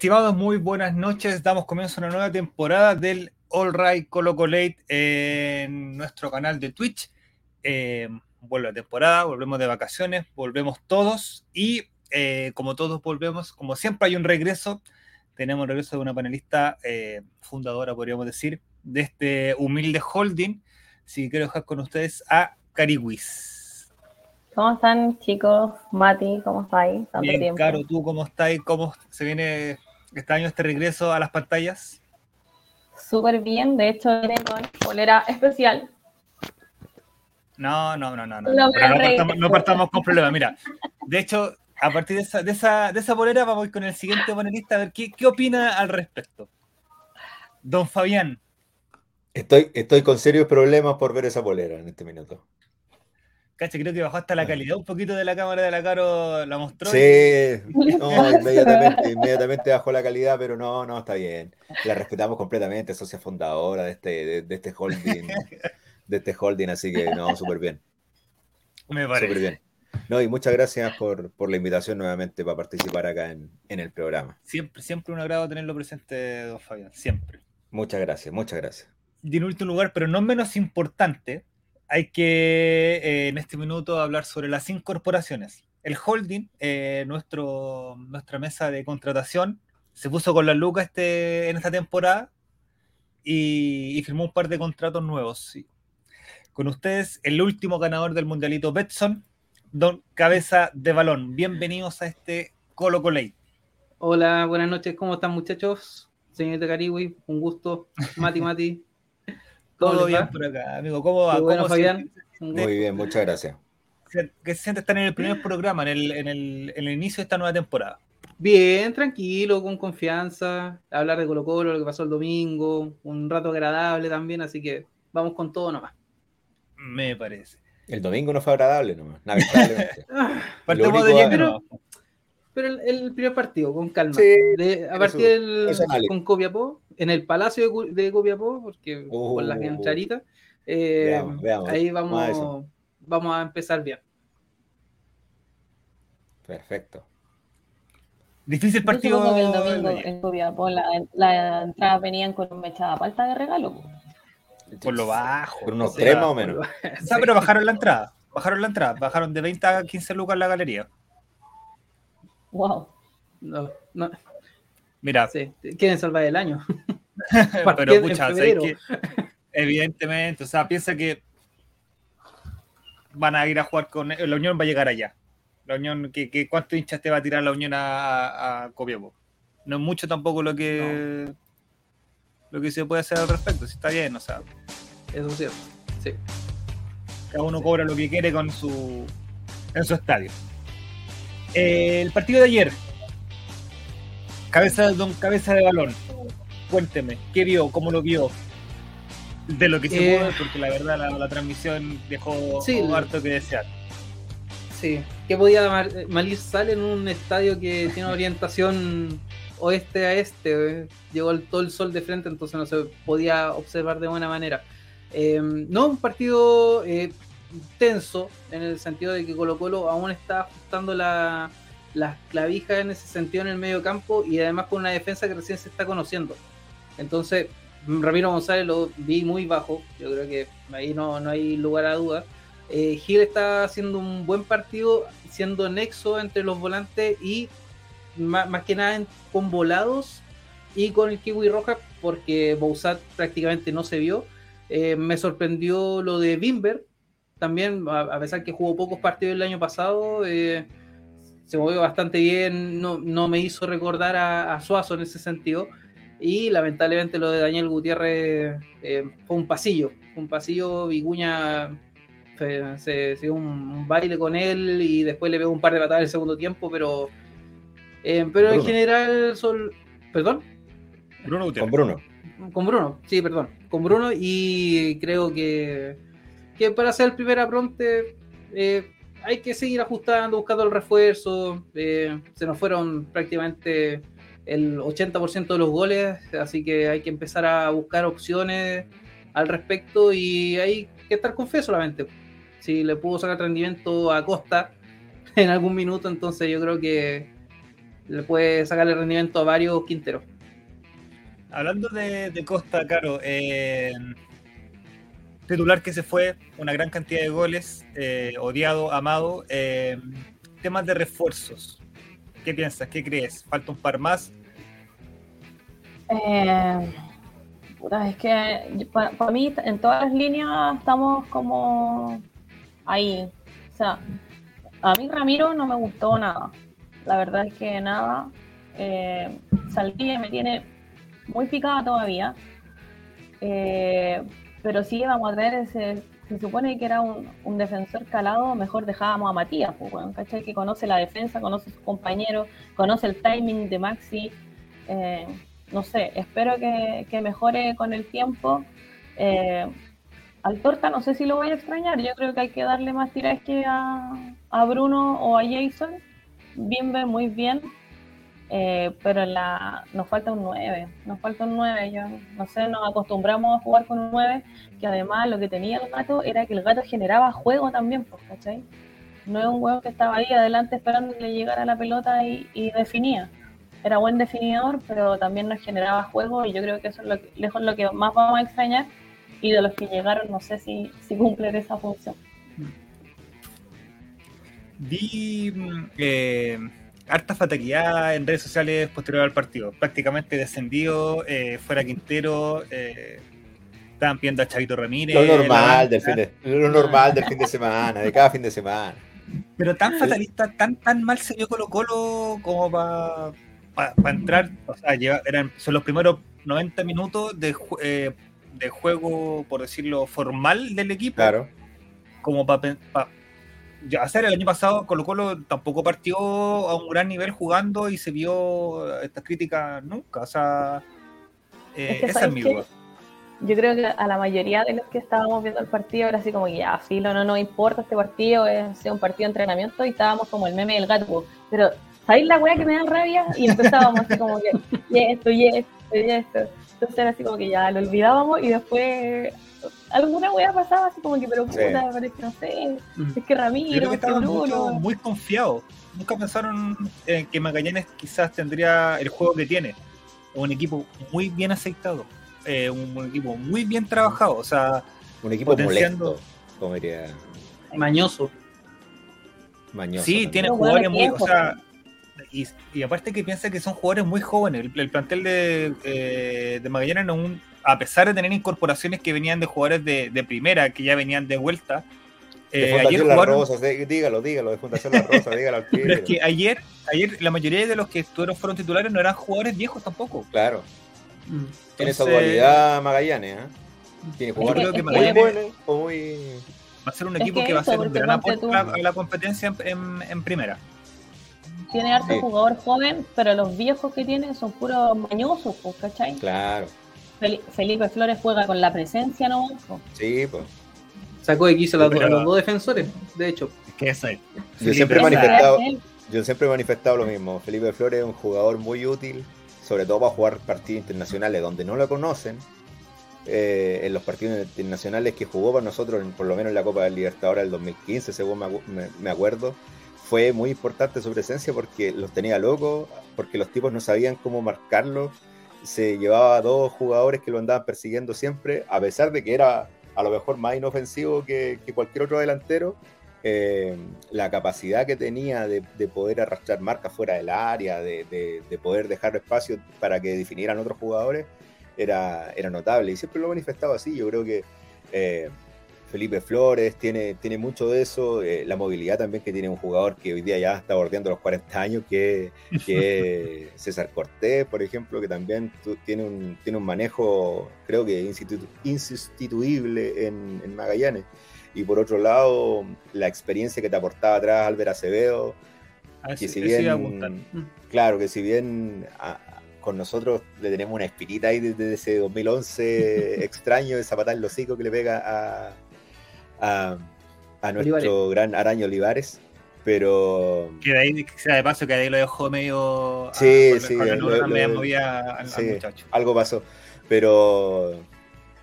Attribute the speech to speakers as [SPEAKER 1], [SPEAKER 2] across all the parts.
[SPEAKER 1] Estimados, muy buenas noches. Damos comienzo a una nueva temporada del All Right Colo Colate en nuestro canal de Twitch. Eh, vuelve la temporada, volvemos de vacaciones, volvemos todos y eh, como todos volvemos, como siempre hay un regreso, tenemos el regreso de una panelista eh, fundadora, podríamos decir, de este humilde holding. Si quiero dejar con ustedes a Cariwis.
[SPEAKER 2] ¿Cómo están chicos? Mati, ¿cómo estáis?
[SPEAKER 1] Bien, tiempo. Caro, ¿tú cómo estás? ¿Cómo se viene este año este regreso a las pantallas?
[SPEAKER 2] Súper bien, de hecho viene con polera especial.
[SPEAKER 1] No, no, no, no. No, no, partamos, no partamos, con problemas. Mira, de hecho, a partir de esa, de esa, de esa polera vamos a ir con el siguiente panelista a ver qué, qué opina al respecto. Don Fabián.
[SPEAKER 3] Estoy, estoy con serios problemas por ver esa polera en este minuto.
[SPEAKER 1] Cacha, creo que bajó hasta la calidad un poquito de la cámara de la Caro, la mostró.
[SPEAKER 3] Sí, no, inmediatamente, inmediatamente bajó la calidad, pero no, no, está bien. La respetamos completamente, socia fundadora de este, de, este holding, de este holding, así que no, súper bien.
[SPEAKER 1] Me parece. Súper bien.
[SPEAKER 3] No, y muchas gracias por, por, la invitación nuevamente para participar acá en, en, el programa.
[SPEAKER 1] Siempre, siempre un agrado tenerlo presente, don Fabián, siempre.
[SPEAKER 3] Muchas gracias, muchas gracias.
[SPEAKER 1] Y en último lugar, pero no menos importante, hay que eh, en este minuto hablar sobre las incorporaciones. El holding, eh, nuestro, nuestra mesa de contratación, se puso con la lucas este, en esta temporada y, firmó un par de contratos nuevos. Con ustedes, el último ganador del mundialito Betson, Don Cabeza de Balón. Bienvenidos a este Colo Colate.
[SPEAKER 4] Hola, buenas noches, ¿cómo están muchachos? Señorita Cariwi, un gusto. Mati, Mati.
[SPEAKER 1] Todo bien por acá, amigo. ¿Cómo va?
[SPEAKER 4] ¿Cómo
[SPEAKER 3] Fabián? Muy bien, muchas gracias.
[SPEAKER 1] ¿Qué se siente estar en el primer programa, en el, en, el, en el inicio de esta nueva temporada?
[SPEAKER 4] Bien, tranquilo, con confianza, hablar de Colo Colo, lo que pasó el domingo, un rato agradable también, así que vamos con todo nomás.
[SPEAKER 1] Me parece.
[SPEAKER 3] El domingo no fue agradable nomás, lamentablemente.
[SPEAKER 4] Partimos de pero, pero el, el, primer partido, con calma. Sí, a partir del, con Copiapó, en el Palacio de, de Copiapó, porque con las entraditas, eh, ahí vamos, vamos a, empezar bien.
[SPEAKER 3] Perfecto.
[SPEAKER 1] Difícil partido.
[SPEAKER 2] el domingo en Copiapó las la entradas venían con una echada falta de regalo.
[SPEAKER 1] Por lo bajo.
[SPEAKER 3] Por unos tres más o menos.
[SPEAKER 1] O sea, pero bajaron la entrada. Bajaron la entrada. Bajaron de 20 a 15 lucas la galería.
[SPEAKER 2] Wow.
[SPEAKER 4] No, no.
[SPEAKER 1] Mira.
[SPEAKER 4] Sí, quieren salvar el año.
[SPEAKER 1] pero pucha, que, evidentemente, o sea, piensa que van a ir a jugar con. La Unión va a llegar allá. La Unión, que, que ¿cuántos hinchas te va a tirar la Unión a, a Copiapó? No es mucho tampoco lo que. Lo que se puede hacer al respecto, si está bien, o sea.
[SPEAKER 4] Eso es cierto, sí.
[SPEAKER 1] Cada uno cobra lo que quiere con su. en su estadio. El partido de ayer, Cabeza, don Cabeza de Balón. Cuénteme, ¿qué vio? ¿Cómo lo vio? De lo que se eh, porque la verdad la, transmisión dejó harto que desear.
[SPEAKER 4] Sí, que podía Malir sale en un estadio que tiene orientación oeste a este. Llegó el, todo el sol de frente, entonces no se podía observar de buena manera. Em, no, un partido eh, tenso en el sentido de que Colo Colo aún está ajustando la, las clavijas en ese sentido en el medio campo y además con una defensa que recién se está conociendo. Entonces, Ramiro González lo vi muy bajo, yo creo que ahí no, no hay lugar a duda. Eh, Gil está haciendo un buen partido, siendo nexo entre los volantes y más, que nada con volados y con el Kiwi Roja, porque Bousat prácticamente no se vio. Eh, me sorprendió lo de Bimber, también, a, pesar que jugó pocos partidos el año pasado. Eh, se movió bastante bien, no, no me hizo recordar a, Suazo en ese sentido. Y lamentablemente lo de Daniel Gutiérrez eh, fue un pasillo, un pasillo, Viguña se, dio un, baile con él y después le pegó un par de patadas en el segundo tiempo, pero, eh, pero en general son... ¿Perdón?
[SPEAKER 3] Bruno Gutiérrez. Con Bruno.
[SPEAKER 4] Con Bruno, sí, perdón. Con Bruno y creo que, que para ser el primer apronte eh, hay que seguir ajustando, buscando el refuerzo. Eh, se nos fueron prácticamente el 80% de los goles, así que hay que empezar a buscar opciones al respecto y hay que estar con fe solamente. Si le pudo sacar rendimiento a Costa en algún minuto, entonces yo creo que le puede sacar el rendimiento a varios quinteros.
[SPEAKER 1] Hablando de, Costa, Caro, eh, titular que se fue, una gran cantidad de goles, eh, odiado, amado. eh, temas de refuerzos. ¿Qué piensas? ¿Qué crees? ¿Falta un par más?
[SPEAKER 2] Eh, es que para mí en todas las líneas estamos como ahí. O sea, a mí Ramiro no me gustó nada. La verdad es que nada. Eh, me tiene muy picada todavía. Eh, pero sí vamos a traer ese. Se supone que era un, un defensor calado, mejor dejábamos a Matías, pues, bueno, ¿cachai? Que conoce la defensa, conoce a sus compañeros, conoce el timing de Maxi. Eh, no sé, espero que, que, mejore con el tiempo. Eh, al Torta no sé si lo voy a extrañar, yo creo que hay que darle más tirajes que a, a, Bruno o a Jason. Bimber muy bien, eh, pero la, nos falta un 9, nos falta un 9, yo no sé, nos acostumbramos a jugar con un 9, que además lo que tenía el gato era que el gato generaba juego también, pues, ¿cachai? No es un huevo que estaba ahí adelante esperando que le llegara la pelota y, definía era buen definidor, pero también nos generaba juego y yo creo que eso es lo que, lejos lo que más vamos a extrañar y de los que llegaron no sé si, si cumplen esa función.
[SPEAKER 1] Vi eh, harta fatalidad en redes sociales posterior al partido, prácticamente descendido, eh, fuera Quintero, eh, estaban viendo a Chavito Ramírez.
[SPEAKER 3] Lo normal, del fin de, lo normal del fin de semana, de cada fin de semana.
[SPEAKER 1] Pero tan fatalista, tan, tan mal se vio Colo Colo como para para pa entrar, o sea, lleva, eran, son los primeros 90 minutos de, eh, de, juego, por decirlo, formal del equipo.
[SPEAKER 3] Claro.
[SPEAKER 1] Como para pa, hacer el año pasado, Colo Colo tampoco partió a un gran nivel jugando y se vio estas críticas nunca. O sea, eh, es que, esa es mi duda.
[SPEAKER 2] Yo creo que a la mayoría de los que estábamos viendo el partido era así como que ya, filo, no nos importa este partido, es un partido de entrenamiento y estábamos como el meme del gato. Pero ¿sabéis la weá que me dan rabia? Y empezábamos así como que, y esto, y esto, y esto. Entonces era así como que ya lo olvidábamos y después alguna weá pasaba así como que, pero puta, sí. parece que no sé, es que Ramiro,
[SPEAKER 1] es que Bruno. Muy confiado. Nunca pensaron en que Magallanes quizás tendría el juego que tiene. Un equipo muy bien aceitado. Eh, un, un, equipo muy bien trabajado. O sea,
[SPEAKER 3] un equipo molesto, como diría.
[SPEAKER 4] Mañoso.
[SPEAKER 3] Mañoso.
[SPEAKER 1] Sí, tiene jugadores muy. O sea, y, y, aparte que piensa que son jugadores muy jóvenes. El, el plantel de, eh, de Magallanes, un, a pesar de tener incorporaciones que venían de jugadores de, de primera, que ya venían de vuelta.
[SPEAKER 3] De eh, ayer jugaron... Rosas, dígalo, dígalo, de Fundación Las Rosas, dígalo al
[SPEAKER 1] Pero es que ayer, ayer la mayoría de los que estuvieron fueron titulares no eran jugadores viejos tampoco.
[SPEAKER 3] Claro. Mm. Tiene esa dualidad Magallanes, ¿eh? Tiene jugadores
[SPEAKER 1] que, que muy buenos o muy... Va a ser un equipo es que, que va a ser un gran aporte a la, competencia en, en, en primera
[SPEAKER 2] tiene harto sí. jugador joven, pero los viejos que tiene son puros mañosos, pues, ¿cachai?
[SPEAKER 3] Claro.
[SPEAKER 2] Felipe Flores juega con la presencia, ¿no?
[SPEAKER 3] Sí, pues.
[SPEAKER 4] Sacó de quiso a los, los dos defensores, de hecho.
[SPEAKER 1] Es que es ahí.
[SPEAKER 3] Yo siempre he manifestado, yo siempre he manifestado lo mismo. Felipe Flores es un jugador muy útil, sobre todo para jugar partidos internacionales donde no lo conocen. Eh, en los partidos internacionales que jugó para nosotros, por lo menos en la Copa del Libertadores del 2015, según me, me, me acuerdo, fue muy importante su presencia porque los tenía locos, porque los tipos no sabían cómo marcarlo. Se llevaba dos jugadores que lo andaban persiguiendo siempre, a pesar de que era a lo mejor más inofensivo que, cualquier otro delantero. Eh, la capacidad que tenía de, de, poder arrastrar marcas fuera del área, de, de, de, poder dejar espacio para que definieran otros jugadores, era, era notable. Y siempre lo he manifestado así. Yo creo que eh, Felipe Flores tiene, tiene mucho de eso, eh, la movilidad también que tiene un jugador que hoy día ya está bordeando los 40 años, que, que César Cortés, por ejemplo, que también tiene un, tiene un manejo, creo que institu insustituible en, en, Magallanes. Y por otro lado, la experiencia que te aportaba atrás Álvaro Acevedo,
[SPEAKER 1] ah, que si bien,
[SPEAKER 3] claro, que si bien a, con nosotros le tenemos una espirita ahí desde ese 2011 extraño, patada en los hocico que le pega a, a, a nuestro Olivares. gran Araño Olivares. Pero.
[SPEAKER 1] Que de ahí, que sea de paso, que de ahí lo dejó medio.
[SPEAKER 3] Sí, a, sí.
[SPEAKER 1] Lo, lo, lo, movía al,
[SPEAKER 3] sí al muchacho. Algo pasó. Pero.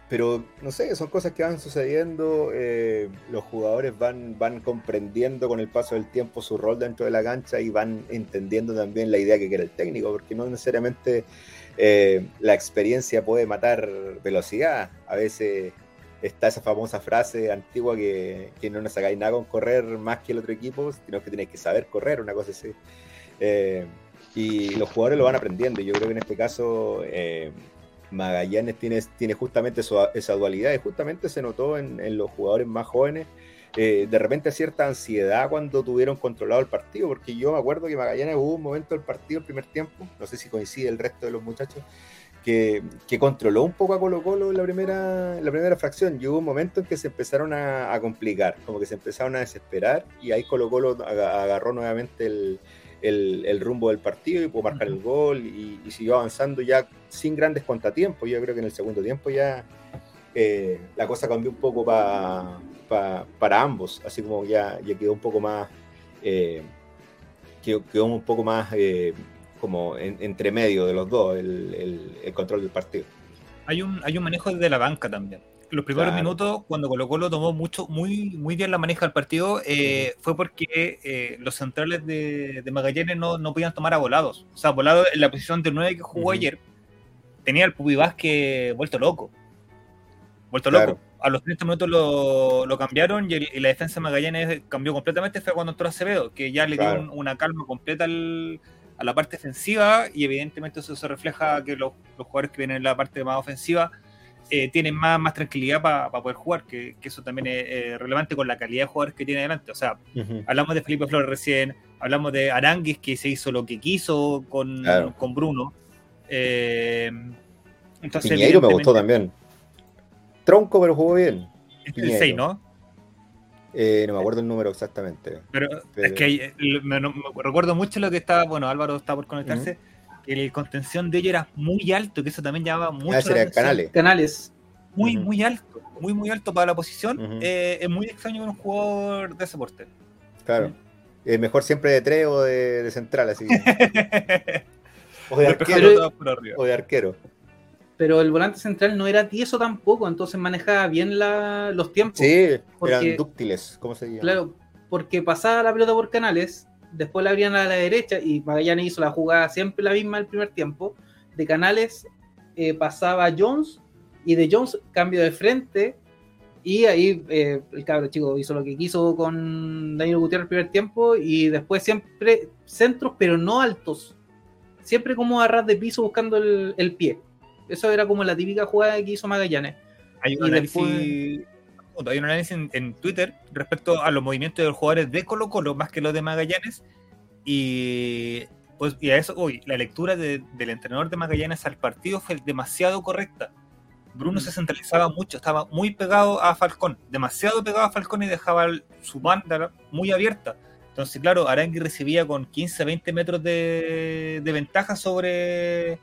[SPEAKER 3] pero no sé, son cosas que van sucediendo, eh, los jugadores van, van comprendiendo con el paso del tiempo su rol dentro de la cancha y van entendiendo también la idea que quiere el técnico, porque no necesariamente eh, la experiencia puede matar velocidad, a veces está esa famosa frase antigua que, que no nos sacáis nada con correr más que el otro equipo, sino que tenéis que saber correr, una cosa así. Eh, y los jugadores lo van aprendiendo. Yo creo que en este caso eh, Magallanes tiene, tiene justamente esa dualidad y justamente se notó en, los jugadores más jóvenes. Eh, de repente cierta ansiedad cuando tuvieron controlado el partido, porque yo me acuerdo que Magallanes hubo un momento del partido, el primer tiempo, no sé si coincide el resto de los muchachos, que, controló un poco a Colo Colo en la primera, la primera fracción. Y hubo un momento en que se empezaron a, complicar, como que se empezaron a desesperar y ahí Colo Colo agarró nuevamente el, rumbo del partido y pudo marcar el gol y, siguió avanzando ya sin grandes contratiempos. Yo creo que en el segundo tiempo ya eh, la cosa cambió un poco para ambos, así como ya, ya quedó un poco más... Eh, quedó, un poco más eh, como entre medio de los dos el, control del partido.
[SPEAKER 1] Hay un, hay un manejo desde la banca también. Los primeros minutos, cuando Colo Colo tomó mucho, muy, muy bien la maneja del partido, eh, fue porque eh, los centrales de, Magallanes no, no, podían tomar a volados. O sea, volado en la posición de 9 que jugó ayer, tenía el Pupi Vázquez vuelto loco. Vuelto loco. A los 30 minutos lo, lo cambiaron y, la defensa de Magallanes cambió completamente. Fue cuando entró Acevedo, que ya le dio una calma completa al, a la parte defensiva y evidentemente eso se refleja que los, jugadores que vienen en la parte más ofensiva eh, tienen más, más tranquilidad para poder jugar, que, eso también es relevante con la calidad de jugadores que tiene delante. O sea, hablamos de Felipe Flores recién, hablamos de Aranguis que se hizo lo que quiso con, con Bruno.
[SPEAKER 3] Eh, entonces, Piñeiro me gustó también. Tronco, pero jugó bien.
[SPEAKER 1] El 6, ¿no?
[SPEAKER 3] Eh, no me acuerdo el número exactamente.
[SPEAKER 1] Pero, es que me, recuerdo mucho lo que estaba, bueno, Álvaro está por conectarse, que el contención de ellos era muy alto, que eso también llamaba mucho.
[SPEAKER 3] Ah, canales.
[SPEAKER 4] Canales.
[SPEAKER 1] Muy, muy alto, muy, muy alto para la posición. Eh, es muy extraño ver un jugador de ese porte.
[SPEAKER 3] Claro. Mejor siempre de tres o de, central, así. o de arquero. O de arquero
[SPEAKER 4] pero el volante central no era tieso tampoco, entonces manejaba bien los tiempos.
[SPEAKER 3] Sí, eran dúctiles, ¿cómo se llama?
[SPEAKER 4] Claro, porque pasaba la pelota por canales, después la abrían a la derecha y Magallanes hizo la jugada siempre la misma el primer tiempo. De canales eh, pasaba Jones y de Jones cambio de frente y ahí eh, el cabro chico hizo lo que quiso con Daniel Gutiérrez el primer tiempo y después siempre centros, pero no altos. Siempre como a ras de piso buscando el pie. Eso era como la típica jugada que hizo Magallanes.
[SPEAKER 1] Hay un análisis, hay un análisis en, Twitter respecto a los movimientos de los jugadores de Colo Colo más que los de Magallanes. Y, pues, y a eso, hoy, la lectura del entrenador de Magallanes al partido fue demasiado correcta. Bruno se mm. centralizaba mucho, estaba muy pegado a Falcón, demasiado pegado a Falcón y dejaba su banda muy abierta. Entonces, claro, Arangui recibía con 15, 20 metros de, de ventaja sobre,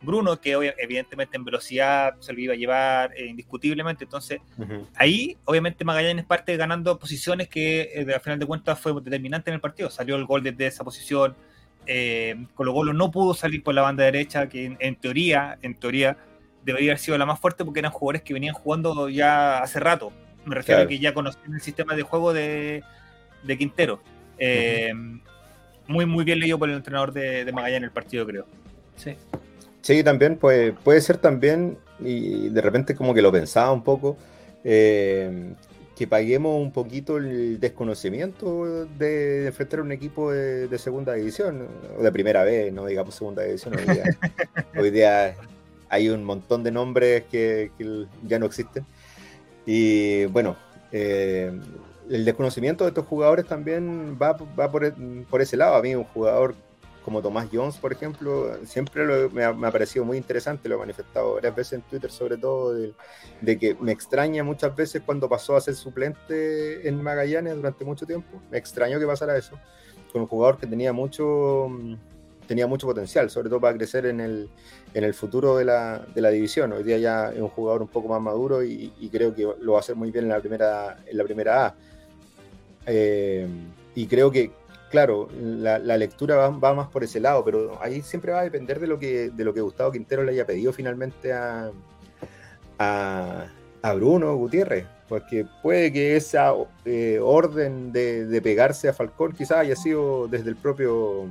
[SPEAKER 1] Bruno, que evidentemente en velocidad se lo iba a llevar eh, indiscutiblemente. Entonces, ahí obviamente Magallanes parte ganando posiciones que eh, al final de cuentas fue determinante en el partido. Salió el gol desde esa posición. Eh, Colo Colo no pudo salir por la banda derecha, que en, teoría, en teoría, debería haber sido la más fuerte porque eran jugadores que venían jugando ya hace rato. Me refiero a que ya conocían el sistema de juego de, Quintero. Eh, muy, muy bien leído por el entrenador de, de Magallanes el partido, creo.
[SPEAKER 3] Sí. Sí, también puede, puede ser también, y de repente como que lo pensaba un poco, eh, que paguemos un poquito el desconocimiento de, enfrentar a un equipo de, segunda división, o de primera vez, no digamos segunda división. Hoy día, hay un montón de nombres que, ya no existen. Y bueno, eh, el desconocimiento de estos jugadores también va, va por, por, ese lado. A mí un jugador como Tomás Jones, por ejemplo, siempre me, ha, parecido muy interesante, lo he manifestado varias veces en Twitter, sobre todo, de, que me extraña muchas veces cuando pasó a ser suplente en Magallanes durante mucho tiempo, me extrañó que pasara eso, con un jugador que tenía mucho tenía mucho potencial, sobre todo para crecer en el, en el futuro de la, de la división. Hoy día ya es un jugador un poco más maduro y, creo que lo va a hacer muy bien en la primera, en la primera A. Eh, y creo que, claro, la, lectura va, más por ese lado, pero ahí siempre va a depender de lo que, de lo que Gustavo Quintero le haya pedido finalmente a, a, Bruno Gutiérrez, porque puede que esa eh, orden de, pegarse a Falcón quizás haya sido desde el propio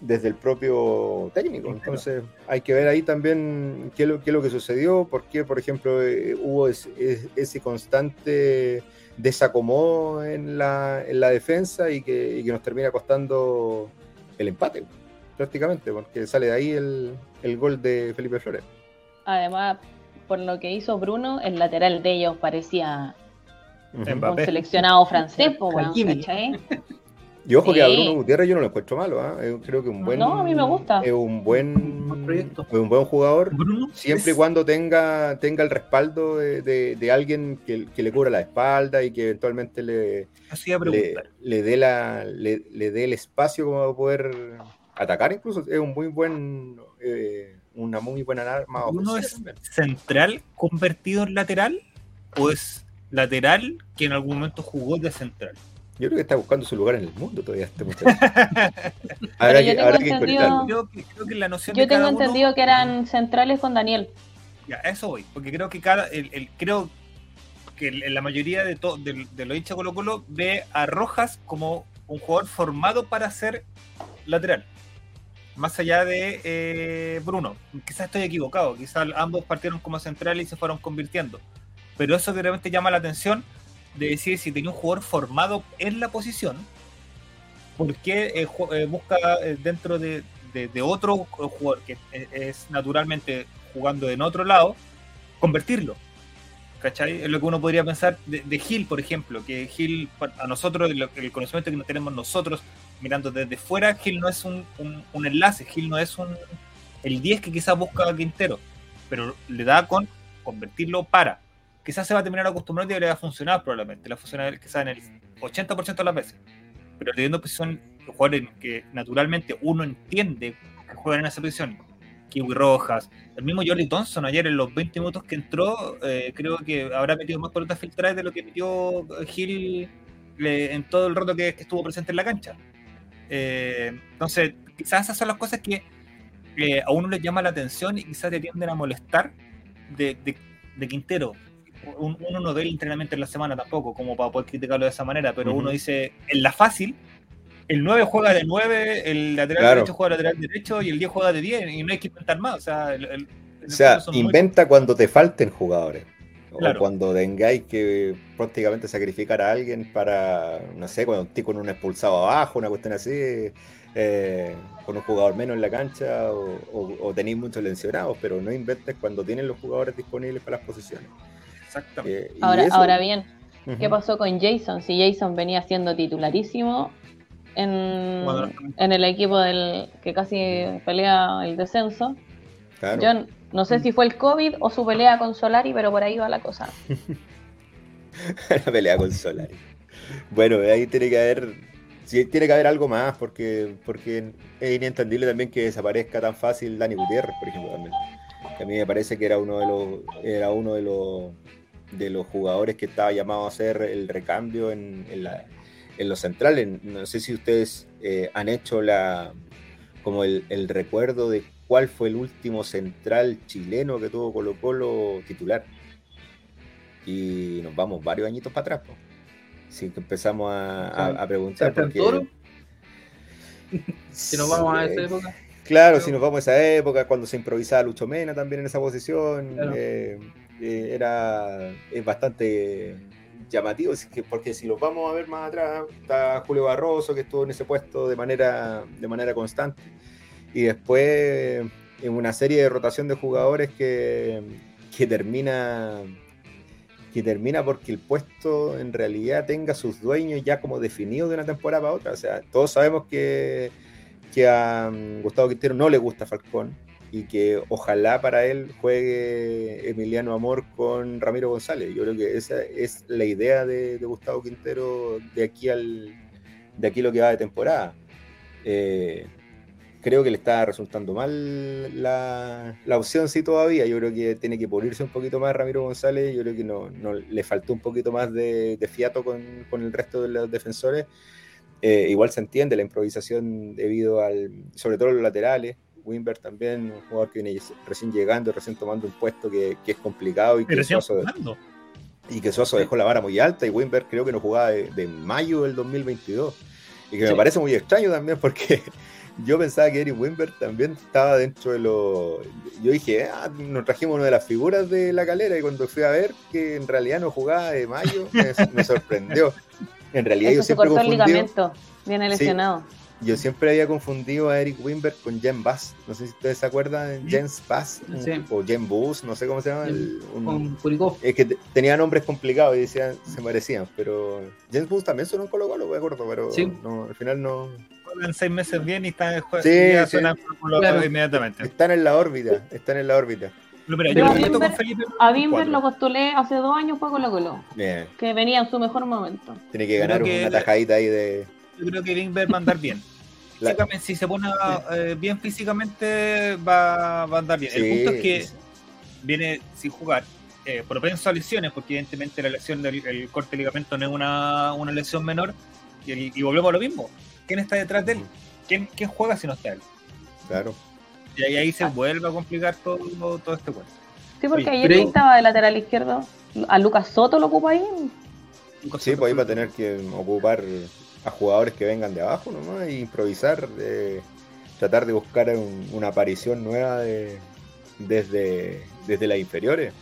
[SPEAKER 3] desde el propio técnico. Entonces hay que ver ahí también qué es lo, qué lo que sucedió, por qué, por ejemplo, eh, hubo ese constante desacomodo en la, en la defensa y que, y que, nos termina costando el empate, prácticamente, porque sale de ahí el, el gol de Felipe Flores.
[SPEAKER 2] Además, por lo que hizo Bruno, el lateral de ellos parecía un seleccionado francés,
[SPEAKER 3] Y ojo que a Bruno Gutiérrez yo no lo encuentro malo, ¿eh? creo que un buen.
[SPEAKER 2] No, a mí me gusta.
[SPEAKER 3] Es un buen, proyecto. un buen jugador, siempre y cuando tenga, tenga el respaldo de, alguien que, le cubra la espalda y que eventualmente le, le, dé la, le, dé el espacio como para poder atacar incluso. Es un muy buen eh, una muy buena arma.
[SPEAKER 1] ¿Uno es central convertido en lateral o es lateral que en algún momento jugó de central?
[SPEAKER 3] Yo creo que está buscando su lugar en el mundo todavía este
[SPEAKER 2] muchacho. ahora que, ahora que Yo tengo entendido que eran centrales con Daniel.
[SPEAKER 1] Ya, eso voy, porque creo que cada, el, creo que la mayoría de, de, de los hinchas Colo Colo ve a Rojas como un jugador formado para ser lateral más allá de eh, Bruno. Quizás estoy equivocado, quizás ambos partieron como centrales y se fueron convirtiendo. Pero eso que realmente llama la atención de decir si tenía un jugador formado en la posición, ¿por qué eh, eh, busca dentro de, otro jugador que es, naturalmente jugando en otro lado, convertirlo? ¿Cachai? Es lo que uno podría pensar de, Gil, por ejemplo, que Gil, a nosotros, el conocimiento que tenemos nosotros mirando desde fuera, Gil no es un, enlace, Gil no es un el 10 que quizás busca Quintero, pero le da con convertirlo para. Quizás se va a terminar acostumbrando y le va a funcionar probablemente, le va a funcionar quizás en el 80% de las veces, pero teniendo posición jugadores que naturalmente uno entiende que juegan en esa posición, Kiwi Rojas, el mismo Jordi Thompson ayer en los 20 minutos que entró, eh, creo que habrá metido más pelotas filtradas de lo que metió Gil eh, en todo el rato que estuvo presente en la cancha. Eh, entonces, quizás esas son las cosas que a uno le llama la atención y quizás te tienden a molestar de, Quintero. Uno no ve el entrenamiento en la semana tampoco, como para poder criticarlo de esa manera, pero uno dice, en la fácil, el 9 juega de 9, el lateral derecho juega de lateral derecho y el 10 juega de 10 y no hay que inventar más. O sea,
[SPEAKER 3] o sea inventa cuando te falten jugadores. O cuando tengáis que prácticamente sacrificar a alguien para, no sé, cuando estoy con un expulsado abajo, una cuestión así, eh, con un jugador menos en la cancha, o, tenéis muchos lesionados, pero no inventes cuando tienen los jugadores disponibles para las posiciones.
[SPEAKER 2] Exactamente. Eh, ahora, ahora bien, ¿qué pasó con Jason? Si Jason venía siendo titularísimo en, en el equipo del que casi pelea el descenso. Claro. No sé si fue el COVID o su pelea con Solari, pero por ahí va la cosa.
[SPEAKER 3] la pelea con Solari. Bueno, ahí tiene que haber. tiene que haber algo más, porque, porque es inentendible también que desaparezca tan fácil Dani Gutiérrez, por ejemplo, también. a mí me parece que era uno de los, era uno de los de los jugadores que estaba llamado a hacer el recambio en, los centrales. No sé si ustedes eh, han hecho la como el, el recuerdo de cuál fue el último central chileno que tuvo Colo Colo titular. Y nos vamos varios añitos para atrás. Así que empezamos a, preguntar. Porque...
[SPEAKER 4] si nos vamos a esa época.
[SPEAKER 3] Claro, si nos vamos a esa época, cuando se improvisaba Lucho Mena también en esa posición, eh, eh, era es bastante llamativo, porque si los vamos a ver más atrás, está Julio Barroso, que estuvo en ese puesto de manera, de manera constante y después en una serie de rotación de jugadores que, que termina que termina porque el puesto en realidad tenga sus dueños ya como definidos de una temporada para otra. O sea, todos sabemos que, que a Gustavo Quintero no le gusta Falcón y que ojalá para él juegue Emiliano Amor con Ramiro González. Yo creo que esa es la idea de, de Gustavo Quintero de aquí al de aquí lo que va de temporada. Eh, creo que le está resultando mal la, opción sí todavía. Yo creo que tiene que pulirse un poquito más Ramiro González. Yo creo que no, le faltó un poquito más de, fiato con, el resto de los defensores. Eh, igual se entiende la improvisación debido al, sobre todo los laterales. Wimber también, un jugador que viene recién llegando, recién tomando un puesto que, que es complicado y que Suazo, y que Suazo dejó la vara muy alta y Wimber creo que no jugaba de, mayo del 2022. Y que me parece muy extraño también porque yo pensaba que Eric Wimber también estaba dentro de lo. Yo dije, ah, nos trajimos una de las figuras de la calera y cuando fui a ver que en realidad no jugaba de mayo, me, sorprendió. En realidad yo siempre.
[SPEAKER 2] cortó el ligamento, viene lesionado.
[SPEAKER 3] Yo siempre había confundido a Eric Wimber con Jen Bass. No sé si ustedes se acuerdan de Jens Bass o Jen Bus, no sé cómo se llama.
[SPEAKER 4] un,
[SPEAKER 3] es que tenía nombres complicados y decían, se parecían, pero Jens Bus también sonó un Colo Colo, me acuerdo, pero no, al final no
[SPEAKER 1] en seis meses bien y están en juego.
[SPEAKER 3] Sí, sí. inmediatamente. Están en la órbita, están en la órbita.
[SPEAKER 2] a Bimber lo postulé hace dos años para Colo Colo. Que venía en su mejor momento.
[SPEAKER 3] Tiene que ganar una tajadita ahí de.
[SPEAKER 1] Yo creo que Bimber va a andar bien. Si se pone eh, bien físicamente, va, va, a andar bien. el punto es que viene sin jugar. Eh, propenso a lesiones, porque evidentemente la lesión del corte de ligamento no es una, una lesión menor. Y, y volvemos a lo mismo ¿Quién está detrás de él? ¿Quién, juega si no está él?
[SPEAKER 3] Claro.
[SPEAKER 1] Y ahí, se vuelve a complicar todo, todo este cuento.
[SPEAKER 2] Sí, porque ayer estaba de lateral izquierdo. ¿A Lucas Soto lo ocupa ahí?
[SPEAKER 3] Sí, pues ahí va a tener que ocupar a jugadores que vengan de abajo nomás e improvisar, tratar de buscar una aparición nueva desde, desde las inferiores.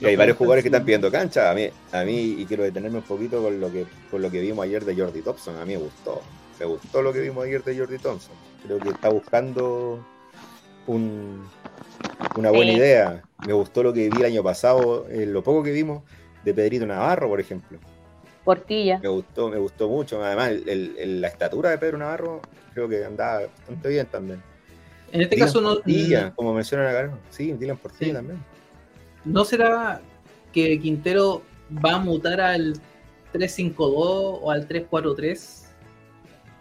[SPEAKER 3] Y hay varios jugadores que están pidiendo cancha. A mí, a mí, y quiero detenerme un poquito con lo que, con lo que vimos ayer de Jordi Thompson. A mí me gustó me gustó lo que vimos ayer de Jordi Thompson. Creo que está buscando una buena idea. Me gustó lo que vi el año pasado, en lo poco que vimos de Pedrito Navarro, por ejemplo.
[SPEAKER 2] Portilla.
[SPEAKER 3] Me gustó, me gustó mucho. Además, la estatura de Pedro Navarro creo que andaba bastante bien también.
[SPEAKER 4] En este caso no.
[SPEAKER 3] Portilla, como mencionan acá. Sí, Dylan Portilla también.
[SPEAKER 4] ¿No será que Quintero va a mutar al 3-5-2 o al 3-4-3?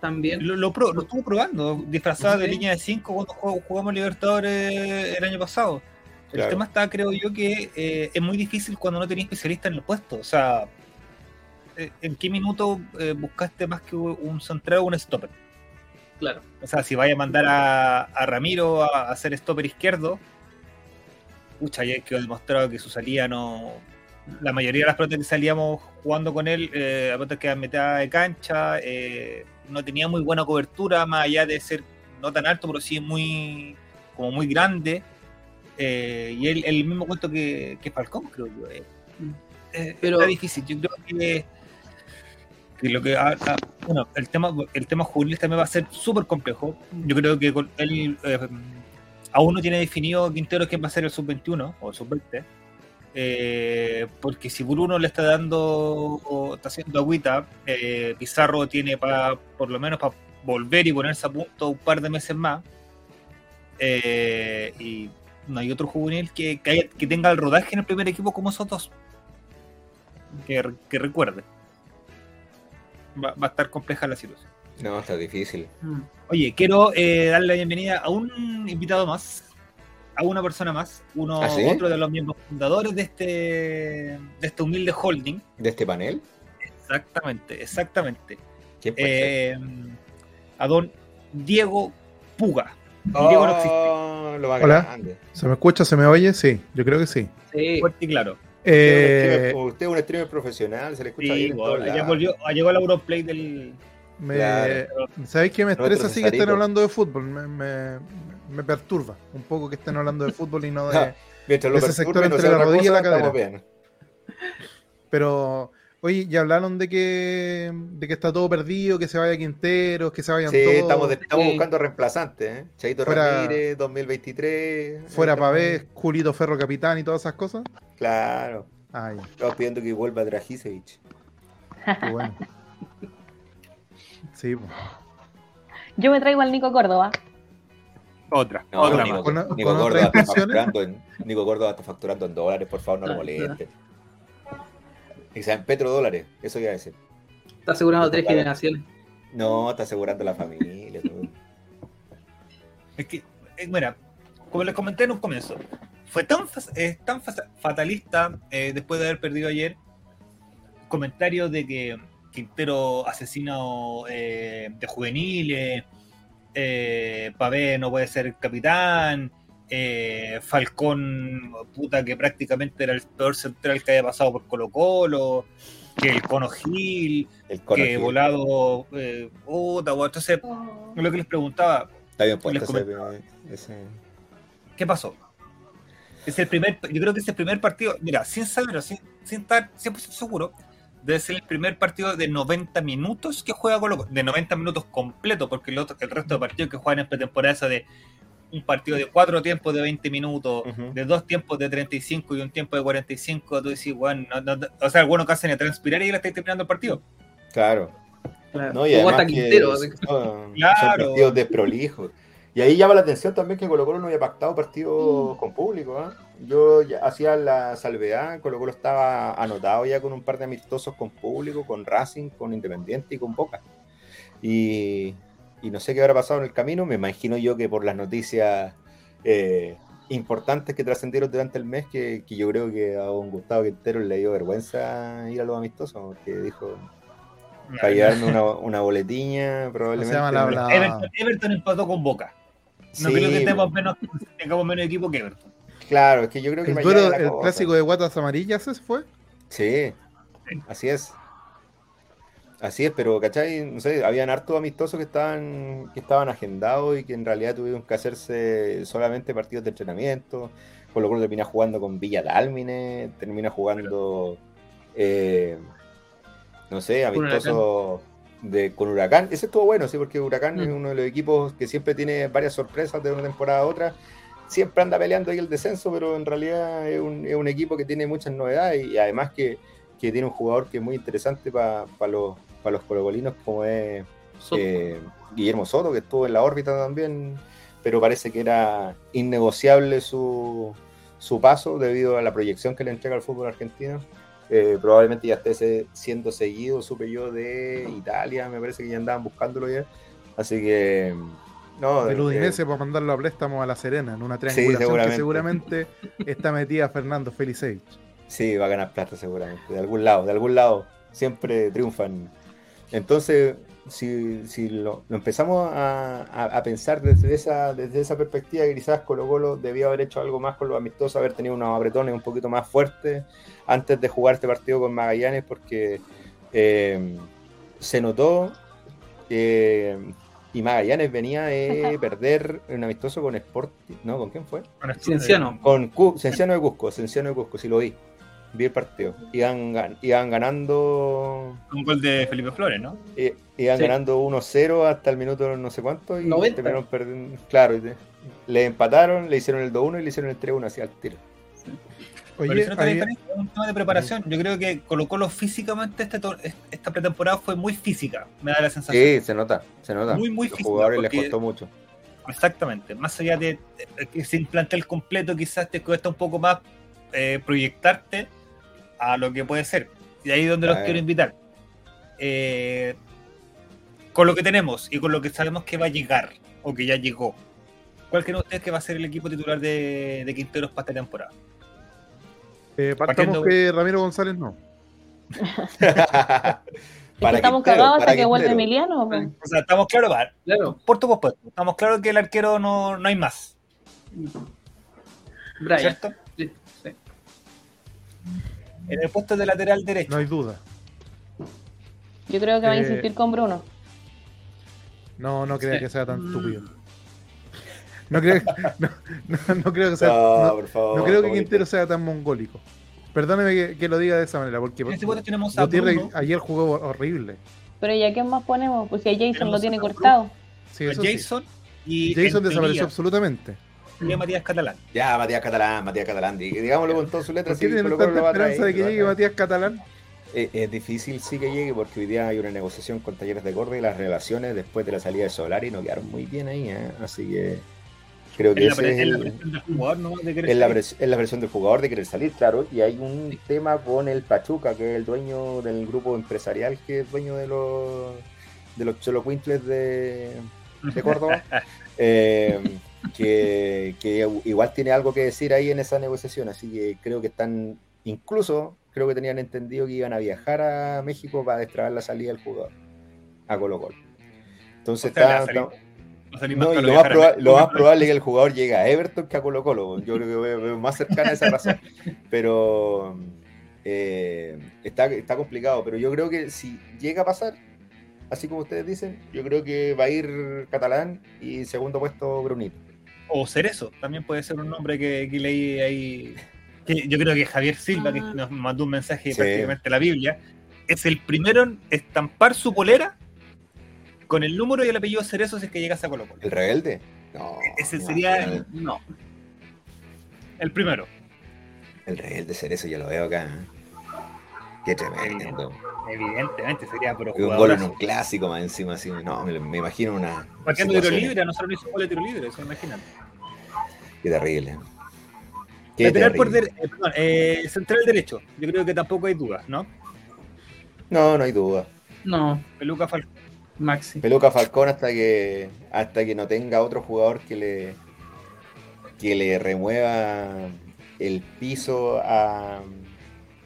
[SPEAKER 4] también.
[SPEAKER 1] Lo, estuvo probando, disfrazada de línea de 5 cuando jugamos Libertadores el año pasado. El tema está, creo yo, que eh, es muy difícil cuando no tenías especialista en el puesto. O sea, ¿en qué minuto eh, buscaste más que un central o un stopper?
[SPEAKER 4] Claro.
[SPEAKER 1] O sea, si vaya a mandar a, Ramiro a, hacer stopper izquierdo, pucha, ya que demostrado que su salida no. La mayoría de las pelotas que salíamos jugando con él, eh, a que a mitad de cancha, eh, no tenía muy buena cobertura, más allá de ser no tan alto, pero sí muy como muy grande. Eh, y él, el mismo cuento que, que Falcón, creo yo. Eh. Eh, pero es difícil. Yo creo que, que lo que ah, ah, bueno, el tema el tema juvenil también va a ser súper complejo. Yo creo que con él aún no tiene definido Quintero quién va a ser el sub 21 o el sub 20 eh, porque si Bruno le está dando, está haciendo agüita, eh, Pizarro tiene para, por lo menos, para volver y ponerse a punto un par de meses más. Eh, y no hay otro juvenil que, que, tenga el rodaje en el primer equipo como esos dos. Que, recuerde. Va, a estar compleja la situación.
[SPEAKER 3] No, está difícil.
[SPEAKER 1] Mm. Oye, quiero darle la bienvenida a un invitado más a una persona más, uno ¿Ah, otro de los miembros fundadores de este, de este humilde holding.
[SPEAKER 3] ¿De este panel?
[SPEAKER 1] Exactamente, exactamente. Eh, a don Diego Puga.
[SPEAKER 5] Diego no existe. Oh, Hola. ¿Se me escucha? ¿Se me oye? Sí, yo creo que sí.
[SPEAKER 1] Sí. Fuerte y claro.
[SPEAKER 3] Eh, usted es un streamer profesional, se le escucha
[SPEAKER 1] bien. ya volvió, llegó al Europlay del.
[SPEAKER 5] Me, ¿Sabéis qué me estresa así que estén hablando de fútbol? me, me perturba un poco que estén hablando de fútbol y no de, ese sector entre la rodilla y la cadera. Pero, oye, ya hablaron de que, de que está todo perdido, que se vaya Quinteros, que se vayan
[SPEAKER 3] sí, Estamos, estamos buscando reemplazantes, ¿eh? Chaito Ramírez, 2023.
[SPEAKER 5] Fuera Pavés, Julito Ferro Capitán y todas esas cosas.
[SPEAKER 3] Claro. Estamos pidiendo que vuelva Dragisevich. Qué bueno.
[SPEAKER 2] Sí, pues. Yo me traigo al Nico Córdoba.
[SPEAKER 1] Otra.
[SPEAKER 3] otra Nico, Gordo está facturando en, Nico Gordo está facturando en dólares, por favor, no lo moleste. Y sea en petrodólares, eso iba a decir.
[SPEAKER 4] Está asegurando tres generaciones.
[SPEAKER 3] No, está asegurando la familia.
[SPEAKER 1] Es que, eh, mira, como les comenté en un comienzo, fue tan, tan fatalista eh, después de haber perdido ayer comentario de que Quintero asesino eh, de juveniles eh, Pavé no puede ser capitán, eh, Falcón, puta, que prácticamente era el peor central que había pasado por Colo Colo, que el Cono Gil, el que Volado, eh, puta, entonces lo que les preguntaba, ¿qué pasó? Es el primer, yo creo que es el primer partido, mira, sin saberlo, sin, sin estar 100% seguro, debe ser el primer partido de 90 minutos que juega Colo de 90 minutos completo, porque el, otro, el resto de partidos que juegan en pretemporada de un partido de cuatro tiempos de 20 minutos, de dos tiempos de 35 y un tiempo de 45, tú decís, bueno, o sea, algunos que hacen a transpirar y ya estáis terminando el partido.
[SPEAKER 3] Claro. No, y además que son, claro. partidos desprolijos. Y ahí llama la atención también que Colo Colo no había pactado partidos mm. con público. ¿eh? Yo hacía la salvedad, Colo Colo estaba anotado ya con un par de amistosos con público, con Racing, con Independiente y con Boca. Y, no sé qué habrá pasado en el camino, me imagino yo que por las noticias eh, importantes que trascendieron durante el mes, que, yo creo que a un Gustavo Quintero le dio vergüenza ir a los amistosos, porque dijo, para llevarme una, una boletiña, probablemente.
[SPEAKER 1] Everton, Everton empató con Boca. No creo que menos, tengamos menos equipo que Everton.
[SPEAKER 3] Claro, es que yo creo que
[SPEAKER 5] el, el clásico de guatas amarillas ese fue.
[SPEAKER 3] Sí, así es. Así es, pero ¿cachai? No sé, habían hartos amistosos que estaban, que estaban agendados y que en realidad tuvieron que hacerse solamente partidos de entrenamiento. Por lo cual termina jugando con Villa Dálmine, termina jugando, eh, no sé, amistosos de, con Huracán. Ese estuvo bueno, sí, porque Huracán es mm. uno de los equipos que siempre tiene varias sorpresas de una temporada a otra siempre anda peleando ahí el descenso, pero en realidad es un, es un equipo que tiene muchas novedades y además que, que tiene un jugador que es muy interesante para los, los colocolinos, como es eh, Guillermo Soto, que estuvo en la órbita también, pero parece que era innegociable su, su paso debido a la proyección que le entrega al fútbol argentino. Eh, probablemente ya esté siendo seguido, supe yo, de Italia, me parece que ya andaban buscándolo ya. Así que
[SPEAKER 5] no, del Udinese para mandarlo a préstamo a La Serena en una triangulación que seguramente está metida Fernando Felicevich.
[SPEAKER 3] Sí, va a ganar plata seguramente, de algún lado, de algún lado, siempre triunfan. Entonces, si, si lo, empezamos a, pensar desde esa, desde esa perspectiva, quizás Colo Colo debía haber hecho algo más con los amistosos, haber tenido unos apretones un poquito más fuertes antes de jugar este partido con Magallanes, porque eh, se notó que y Magallanes venía de perder un amistoso con Sporting. ¿No? ¿Con quién fue?
[SPEAKER 1] Con Cienciano.
[SPEAKER 3] Con Cienciano de Cusco. Cienciano de Cusco, sí lo vi. Vi el partido. Iban, iban ganando.
[SPEAKER 1] Un gol de Felipe Flores, ¿no?
[SPEAKER 3] Iban ganando 1-0 hasta el minuto no sé cuánto. Y terminaron perdiendo. Claro, le empataron, le hicieron el 2-1 y le hicieron el 3-1 hacia el tiro.
[SPEAKER 1] Oye, un tema de preparación. Yo creo que Colo Colo físicamente este esta pretemporada fue muy física, me da la sensación.
[SPEAKER 3] Sí, se nota, se nota.
[SPEAKER 1] Muy, muy Los
[SPEAKER 3] jugadores les costó mucho.
[SPEAKER 1] Exactamente. Más allá de, que sin plantel completo, quizás te cuesta un poco más eh, proyectarte a lo que puede ser. Y ahí es donde los quiero invitar. Eh, con lo que tenemos y con lo que sabemos que va a llegar o que ya llegó, ¿cuál creen ustedes que va a ser el equipo titular de, de Quinteros para esta temporada?
[SPEAKER 5] Eh, partamos que Ramiro González no.
[SPEAKER 2] estamos cagados hasta que vuelve Emiliano.
[SPEAKER 1] O sea, estamos claros, claro. por tu pospuesto. Estamos claros que el arquero no, no hay más.
[SPEAKER 4] Brian. ¿Cierto? Sí,
[SPEAKER 1] En el puesto de lateral derecho.
[SPEAKER 5] No hay duda.
[SPEAKER 2] Yo creo que va a eh, insistir con Bruno.
[SPEAKER 5] No, no creo que sea tan estúpido. No creo, no, no, creo que sea. No, creo que Quintero sea tan mongólico. Perdóneme que, lo diga de esa manera, porque
[SPEAKER 1] este
[SPEAKER 5] ayer jugó horrible.
[SPEAKER 2] Pero ¿y a quién más ponemos? Pues si a Jason lo tiene cortado.
[SPEAKER 1] Sí, Jason y.
[SPEAKER 5] Jason desapareció absolutamente.
[SPEAKER 1] Y Matías Catalán.
[SPEAKER 3] Ya, Matías Catalán, Matías Catalán. Digámoslo con todas sus letras.
[SPEAKER 5] ¿Por qué tienen tanta esperanza de que llegue Matías Catalán?
[SPEAKER 3] Eh, es, difícil sí que llegue porque hoy día hay una negociación con Talleres de Córdoba y las relaciones después de la salida de Solari no quedaron muy bien ahí, ¿eh? así que Creo que es,
[SPEAKER 1] la, la versión del jugador, ¿no?
[SPEAKER 3] De es, la, es la versión del jugador de querer salir, claro. Y hay un tema con el Pachuca, que es el dueño del grupo empresarial, que es dueño de los de los Cholo Quintles de, de Córdoba. Eh, que, que, igual tiene algo que decir ahí en esa negociación. Así que creo que están, incluso creo que tenían entendido que iban a viajar a México para destrabar la salida del jugador a Colo Colo. Entonces está, No, y lo, más probable, es que el jugador llegue a Everton que a Colo Colo. Yo creo que veo más cercana a esa razón. Pero eh, está, está complicado. Pero yo creo que si llega a pasar, así como ustedes dicen, yo creo que va a ir Catalán y segundo puesto Brunito.
[SPEAKER 1] O Cerezo, también puede ser un nombre que, leí ahí. yo creo que Javier Silva, que ah. nos mandó un mensaje prácticamente la Biblia, es el primero en estampar su polera con el número y el apellido Cerezo si es que llegas a Colo Colo.
[SPEAKER 3] ¿El rebelde?
[SPEAKER 1] No. Ese sería el, no. El primero.
[SPEAKER 3] El rebelde Cerezo, yo lo veo acá. ¿eh? Qué tremendo.
[SPEAKER 1] Evidentemente sería
[SPEAKER 3] pero Un gol en un clásico más encima, así. No, me, imagino una.
[SPEAKER 1] Marcando tiro libre, a nosotros no hizo gol de tiro libre, se imaginan.
[SPEAKER 3] Qué terrible.
[SPEAKER 1] Qué terrible. Por eh, perdón, eh, central derecho, yo creo que tampoco hay dudas, ¿no?
[SPEAKER 3] No, no hay duda.
[SPEAKER 4] No.
[SPEAKER 1] Peluca Falcón.
[SPEAKER 4] Maxi.
[SPEAKER 3] Peluca Falcón hasta que hasta que no tenga otro jugador que le que le remueva el piso a,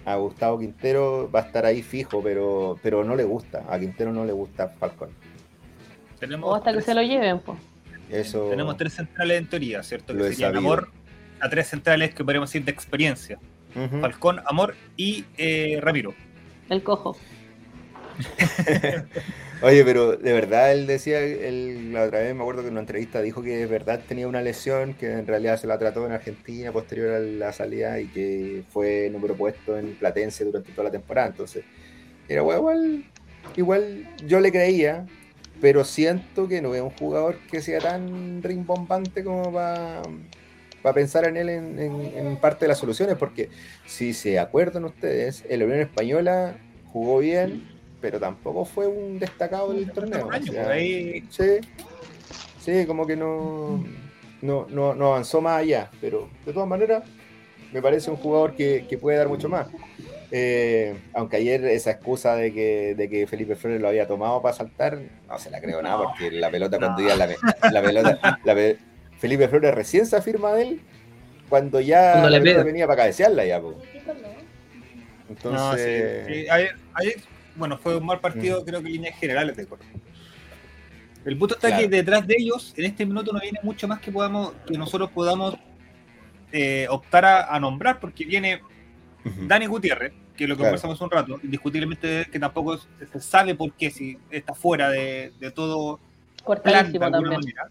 [SPEAKER 3] a Gustavo Quintero va a estar ahí fijo, pero pero no le gusta. A Quintero no le gusta Falcón.
[SPEAKER 2] o hasta que se lo lleven, pues.
[SPEAKER 3] Eso
[SPEAKER 1] Tenemos tres centrales en teoría, ¿cierto? Que serían Amor, a tres centrales que podríamos decir de experiencia. Falcón, Amor y eh, Ramiro.
[SPEAKER 2] El cojo.
[SPEAKER 3] Oye, pero de verdad él decía, él, la otra vez me acuerdo que en una entrevista dijo que de verdad tenía una lesión, que en realidad se la trató en Argentina posterior a la salida y que fue número puesto en Platense durante toda la temporada. Entonces, era igual, igual yo le creía, pero siento que no es un jugador que sea tan rimbombante como para para pensar en él en, parte de las soluciones, porque si se acuerdan ustedes, el Unión Española jugó bien, pero tampoco fue un destacado del torneo. sí, sí, como que no, no, no, avanzó más allá, pero de todas maneras me parece un jugador que, puede dar mucho más. Eh, aunque ayer esa excusa de que, de que Felipe Flores lo había tomado para saltar, no se la creo nada, porque la pelota cuando iba la, la pelota, la, Felipe Flores recién se afirma de él cuando ya venía para cabecearla ya.
[SPEAKER 1] Entonces. Bueno, fue un mal partido, mm. creo que en líneas generales de Colo. El punto está que detrás de ellos, en este minuto no viene mucho más que podamos, que nosotros podamos eh, optar a, nombrar, porque viene Dani Gutiérrez, que lo que conversamos un rato, indiscutiblemente que tampoco se sabe por qué, si está fuera de, todo
[SPEAKER 2] plan de alguna manera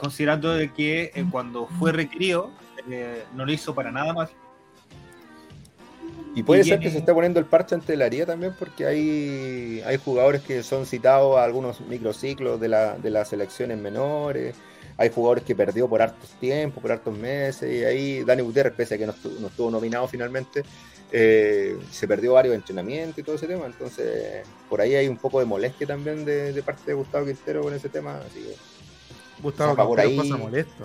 [SPEAKER 1] considerando de que eh, cuando fue requerido eh, no lo hizo para nada más.
[SPEAKER 3] Y puede ser que se esté poniendo el parche ante la haría también porque hay, hay jugadores que son citados a algunos microciclos de, la, de las selecciones menores, hay jugadores que perdió por hartos tiempos, por hartos meses, y ahí Dani Gutiérrez, pese a que no estuvo, nominado finalmente, eh, se perdió varios entrenamientos y todo ese tema, entonces por ahí hay un poco de molestia también de, de parte de Gustavo Quintero con ese tema, así que
[SPEAKER 5] Gustavo pasa molesto.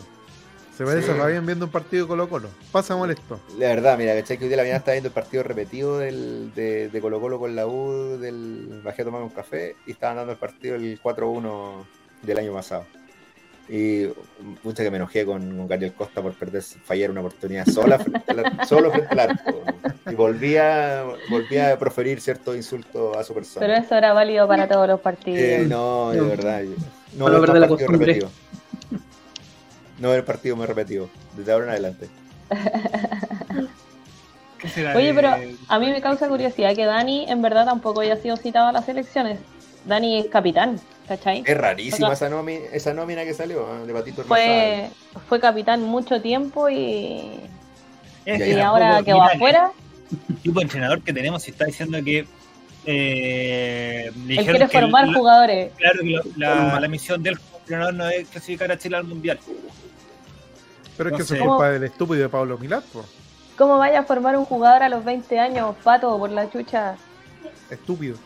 [SPEAKER 5] Se parece a Fabián viendo un partido de Colo Colo. Pasa molesto.
[SPEAKER 3] La verdad, mira, ¿cachai? Que hoy día la mañana estaba viendo el partido repetido del, de, de, Colo Colo con la U, del bajé a tomar un café y estaban dando el partido el 4-1 del año pasado. Y mucha que me enojé con, con Gabriel Costa por perder, fallar una oportunidad sola solo frente al arco. Y volvía, volvía a proferir ciertos insultos a su persona.
[SPEAKER 2] Pero eso era válido para todos los partidos.
[SPEAKER 3] Eh, no, de verdad. No, no, no, la costumbre. No ver partido muy repetido, desde ahora en adelante.
[SPEAKER 2] Oye, pero a mí me causa curiosidad que Dani en verdad tampoco haya sido citado a las elecciones. Dani es capitán, ¿cachai?
[SPEAKER 3] Es rarísima esa, nómina, esa nómina que salió de Patito
[SPEAKER 2] fue, fue capitán mucho tiempo y, y ahora que va afuera.
[SPEAKER 1] El tipo de entrenador que tenemos y está diciendo que
[SPEAKER 2] eh, Él quiere formar jugadores.
[SPEAKER 1] Claro que la, la, misión del entrenador no es clasificar a Chile al mundial.
[SPEAKER 5] Pero es que eso es culpa del estúpido de Pablo Milán,
[SPEAKER 2] ¿Cómo vaya a formar un jugador a los 20 años, pato, por la chucha?
[SPEAKER 5] Estúpido.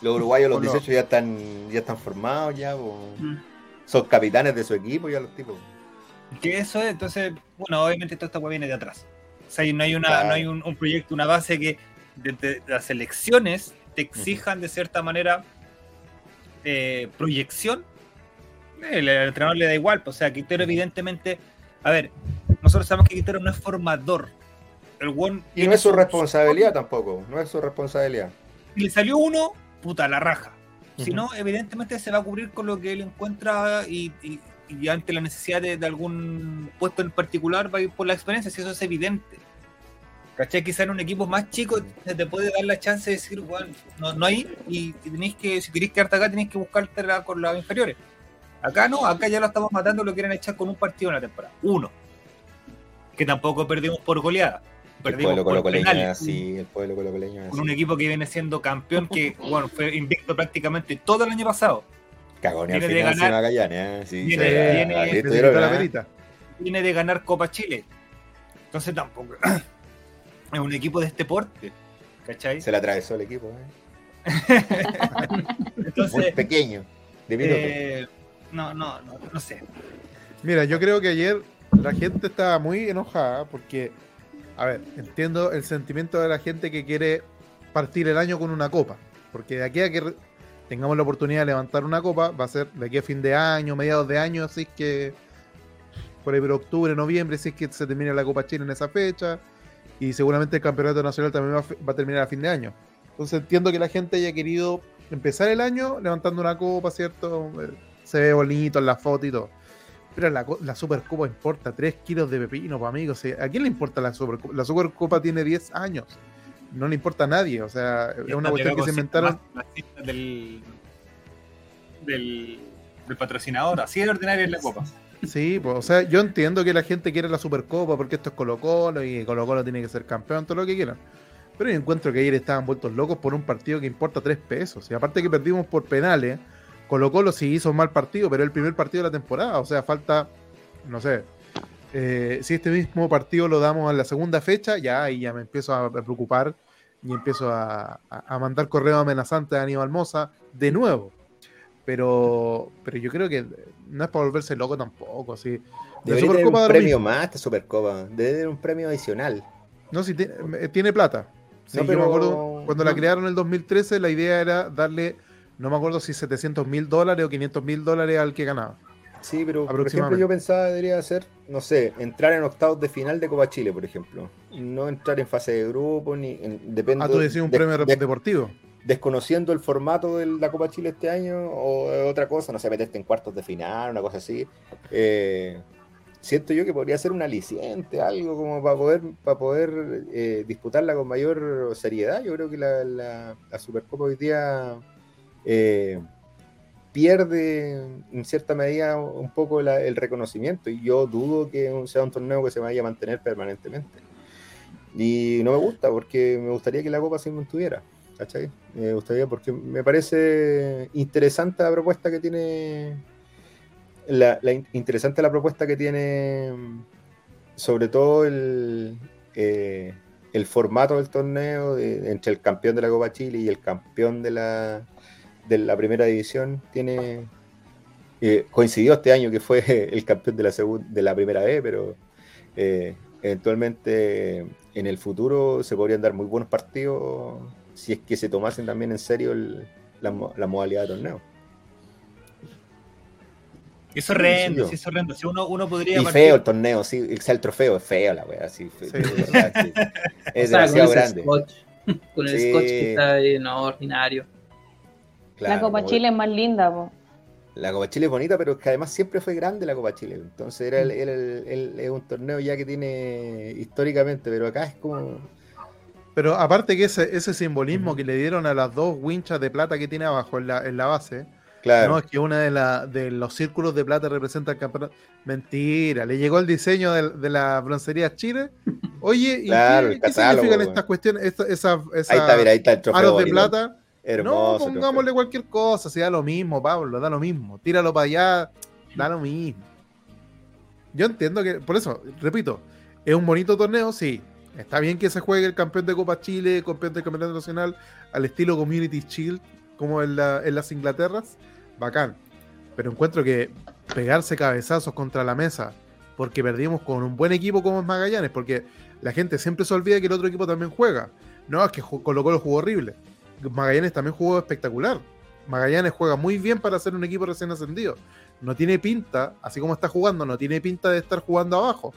[SPEAKER 3] Los uruguayos a los 18 ya están ya están formados ya, mm. son capitanes de su equipo ya los tipos.
[SPEAKER 1] Que eso es, entonces, bueno, obviamente todo esta viene de atrás. O sea, no hay una, no hay un, proyecto, una base que desde las elecciones te exijan de cierta manera eh, proyección. El, entrenador le da igual, pues, o sea, Quintero evidentemente a ver, nosotros sabemos que Quintero no es formador.
[SPEAKER 3] El y no es su responsabilidad tampoco, no es su responsabilidad.
[SPEAKER 1] Y le salió uno, puta, la raja. Si no, evidentemente se va a cubrir con lo que él encuentra y, ante la necesidad de, algún puesto en particular va a ir por la experiencia, si eso es evidente. ¿Cachai? Quizá en un equipo más chico se te puede dar la chance de decir, bueno, no, no hay, y, tenéis que, si queréis quedarte acá, tenéis que buscarte con las inferiores. Acá no, acá ya lo estamos matando, lo quieren echar con un partido en la temporada. Uno. Que tampoco perdimos por goleada. Perdimos
[SPEAKER 3] el pueblo por penales. Sí, el pueblo colocoleño.
[SPEAKER 1] Con un equipo que viene siendo campeón, que bueno, fue invicto prácticamente todo el año pasado.
[SPEAKER 3] Cagón al final ganar, Magallanes, ¿eh? sí,
[SPEAKER 1] viene, viene, viene, viene de ganar Copa Chile. Entonces tampoco es un equipo de este porte. ¿Cachai?
[SPEAKER 3] Se le atravesó el equipo. ¿eh? Entonces, Muy pequeño.
[SPEAKER 1] Eh, no, no, no, no sé.
[SPEAKER 5] Mira, yo creo que ayer la gente estaba muy enojada porque, a ver, entiendo el sentimiento de la gente que quiere partir el año con una copa. Porque de aquí a que tengamos la oportunidad de levantar una copa, va a ser de aquí a fin de año, mediados de año, así que por ahí octubre, noviembre, si es que se termina la Copa Chile en esa fecha y seguramente el campeonato nacional también va, a terminar a fin de año. Entonces entiendo que la gente haya querido empezar el año levantando una copa, ¿cierto? Se ve bonito en la foto y todo. Pero la, la Supercopa importa 3 kilos de pepino, para amigos. ¿A quién le importa la Supercopa? La Supercopa tiene 10 años. No le importa a nadie. O sea, es una cuestión que se inventaron.
[SPEAKER 1] Del, del, del, patrocinador. Así de ordinaria es la Copa.
[SPEAKER 5] Sí, pues, o sea, yo entiendo que la gente quiere la Supercopa porque esto es Colo Colo y Colo Colo tiene que ser campeón, todo lo que quieran. Pero yo encuentro que ayer estaban vueltos locos por un partido que importa tres pesos. Y aparte que perdimos por penales, Colo Colo sí hizo un mal partido, pero el primer partido de la temporada. O sea, falta, no sé, eh, si este mismo partido lo damos a la segunda fecha, ya ahí ya me empiezo a preocupar y empiezo a, a mandar correo amenazante a Aníbal Moza de nuevo. Pero, pero yo creo que no es para volverse loco tampoco. Así.
[SPEAKER 3] Debería tener un premio más esta Supercopa. Debe tener un premio adicional.
[SPEAKER 5] No, si eh, tiene, plata. Sí, pero... Yo me acuerdo cuando la crearon en el 2013, la idea era darle, no me acuerdo si 700 mil dólares o 500 mil dólares al que ganaba.
[SPEAKER 3] Sí, pero por ejemplo yo pensaba debería ser, no sé, entrar en octavos de final de Copa Chile, por ejemplo. No entrar en fase de grupo, ni depende
[SPEAKER 5] Ah, tú decías un premio deportivo
[SPEAKER 3] desconociendo el formato de la Copa Chile este año o otra cosa, no sé, meterte en cuartos de final, una cosa así. Eh, siento yo que podría ser un aliciente, algo como para poder, para poder eh, disputarla con mayor seriedad. Yo creo que la, la, Supercopa hoy día eh, pierde en cierta medida un poco el reconocimiento y yo dudo que sea un torneo que se vaya a mantener permanentemente. Y no me gusta porque me gustaría que la Copa se mantuviera. ¿cachai? Me gustaría, porque me parece interesante la propuesta que tiene. Interesante la propuesta que tiene, sobre todo el, eh, el formato del torneo entre el campeón de la Copa Chile y el campeón de la, de la primera división. Tiene eh, coincidió este año que fue el campeón de la, de la primera B, pero eh, eventualmente en el futuro se podrían dar muy buenos partidos si es que se tomasen también en serio la, modalidad de torneo.
[SPEAKER 1] Eso es horrendo, sí, es horrendo. Si uno, uno podría.
[SPEAKER 3] Y feo el torneo, sí. el trofeo es feo, la wea. Sí, es demasiado grande.
[SPEAKER 4] con el scotch que está ahí, no, ordinario.
[SPEAKER 2] La Copa Chile es más linda, po.
[SPEAKER 3] La Copa Chile es bonita, pero es que además siempre fue grande la Copa Chile. Entonces era, el, un torneo ya que tiene históricamente, pero acá es como
[SPEAKER 5] pero aparte que ese, ese simbolismo que le dieron a las dos winchas de plata que tiene abajo en la, en la base, claro. ¿no? es que una de, la, de los círculos de plata representa el campeonato. Mentira, le llegó el diseño de, la broncería Chile. Oye, ¿y qué, significan estas cuestiones? Esa, esa, ahí
[SPEAKER 3] está, mira, ahí está el trofeo
[SPEAKER 5] de plata. Hermoso, no, pongámosle cualquier cosa, si da lo mismo, Pablo, da lo mismo. Tíralo para allá, da lo mismo. Yo entiendo que, por eso, repito, es un bonito torneo, sí, Está bien que se juegue el campeón de Copa Chile, campeón del Campeonato Nacional, al estilo Community Shield, como en, las Inglaterras. Bacán. Pero encuentro que pegarse cabezazos contra la mesa porque perdimos con un buen equipo como es Magallanes, porque la gente siempre se olvida que el otro equipo también juega. No, es que Colo Colo jugó horrible. Magallanes también jugó espectacular. Magallanes juega muy bien para ser un equipo recién ascendido. No tiene pinta, así como está jugando, no tiene pinta de estar jugando abajo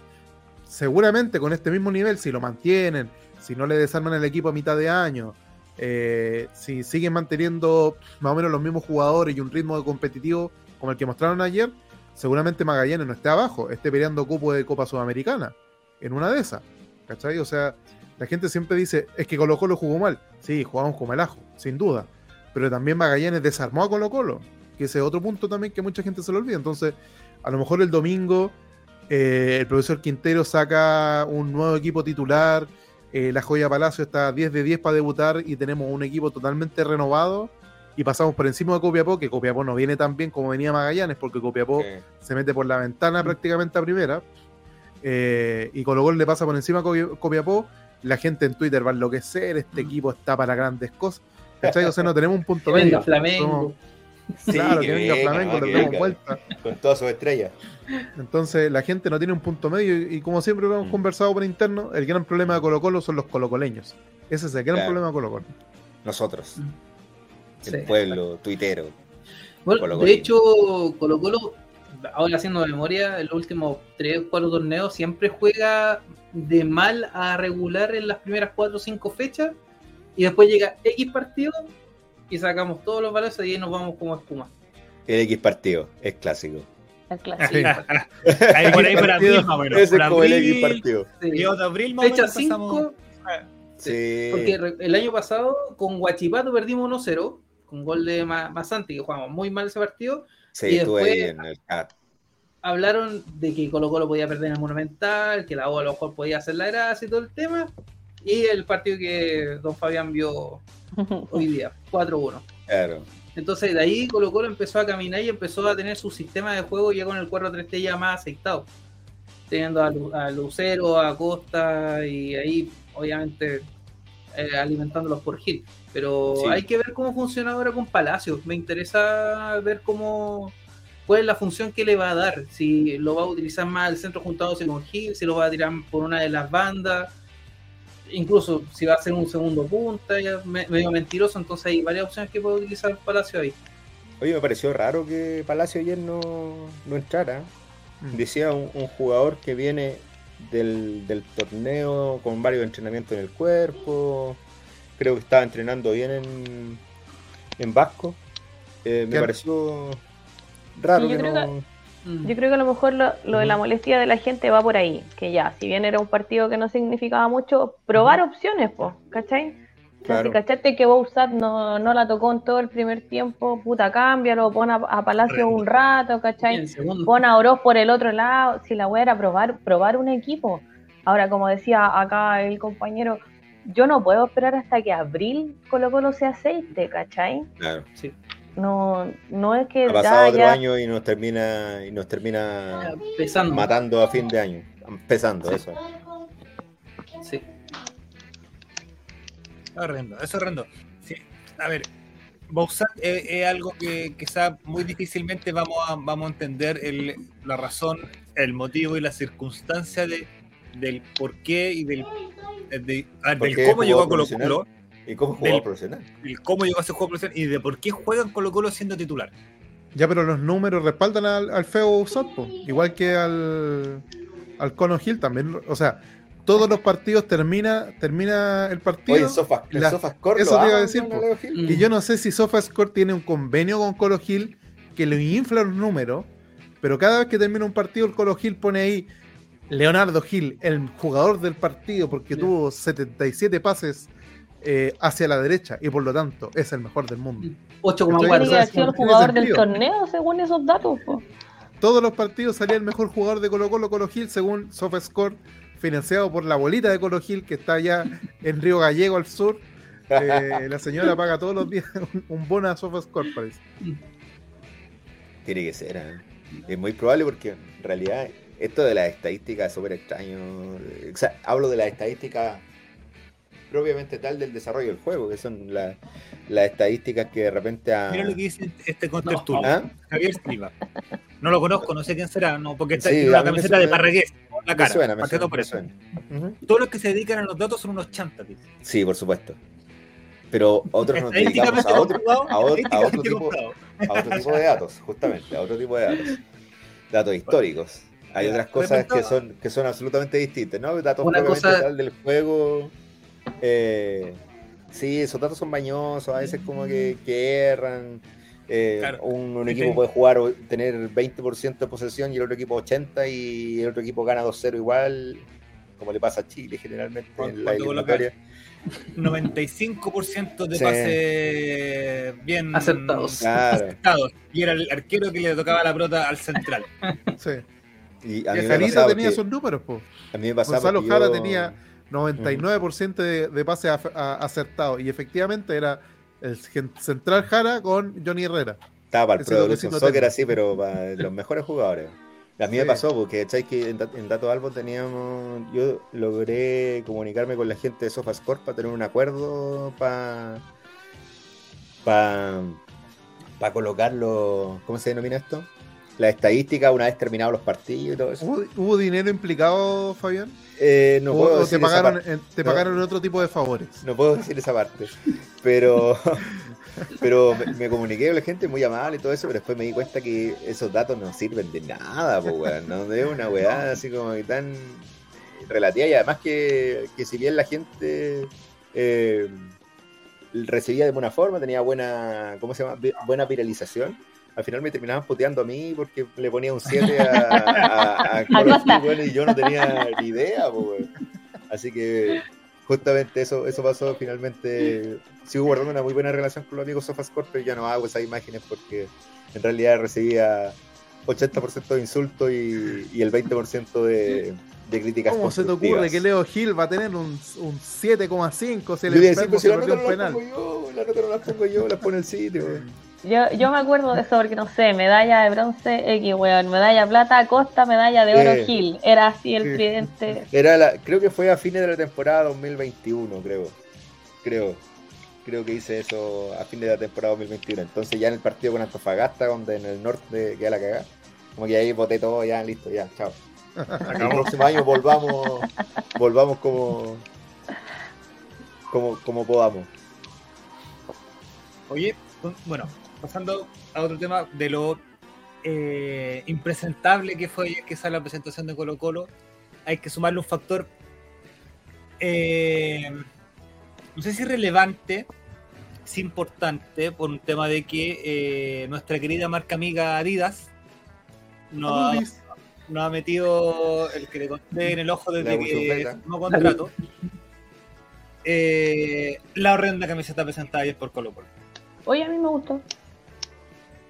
[SPEAKER 5] seguramente con este mismo nivel, si lo mantienen, si no le desarman el equipo a mitad de año, eh, si siguen manteniendo más o menos los mismos jugadores y un ritmo de competitivo como el que mostraron ayer, seguramente Magallanes no esté abajo, esté peleando cupo de Copa Sudamericana, en una de esas. ¿Cachai? O sea, la gente siempre dice, es que Colo Colo jugó mal. Sí, jugamos como el ajo, sin duda. Pero también Magallanes desarmó a Colo Colo, que ese es otro punto también que mucha gente se lo olvida. Entonces, a lo mejor el domingo eh, el profesor Quintero saca un nuevo equipo titular, eh, la Joya Palacio está 10 de 10 para debutar y tenemos un equipo totalmente renovado y pasamos por encima de Copiapó, que Copiapó no viene tan bien como venía Magallanes, porque Copiapó se mete por la ventana prácticamente a primera, eh, y Colo Colo le pasa por encima a Copiapó, la gente en Twitter va a enloquecer, este equipo está para grandes cosas. ¿Cachai? O sea, no tenemos un punto
[SPEAKER 4] medio. Flamengo.
[SPEAKER 5] claro, que, venga, Flamengo, lo damos vuelta.
[SPEAKER 3] Con todas sus estrellas.
[SPEAKER 5] Entonces la gente no tiene un punto medio y, como siempre lo hemos mm. conversado por interno, el gran problema de Colo Colo son los colocoleños. Ese es el gran problema de Colo Colo.
[SPEAKER 3] Nosotros. Mm. El pueblo, tuitero.
[SPEAKER 4] Bueno, de hecho, Colo Colo, ahora haciendo memoria, en los últimos 3 4 torneos siempre juega de mal a regular en las primeras 4 o 5 fechas y después llega X partido y sacamos todos los valores y ahí nos vamos como espuma.
[SPEAKER 3] El X partido, es clásico.
[SPEAKER 2] El clásico.
[SPEAKER 1] ahí por ahí por abril, más
[SPEAKER 3] Ese es como el X partido.
[SPEAKER 1] Sí. abril,
[SPEAKER 4] más Fecha 5. Sí. Porque el año pasado con Guachipato perdimos 1-0 con gol de Masanti, que jugamos muy mal ese partido.
[SPEAKER 3] Sí, y después ahí en el chat.
[SPEAKER 4] Hablaron de que Colo Colo podía perder en el Monumental, que la O a lo mejor podía hacer la gracia y todo el tema. Y el partido que Don Fabián vio hoy día, 4-1.
[SPEAKER 3] Claro.
[SPEAKER 4] Entonces de ahí Colo Colo empezó a caminar y empezó a tener su sistema de juego ya con el 4-3-3 ya más aceptado. Teniendo a, Lucero, a Costa y ahí obviamente eh, alimentándolos por Gil. Pero hay que ver cómo funciona ahora con Palacios. Me interesa ver cómo cuál es la función que le va a dar. Si lo va a utilizar más el centro juntado con Gil, si lo va a tirar por una de las bandas incluso si va a ser un segundo punta, ya medio mentiroso, entonces hay varias opciones que puede utilizar Palacio ahí.
[SPEAKER 3] Oye, me pareció raro que Palacio ayer no, no entrara. Mm. Decía un, jugador que viene del, torneo con varios entrenamientos en el cuerpo. Creo que estaba entrenando bien en, en Vasco. Eh, me pareció raro que no...
[SPEAKER 2] Mm. Yo creo que a lo mejor lo, de la molestia de la gente va por ahí, que ya, si bien era un partido que no significaba mucho, probar opciones, pues, ¿cachai? si cachaste que Bouzat no, no la tocó en todo el primer tiempo, puta, cámbialo, pon a, Palacio un rato, ¿cachai? Pon a Oroz por el otro lado, si la weá era probar, probar un equipo. Ahora, como decía acá el compañero, yo no puedo esperar hasta que abril Colo Colo se aceite, ¿cachai?
[SPEAKER 3] Claro, sí.
[SPEAKER 2] No, no es que.
[SPEAKER 3] Ha pasado otro año y nos termina, y nos termina matando a fin de año. Empezando, eso.
[SPEAKER 4] Sí.
[SPEAKER 1] Horrendo, es horrendo. Sí. A ver, Bowsat es, algo que quizá muy difícilmente vamos a, vamos a entender el, la razón, el motivo y la circunstancia de, del por qué y del, de, del cómo llegó a Colo Colo
[SPEAKER 3] ¿Y cómo jugó profesional?
[SPEAKER 1] Y cómo llegó a ser juego profesional y de por qué juegan Colo Colo siendo titular.
[SPEAKER 5] Ya, pero los números respaldan al, feo Usopp, igual que al, al Cono Hill también. O sea, todos los partidos termina, termina el partido.
[SPEAKER 3] Oye, Sofa, el SofaScore
[SPEAKER 5] Eso te iba a decir. Y yo no sé si SofaScore tiene un convenio con Colo Hill que le infla los números, pero cada vez que termina un partido, el Colo Hill pone ahí Leonardo Gil, el jugador del partido, porque tuvo 77 pases eh, hacia la derecha y por lo tanto es el mejor del mundo.
[SPEAKER 2] 8,4. sido el jugador del torneo según esos datos.
[SPEAKER 5] Todos los partidos salía el mejor jugador de Colo Colo Colo Gil según SofaScore, financiado por la bolita de Colo Gil que está allá en Río Gallego al sur. Eh, la señora paga todos los días un, bono a SofaScore, parece.
[SPEAKER 3] Tiene que ser, ¿eh? es muy probable porque en realidad esto de las estadísticas es súper extraño. O sea, hablo de las estadísticas propiamente tal del desarrollo del juego, que son las estadísticas que de repente...
[SPEAKER 1] Mira lo que dice este contertulio, ¿Ah? Javier Silva. No lo conozco, no sé quién será, no, porque está en la camiseta de Parragués, la cara. suena, me suena, Todos los que se dedican a los datos son unos chantas.
[SPEAKER 3] Sí, por supuesto. Pero otros nos dedicamos a otro, a, otro, a, otro tipo, a otro tipo de datos, justamente, a otro tipo de datos. Datos históricos. Hay otras cosas que son, que son absolutamente distintas, ¿no? Datos propiamente tal del juego eh, Sí, esos datos son bañosos, a veces como que, erran. Eh, un, equipo puede jugar o tener 20% de posesión y el otro equipo 80% y el otro equipo gana 2-0 igual, como le pasa a Chile generalmente en la eliminatoria.
[SPEAKER 1] 95% de pases bien aceptados. acertados. Y era el arquero que le tocaba la pelota al central.
[SPEAKER 5] Sí. Y a mí tenía esos números, po. A mí me pasaba Gonzalo Jara tenía 99% de, de pases acertados. Y efectivamente era el central Jara con Johnny Herrera.
[SPEAKER 3] Estaba para el Pro Evolution Soccer así, pero para los mejores jugadores. A mí me pasó, porque que en, en Dato Albo teníamos. Yo logré comunicarme con la gente de SofaScore para tener un acuerdo para. para. para colocarlo. ¿Cómo se denomina esto? La estadística una vez terminados los partidos y todo eso.
[SPEAKER 5] ¿Hubo, dinero implicado, Fabián?
[SPEAKER 3] Eh, no puedo decir
[SPEAKER 5] te pagaron, te pagaron otro tipo de favores?
[SPEAKER 3] No puedo decir esa parte. Pero Pero me, comuniqué con la gente muy amable y todo eso, pero después me di cuenta que esos datos no sirven de nada, pues, No es una weá así como que tan relativa y además que, si bien la gente eh, recibía de buena forma, tenía buena, ¿cómo se llama? Buena viralización. Al final me terminaban puteando a mí porque le ponía un 7 a, a, y yo no tenía ni idea, pues, Así que justamente eso, eso pasó finalmente. Sigo guardando una muy buena relación con los amigos Sofascore, pero ya no hago esas imágenes porque en realidad recibía 80% de insultos y, el 20% de, de críticas.
[SPEAKER 5] ¿Cómo se te ocurre que Leo Gil va a tener un, un 7,5 si el enfermo
[SPEAKER 3] se perdió un penal? Yo, la nota no la pongo yo, la pone el sitio.
[SPEAKER 2] Yo, yo me acuerdo de eso porque no sé, medalla de bronce X, weón, medalla plata Costa, medalla de oro Gil. Era así el tridente.
[SPEAKER 3] Era la, creo que fue a fines de la temporada 2021, creo. Creo. Creo que hice eso a fines de la temporada 2021. Entonces ya en el partido con Antofagasta, donde en el norte queda la cagada, como que ahí boté todo, ya listo, ya, chao. el próximo año volvamos, volvamos como, como, como podamos.
[SPEAKER 1] Oye, bueno, pasando a otro tema de lo eh, impresentable que fue que sale la presentación de Colo Colo, hay que sumarle un factor, eh, no sé si relevante, es importante, por un tema de que eh, nuestra querida marca amiga Adidas nos ha, metido el que le conté en el ojo desde que no contrato. la horrenda camiseta presentada ayer por Colo Colo.
[SPEAKER 2] Oye, a mí me gustó.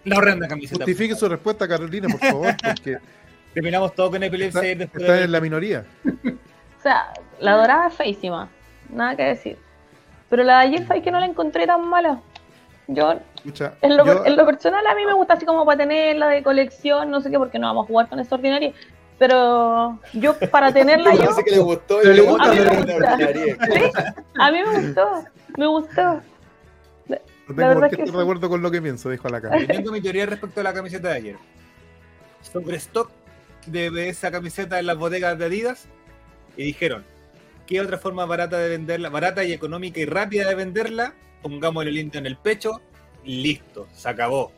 [SPEAKER 1] La horrenda camiseta.
[SPEAKER 5] Justifique su respuesta, Carolina, por favor, porque.
[SPEAKER 1] Terminamos todo con epilepsia.
[SPEAKER 5] Está, en la minoría.
[SPEAKER 2] O sea, la dorada es feísima. Nada que decir. Pero la de ayer fue que no la encontré tan mala. Yo, en, lo, personal, a mí me gusta así como para tenerla de colección, no sé qué, porque no vamos a jugar con esta ordinaria. Pero yo, para tenerla, yo.
[SPEAKER 3] que le gustó. le gusta,
[SPEAKER 2] a, mí me gusta. ¿Sí? a mí me gustó. Me gustó.
[SPEAKER 5] No tengo por qué estar de acuerdo con lo que pienso, dijo la cara.
[SPEAKER 1] Tengo mi teoría respecto a la camiseta de ayer. Sobre stock de esa camiseta en las bodegas de Adidas y dijeron, ¿qué otra forma barata de venderla? Barata y económica y rápida de venderla. Pongámosle el indio en el pecho y listo, se acabó.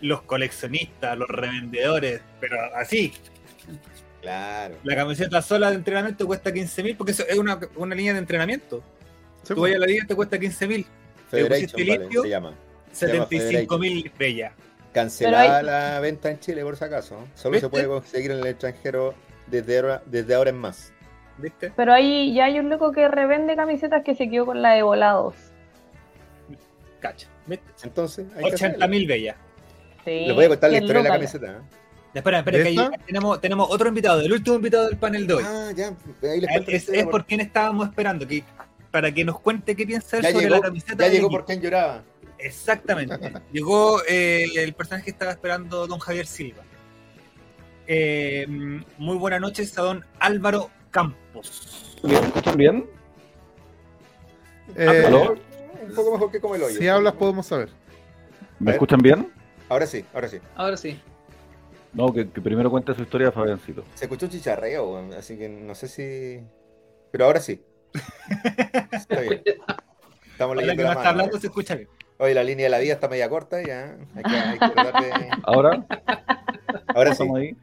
[SPEAKER 1] Los coleccionistas, los revendedores, pero así.
[SPEAKER 3] Claro.
[SPEAKER 1] La camiseta sola de entrenamiento cuesta 15 mil porque es una, línea de entrenamiento. Tú vas a la liga y te cuesta 15 mil.
[SPEAKER 3] Federation se llama.
[SPEAKER 1] 75 mil bella.
[SPEAKER 3] Cancelada la venta en Chile, por si acaso. Solo se puede conseguir en el extranjero desde ahora, desde ahora en más.
[SPEAKER 2] ¿Viste? Pero ahí ya hay un loco que revende camisetas que se quedó con la de volados.
[SPEAKER 1] Cacha. ¿Viste?
[SPEAKER 3] Entonces,
[SPEAKER 1] 80 mil bella.
[SPEAKER 3] Sí, Le voy a contar la historia de la camiseta. ¿eh?
[SPEAKER 1] Espera, espera, que ahí tenemos, tenemos otro invitado, el último invitado del panel de hoy.
[SPEAKER 3] Ah, ya,
[SPEAKER 1] ahí les es, es por quien estábamos esperando, que para que nos cuente qué piensa él sobre la camiseta.
[SPEAKER 3] Ya llegó por quien lloraba.
[SPEAKER 1] Exactamente. llegó eh, el personaje que estaba esperando don Javier Silva. Eh, muy buenas noches a don Álvaro Campos.
[SPEAKER 6] ¿Me escuchan bien?
[SPEAKER 5] Eh, un poco mejor que como el hoyo. Si hablas podemos saber.
[SPEAKER 6] ¿Me escuchan bien?
[SPEAKER 3] Ahora sí, ahora sí.
[SPEAKER 4] Ahora sí.
[SPEAKER 6] No, que, primero cuente su historia Fabiancito.
[SPEAKER 3] Se escuchó un chicharreo, así que no sé si... Pero ahora sí. Está bien. Estamos leyendo la,
[SPEAKER 1] está hablando se escucha bien.
[SPEAKER 3] Oye, la línea de la vida está media corta ya. Hay que, hay
[SPEAKER 6] que ¿Ahora?
[SPEAKER 3] Ahora sí. ahí?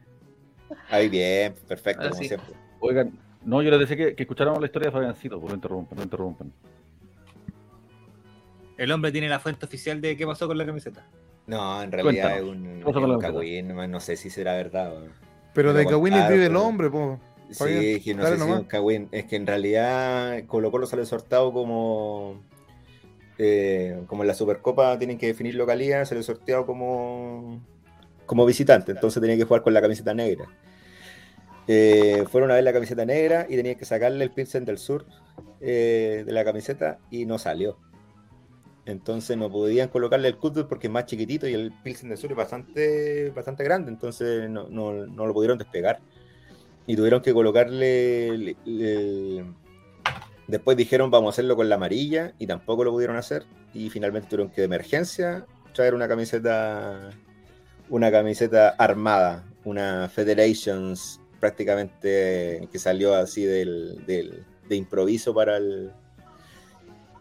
[SPEAKER 3] Ahí bien, perfecto, como siempre.
[SPEAKER 6] Oigan, no, yo les decía que, que escucháramos la historia de Fabiancito, por pues no interrumpan, no interrumpan.
[SPEAKER 1] El hombre tiene la fuente oficial de qué pasó con la camiseta.
[SPEAKER 3] No, en realidad es un, un cagüín, no sé si será verdad.
[SPEAKER 5] Pero de cagüín vive el hombre, po.
[SPEAKER 3] Sí, que no sé si es un cagüín. Es que en realidad Colo Colo sale sortado como eh, como en la Supercopa tienen que definir localidad, se le sorteado como, como visitante, entonces tenía que jugar con la camiseta negra. Eh, fueron a ver la camiseta negra y tenía que sacarle el Pilsen del Sur eh, de la camiseta y no salió. Entonces no podían colocarle el Cutbull porque es más chiquitito y el Pilsen del Sur es bastante, bastante grande, entonces no, lo pudieron despegar. Y tuvieron que colocarle Después dijeron vamos a hacerlo con la amarilla y tampoco lo pudieron hacer. Y finalmente tuvieron que de emergencia traer una camiseta, una camiseta armada, una Federations prácticamente que salió así del, de improviso para el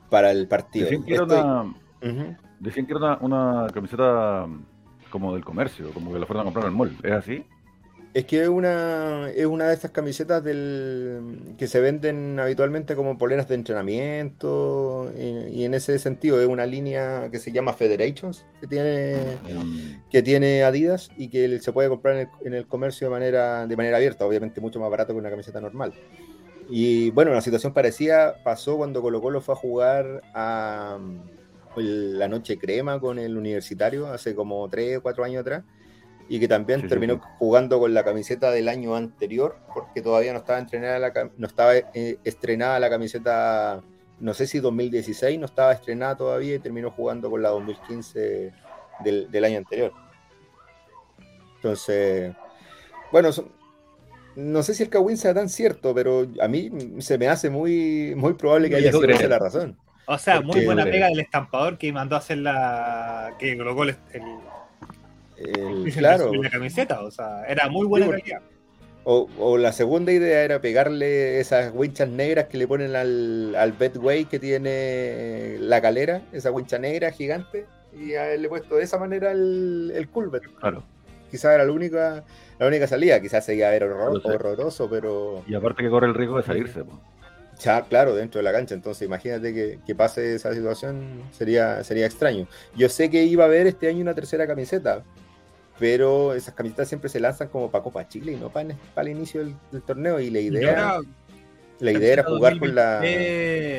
[SPEAKER 3] para el partido.
[SPEAKER 6] Decían que era, una, camiseta como del comercio, como que la fueron a comprar en el mall. ¿Es así?
[SPEAKER 3] Es que es una, es una de estas camisetas del, que se venden habitualmente como poleras de entrenamiento y, en ese sentido es una línea que se llama Federations que tiene, mm. que tiene Adidas y que se puede comprar en el, comercio de manera, de manera abierta, obviamente mucho más barato que una camiseta normal. Y bueno, una situación parecida pasó cuando Colo Colo fue a jugar a la noche crema con el universitario hace como 3 o 4 años atrás y que también terminó jugando con la camiseta del año anterior, porque todavía no estaba, entrenada la, no estaba eh, estrenada la camiseta, no sé si 2016, no estaba estrenada todavía y terminó jugando con la 2015 del, año anterior. Entonces, bueno, no sé si el Kawin sea tan cierto, pero a mí se me hace muy, muy probable que haya sido esa la razón.
[SPEAKER 1] O sea, muy buena pega del estampador que mandó a hacer la. que colocó el, claro. La camiseta, o sea, era muy buena calidad.
[SPEAKER 3] O, la segunda idea era pegarle esas winchas negras que le ponen al, al Bedway que tiene la calera, esa wincha negra gigante, y haberle puesto de esa manera el, el culver.
[SPEAKER 6] Claro.
[SPEAKER 3] Quizás era la única, la única salida, quizás seguía a ver horroroso, pero.
[SPEAKER 6] Y aparte que corre el riesgo de salirse.
[SPEAKER 3] Ya, claro, dentro de la cancha. Entonces, imagínate que, que, pase esa situación, sería, sería extraño. Yo sé que iba a haber este año una tercera camiseta, pero esas camisetas siempre se lanzan como para Copa Chile y no para, el inicio del, torneo. Y la idea, la idea era jugar con la,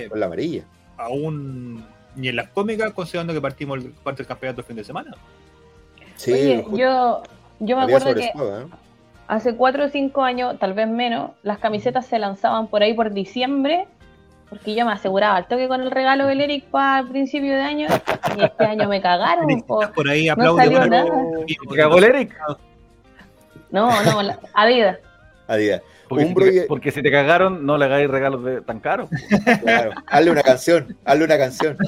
[SPEAKER 3] con la amarilla.
[SPEAKER 1] Aún ni en las cómicas, considerando que partimos el parte del campeonato el fin de semana.
[SPEAKER 2] Sí, yo, yo me acuerdo que ¿eh? hace cuatro o cinco años, tal vez menos, las camisetas se lanzaban por ahí por diciembre porque yo me aseguraba al toque con el regalo del Eric para el principio de año y este año me cagaron.
[SPEAKER 1] Por, ahí no salió
[SPEAKER 2] nada.
[SPEAKER 6] ¿Te cagó el Eric?
[SPEAKER 2] No, no, Adidas.
[SPEAKER 3] Adidas.
[SPEAKER 6] Porque, porque, si te cagaron, no le hagáis regalos de, tan caros.
[SPEAKER 3] Claro, hazle una canción, hazle una canción.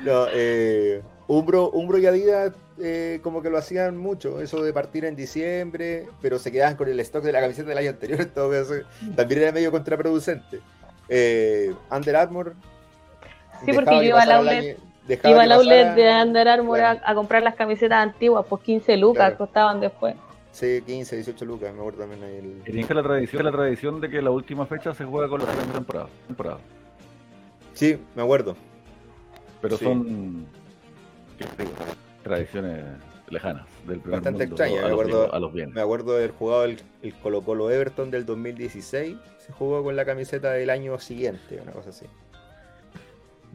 [SPEAKER 3] No, eh, Umbro, Umbro y Adidas eh, como que lo hacían mucho, eso de partir en diciembre, pero se quedaban con el stock de la camiseta del año anterior, todo eso también era medio contraproducente. Eh, Under Armour.
[SPEAKER 2] Sí, porque yo iba al outlet, iba al outlet de Under Armour a, comprar las camisetas antiguas, pues 15 lucas costaban después.
[SPEAKER 3] Sí, 15, 18 lucas, me acuerdo también ahí.
[SPEAKER 6] El... la tradición, la tradición de que la última fecha se juega con la primera temporada. temporada.
[SPEAKER 3] Sí, me acuerdo.
[SPEAKER 6] Pero son tradiciones lejanas del primer
[SPEAKER 3] Bastante extraña, me acuerdo, a los me acuerdo del jugado el, Colo Colo Everton del 2016, se jugó con la camiseta del año siguiente, una cosa así.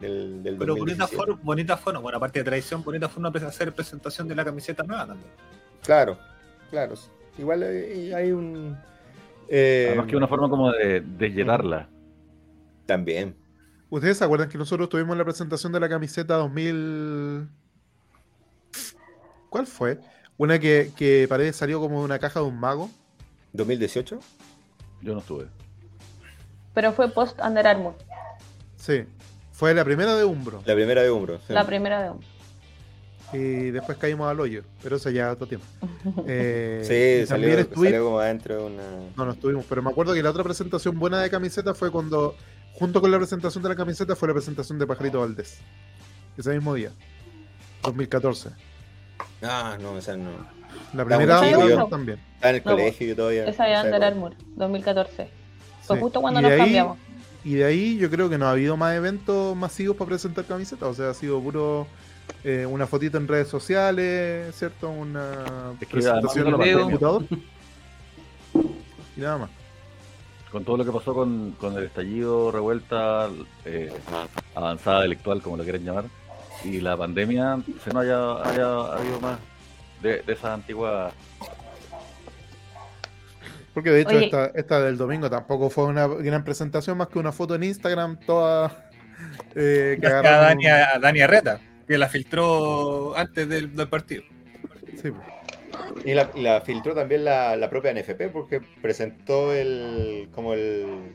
[SPEAKER 1] Del, del Pero bonita forma, bonita forma, bueno, aparte de tradición, bonita forma de hacer presentación de la camiseta nueva también.
[SPEAKER 3] Claro, claro. Igual hay un...
[SPEAKER 6] Eh, Además que una forma como de, de llenarla.
[SPEAKER 3] También.
[SPEAKER 5] ¿Ustedes se acuerdan que nosotros tuvimos la presentación de la camiseta 2000... ¿Cuál fue? Una que, que parece salió como de una caja de un mago.
[SPEAKER 3] ¿2018?
[SPEAKER 6] Yo no estuve.
[SPEAKER 2] Pero fue post Under Armour.
[SPEAKER 5] Sí. Fue la primera de Umbro.
[SPEAKER 3] La primera de Umbro.
[SPEAKER 2] La primera de Umbro.
[SPEAKER 5] Y después caímos al hoyo, pero eso ya otro tiempo.
[SPEAKER 3] Eh, sí, salió, salió, como adentro de una.
[SPEAKER 5] No, no estuvimos, pero me acuerdo que la otra presentación buena de camiseta fue cuando, junto con la presentación de la camiseta, fue la presentación de Pajarito Valdés. Ese mismo día, 2014.
[SPEAKER 3] Ah, no, esa no.
[SPEAKER 5] La primera también.
[SPEAKER 3] Está en el colegio
[SPEAKER 2] todavía. Esa de Under Armour, 2014. Fue justo cuando nos cambiamos.
[SPEAKER 5] y de ahí yo creo que no ha habido más eventos masivos para presentar camisetas. O sea, ha sido puro eh, una fotito en redes sociales, ¿cierto? Una presentación en el computador. Y nada más.
[SPEAKER 6] Con todo lo que pasó con, con el estallido, revuelta, eh, avanzada intelectual, como lo quieren llamar, y la pandemia, se no haya, haya habido más de, de esas antiguas
[SPEAKER 5] porque de hecho esta, esta, del domingo tampoco fue una gran presentación, más que una foto en Instagram toda...
[SPEAKER 1] Eh, que a Dani, a Dani Arreta, que la filtró antes del, partido.
[SPEAKER 3] Sí. Y la, la filtró también la, la, propia NFP porque presentó el como el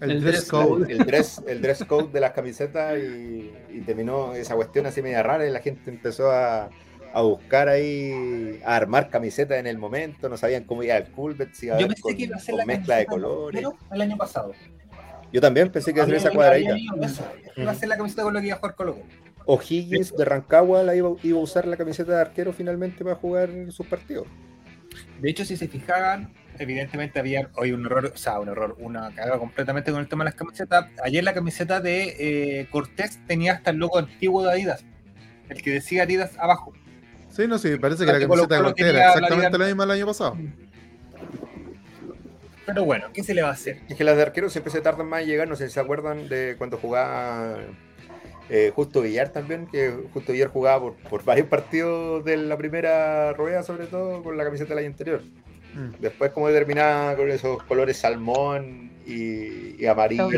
[SPEAKER 5] el, dress code.
[SPEAKER 3] El dress, el dress code de las camisetas y, y terminó esa cuestión así media rara y la gente empezó a, a buscar ahí, a armar camisetas en el momento, no sabían cómo iba el Culbert, si
[SPEAKER 1] iba Yo pensé con, que iba a ser la
[SPEAKER 3] mezcla de colores.
[SPEAKER 1] el año pasado.
[SPEAKER 3] Yo también pensé que iba a ser esa cuadradita.
[SPEAKER 1] Iba a ser la camiseta con lo que iba a jugar Colo
[SPEAKER 3] O'Higgins de Rancagua la iba, iba, a usar la camiseta de arquero finalmente para jugar sus partidos.
[SPEAKER 1] De hecho, si se fijaban, evidentemente había hoy un error, o sea, un error, una cagada completamente con el tema de las camisetas. Ayer la camiseta de eh, Cortés tenía hasta el logo antiguo de Adidas, el que decía Adidas abajo.
[SPEAKER 5] Sí, no, sí, parece que la camiseta de Cortés era exactamente la, misma el año pasado.
[SPEAKER 1] Pero bueno, ¿qué se le va a hacer?
[SPEAKER 3] Es que las de arquero siempre se tardan más en llegar, no sé si se acuerdan de cuando jugaba eh, Justo Villar también, que Justo Villar jugaba por, varios partidos de la primera rueda, sobre todo con la camiseta del año anterior. Mm. Después como terminaba con esos colores salmón y, amarillo.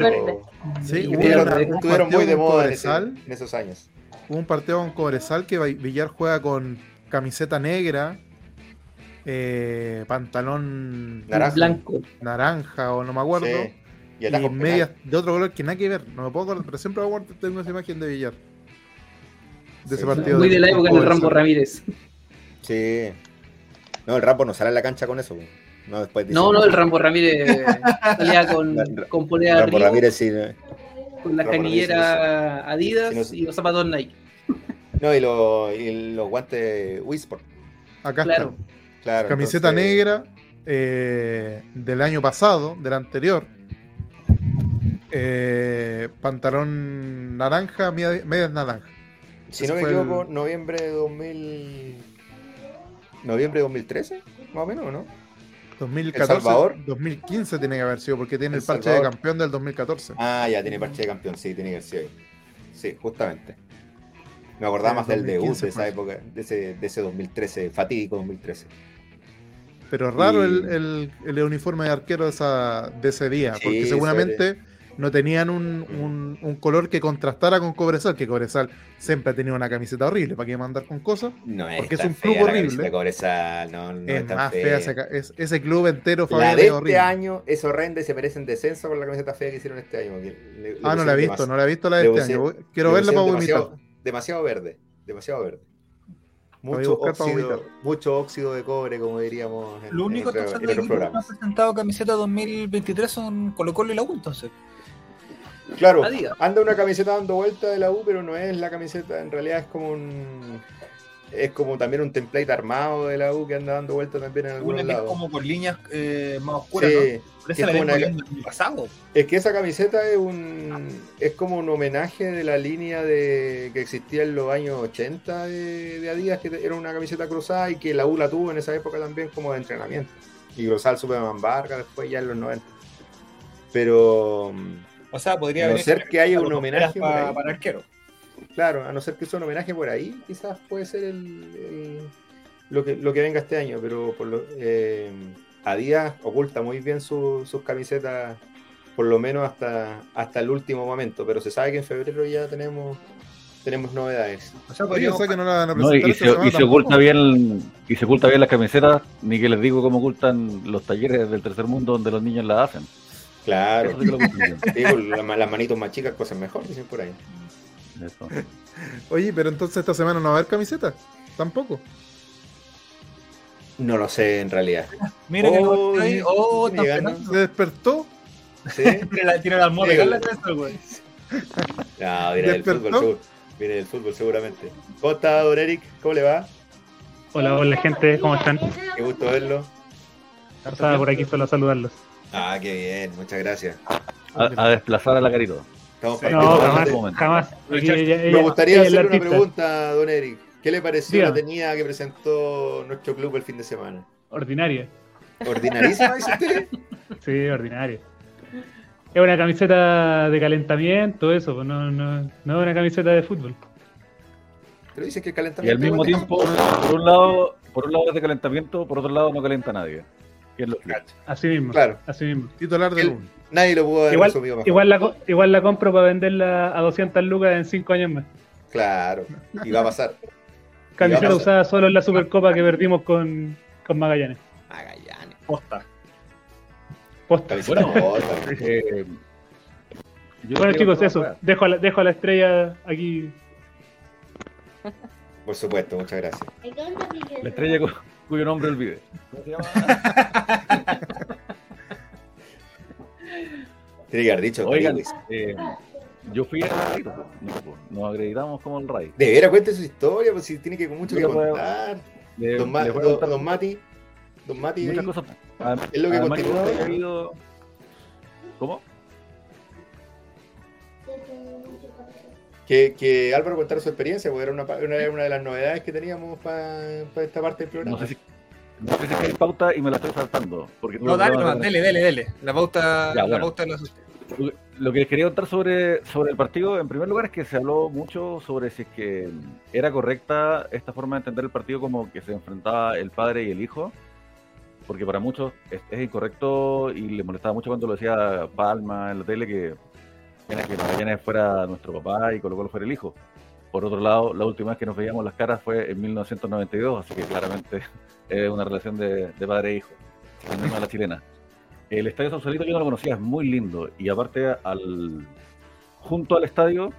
[SPEAKER 3] Sí, estuvieron muy de moda en, esos años.
[SPEAKER 5] Hubo un partido con Cobresal que Villar juega con camiseta negra, eh, pantalón
[SPEAKER 4] naranja. blanco,
[SPEAKER 5] naranja o no me acuerdo. Y, medias de otro color que nada que ver, no me puedo acordar, pero siempre acuerdo, tengo esa imagen de Villar.
[SPEAKER 4] De ese partido. Muy de, la época del Rambo Ramírez.
[SPEAKER 3] Sí. No, el Rambo no sale a la cancha con eso.
[SPEAKER 4] No, después no, no, el Rambo Ramírez salía con, con polea
[SPEAKER 3] Rambo Ramírez sí
[SPEAKER 4] con la canillera Adidas y los zapatos Nike.
[SPEAKER 3] No, y, los guantes Whisper.
[SPEAKER 5] Acá claro. Claro, Camiseta negra eh, del año pasado, del anterior. Eh, pantalón naranja, medias naranja.
[SPEAKER 3] Si no me equivoco, noviembre de 2000. Noviembre de 2013, más o menos, ¿no?
[SPEAKER 5] 2014, 2015 tiene que haber sido, porque tiene el, parche de campeón del 2014.
[SPEAKER 3] Ah, ya tiene parche de campeón, sí, tiene que haber sido ahí. Sí, justamente. Me acordaba más del debut de esa época, de ese, de ese 2013, fatídico 2013.
[SPEAKER 5] Pero raro el, el, uniforme de arquero de, esa, de ese día, porque seguramente no tenían un, un, color que contrastara con Cobresal, que Cobresal siempre ha tenido una camiseta horrible, ¿para qué mandar con cosas?
[SPEAKER 3] No es porque es un club horrible. Cobresal, no, no
[SPEAKER 5] es, más fea, ese, ese, club entero
[SPEAKER 3] Fabián, de este año es horrenda y se merecen descenso con la camiseta fea que hicieron este año.
[SPEAKER 5] ah, no la he visto, no la he visto la de este año. Quiero verla para
[SPEAKER 3] demasiado, demasiado verde, demasiado verde. Mucho óxido, mucho óxido de cobre, como diríamos
[SPEAKER 1] en, Lo único que han presentado camiseta 2023 son Colo Colo y la U, entonces.
[SPEAKER 3] Claro, anda una camiseta dando vuelta de la U, pero no es la camiseta, en realidad es como un. Es como también un template armado de la U que anda dando vuelta también en algunos una lados.
[SPEAKER 1] Es como con líneas eh, más oscuras, sí, ¿no? es, como una... pasado.
[SPEAKER 3] es que esa camiseta es un es como un homenaje de la línea de que existía en los años 80 de, de Adidas, que era una camiseta cruzada y que la U la tuvo en esa época también como de entrenamiento. Y Grosal Superman Vargas después ya en los 90. Pero
[SPEAKER 1] o sea, podría
[SPEAKER 3] a no ser que haya un homenaje
[SPEAKER 1] para, para, arquero.
[SPEAKER 3] Claro, a no ser que sea un homenaje por ahí, quizás puede ser el, lo, que, lo que venga este año, pero por lo, eh, a Díaz oculta muy bien sus camisetas, por lo menos hasta, hasta el último momento, pero se sabe que en febrero ya tenemos tenemos novedades.
[SPEAKER 5] O sea, que no la
[SPEAKER 6] van a y, se, y se, oculta bien y se oculta bien las camisetas, ni que les digo cómo ocultan los talleres del tercer mundo donde los niños la hacen.
[SPEAKER 3] Claro. Pues, las manitos más chicas, cosas mejores, dicen por ahí.
[SPEAKER 5] Oye, pero entonces esta semana no va a haber camiseta. Tampoco.
[SPEAKER 3] No lo sé en realidad.
[SPEAKER 1] Mira que oh, ahí. Oh,
[SPEAKER 5] ¿Se despertó?
[SPEAKER 3] Sí.
[SPEAKER 1] tiene la almohada,
[SPEAKER 3] la güey. No, viene del fútbol, seguro. Viene del fútbol seguramente. ¿Cómo está, don Eric? ¿Cómo le va?
[SPEAKER 7] Hola, hola gente, ¿cómo están?
[SPEAKER 3] Qué gusto verlo.
[SPEAKER 7] Estaba por aquí solo a saludarlos.
[SPEAKER 3] Ah, qué bien, muchas gracias.
[SPEAKER 6] a, desplazar a la carito.
[SPEAKER 7] Estamos no, jamás, jamás.
[SPEAKER 3] Me gustaría hacer una pregunta, don Eric. ¿Qué le pareció la tenía que presentó nuestro club el fin de semana?
[SPEAKER 7] Ordinaria.
[SPEAKER 3] ¿Ordinarísima, dice usted?
[SPEAKER 7] Sí, ordinaria. Es una camiseta de calentamiento, eso, pues, no, no, no es una camiseta de fútbol.
[SPEAKER 3] Pero dicen que el calentamiento.
[SPEAKER 6] Y al mismo tiempo, por un lado, por un lado es de calentamiento, por otro lado no calienta a nadie. Lo
[SPEAKER 7] así mismo.
[SPEAKER 5] Claro.
[SPEAKER 7] Así mismo.
[SPEAKER 5] Titular de el,
[SPEAKER 3] Nadie lo pudo haber
[SPEAKER 7] igual, mejor. Igual la, igual la compro para venderla a 200 lucas en 5 años más.
[SPEAKER 3] Claro. Y va a pasar.
[SPEAKER 7] Camiseta usada solo en la Supercopa que perdimos con, con Magallanes.
[SPEAKER 3] Magallanes.
[SPEAKER 1] Posta.
[SPEAKER 7] Posta. Bueno, eh, bueno chicos, eso. Dejo a, la, dejo a la estrella aquí.
[SPEAKER 3] Por supuesto, muchas gracias.
[SPEAKER 6] La estrella cuyo nombre olvide. ¿Cómo se llama?
[SPEAKER 3] Tiene que haber dicho.
[SPEAKER 6] Oigan, eh, yo fui a nos acreditamos como el Ray.
[SPEAKER 3] De veras, cuente su historia, pues si tiene que mucho que contar. don, don, Mati, don Mati.
[SPEAKER 6] Muchas cosas.
[SPEAKER 3] Es lo que continúa.
[SPEAKER 6] ¿Cómo?
[SPEAKER 3] Que, que, Álvaro contara su experiencia, porque era una, una, de las novedades que teníamos para esta parte del programa.
[SPEAKER 6] No sé si, no sé si hay pauta y me la estoy saltando. Porque
[SPEAKER 1] no, dale, no, dele, dele, dele. La pauta, la pauta no
[SPEAKER 6] lo que les quería contar sobre, sobre el partido, en primer lugar, es que se habló mucho sobre si es que era correcta esta forma de entender el partido como que se enfrentaba el padre y el hijo, porque para muchos es, incorrecto y le molestaba mucho cuando lo decía Palma en la tele que, que Magallanes fuera nuestro papá y Colo Colo fuera el hijo. Por otro lado, la última vez que nos veíamos las caras fue en 1992, así que claramente es una relación de, padre e hijo, la chilena. El estadio Sausalito yo no lo conocía, es muy lindo. Y aparte, al junto al estadio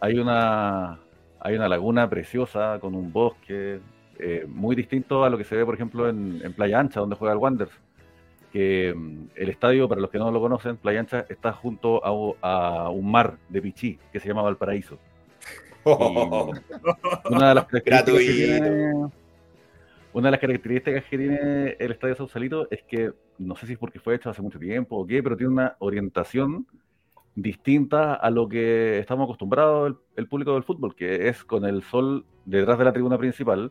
[SPEAKER 6] hay una, hay una laguna preciosa con un bosque eh, muy distinto a lo que se ve, por ejemplo, en, Playa Ancha, donde juega el Wanderers. Que mm, el estadio, para los que no lo conocen, Playa Ancha está junto a, un mar de Pichí que se llama Valparaíso. una de las características una de las características que tiene el Estadio Sausalito es que, no sé si es porque fue hecho hace mucho tiempo o qué, pero tiene una orientación distinta a lo que estamos acostumbrados el, público del fútbol, que es con el sol detrás de la tribuna principal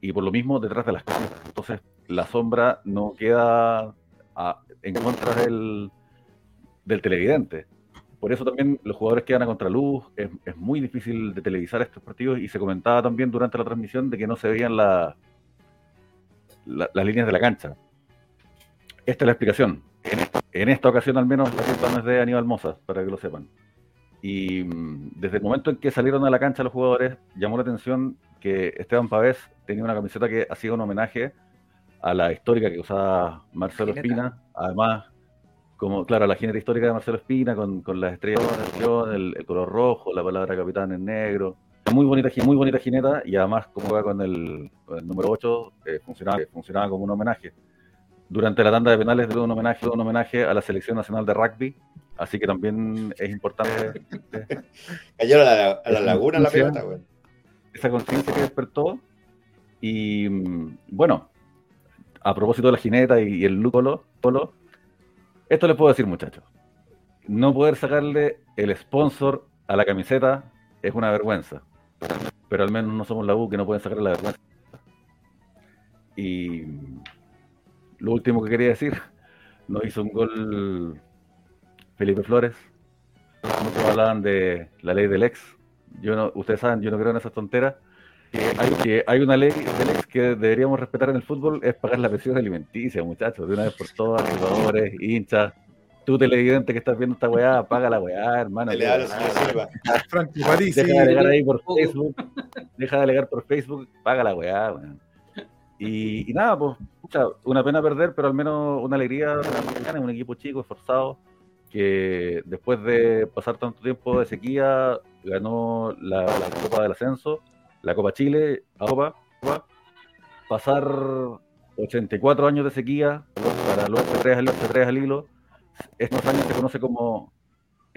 [SPEAKER 6] y por lo mismo detrás de las casas. Entonces la sombra no queda en contra del, del televidente. Por eso también los jugadores quedan a contraluz, es, es muy difícil de televisar estos partidos y se comentaba también durante la transmisión de que no se veían las las líneas de la cancha. Esta es la explicación. En, esta ocasión, al menos, la culpa no es de Aníbal Moza, para que lo sepan. Y mm, desde el momento en que salieron a la cancha los jugadores, llamó la atención que Esteban Pavés tenía una camiseta que hacía un homenaje a la histórica que usaba Marcelo Espina. Además, como, claro, la jineta histórica de Marcelo Espina, con, con las estrellas de el, el color rojo, la palabra capitán en negro, muy bonita, muy bonita jineta y además como va con el, número 8 eh, funcionaba, funcionaba como un homenaje. Durante la tanda de penales dio un homenaje, un homenaje a la selección nacional de rugby, así que también es importante.
[SPEAKER 3] Cayó a la, a la laguna la pelota, güey.
[SPEAKER 6] Esa conciencia que despertó y mm, bueno, a propósito de la jineta y, el lúpulo, esto les puedo decir muchachos, no poder sacarle el sponsor a la camiseta es una vergüenza pero al menos no somos la U que no pueden sacar la vergüenza. Y lo último que quería decir, nos hizo un gol Felipe Flores. Muchos hablaban de la ley del ex. Yo no, ustedes saben, yo no creo en esas tonteras. Hay, que hay una ley del ex que deberíamos respetar en el fútbol, es pagar la pensión alimenticia, muchachos, de una vez por todas, jugadores, hinchas, tú televidente que estás viendo esta weá, apaga la weá, hermano. Le da Deja de alegar ahí por Facebook. Deja de alegar por Facebook, paga la weá, weón. Y, nada, pues, una pena perder, pero al menos una alegría de un equipo chico, esforzado, que después de pasar tanto tiempo de sequía, ganó la, Copa del Ascenso, la Copa Chile, Copa, pasar 84 años de sequía para los tres al, al hilo estos años se conoce como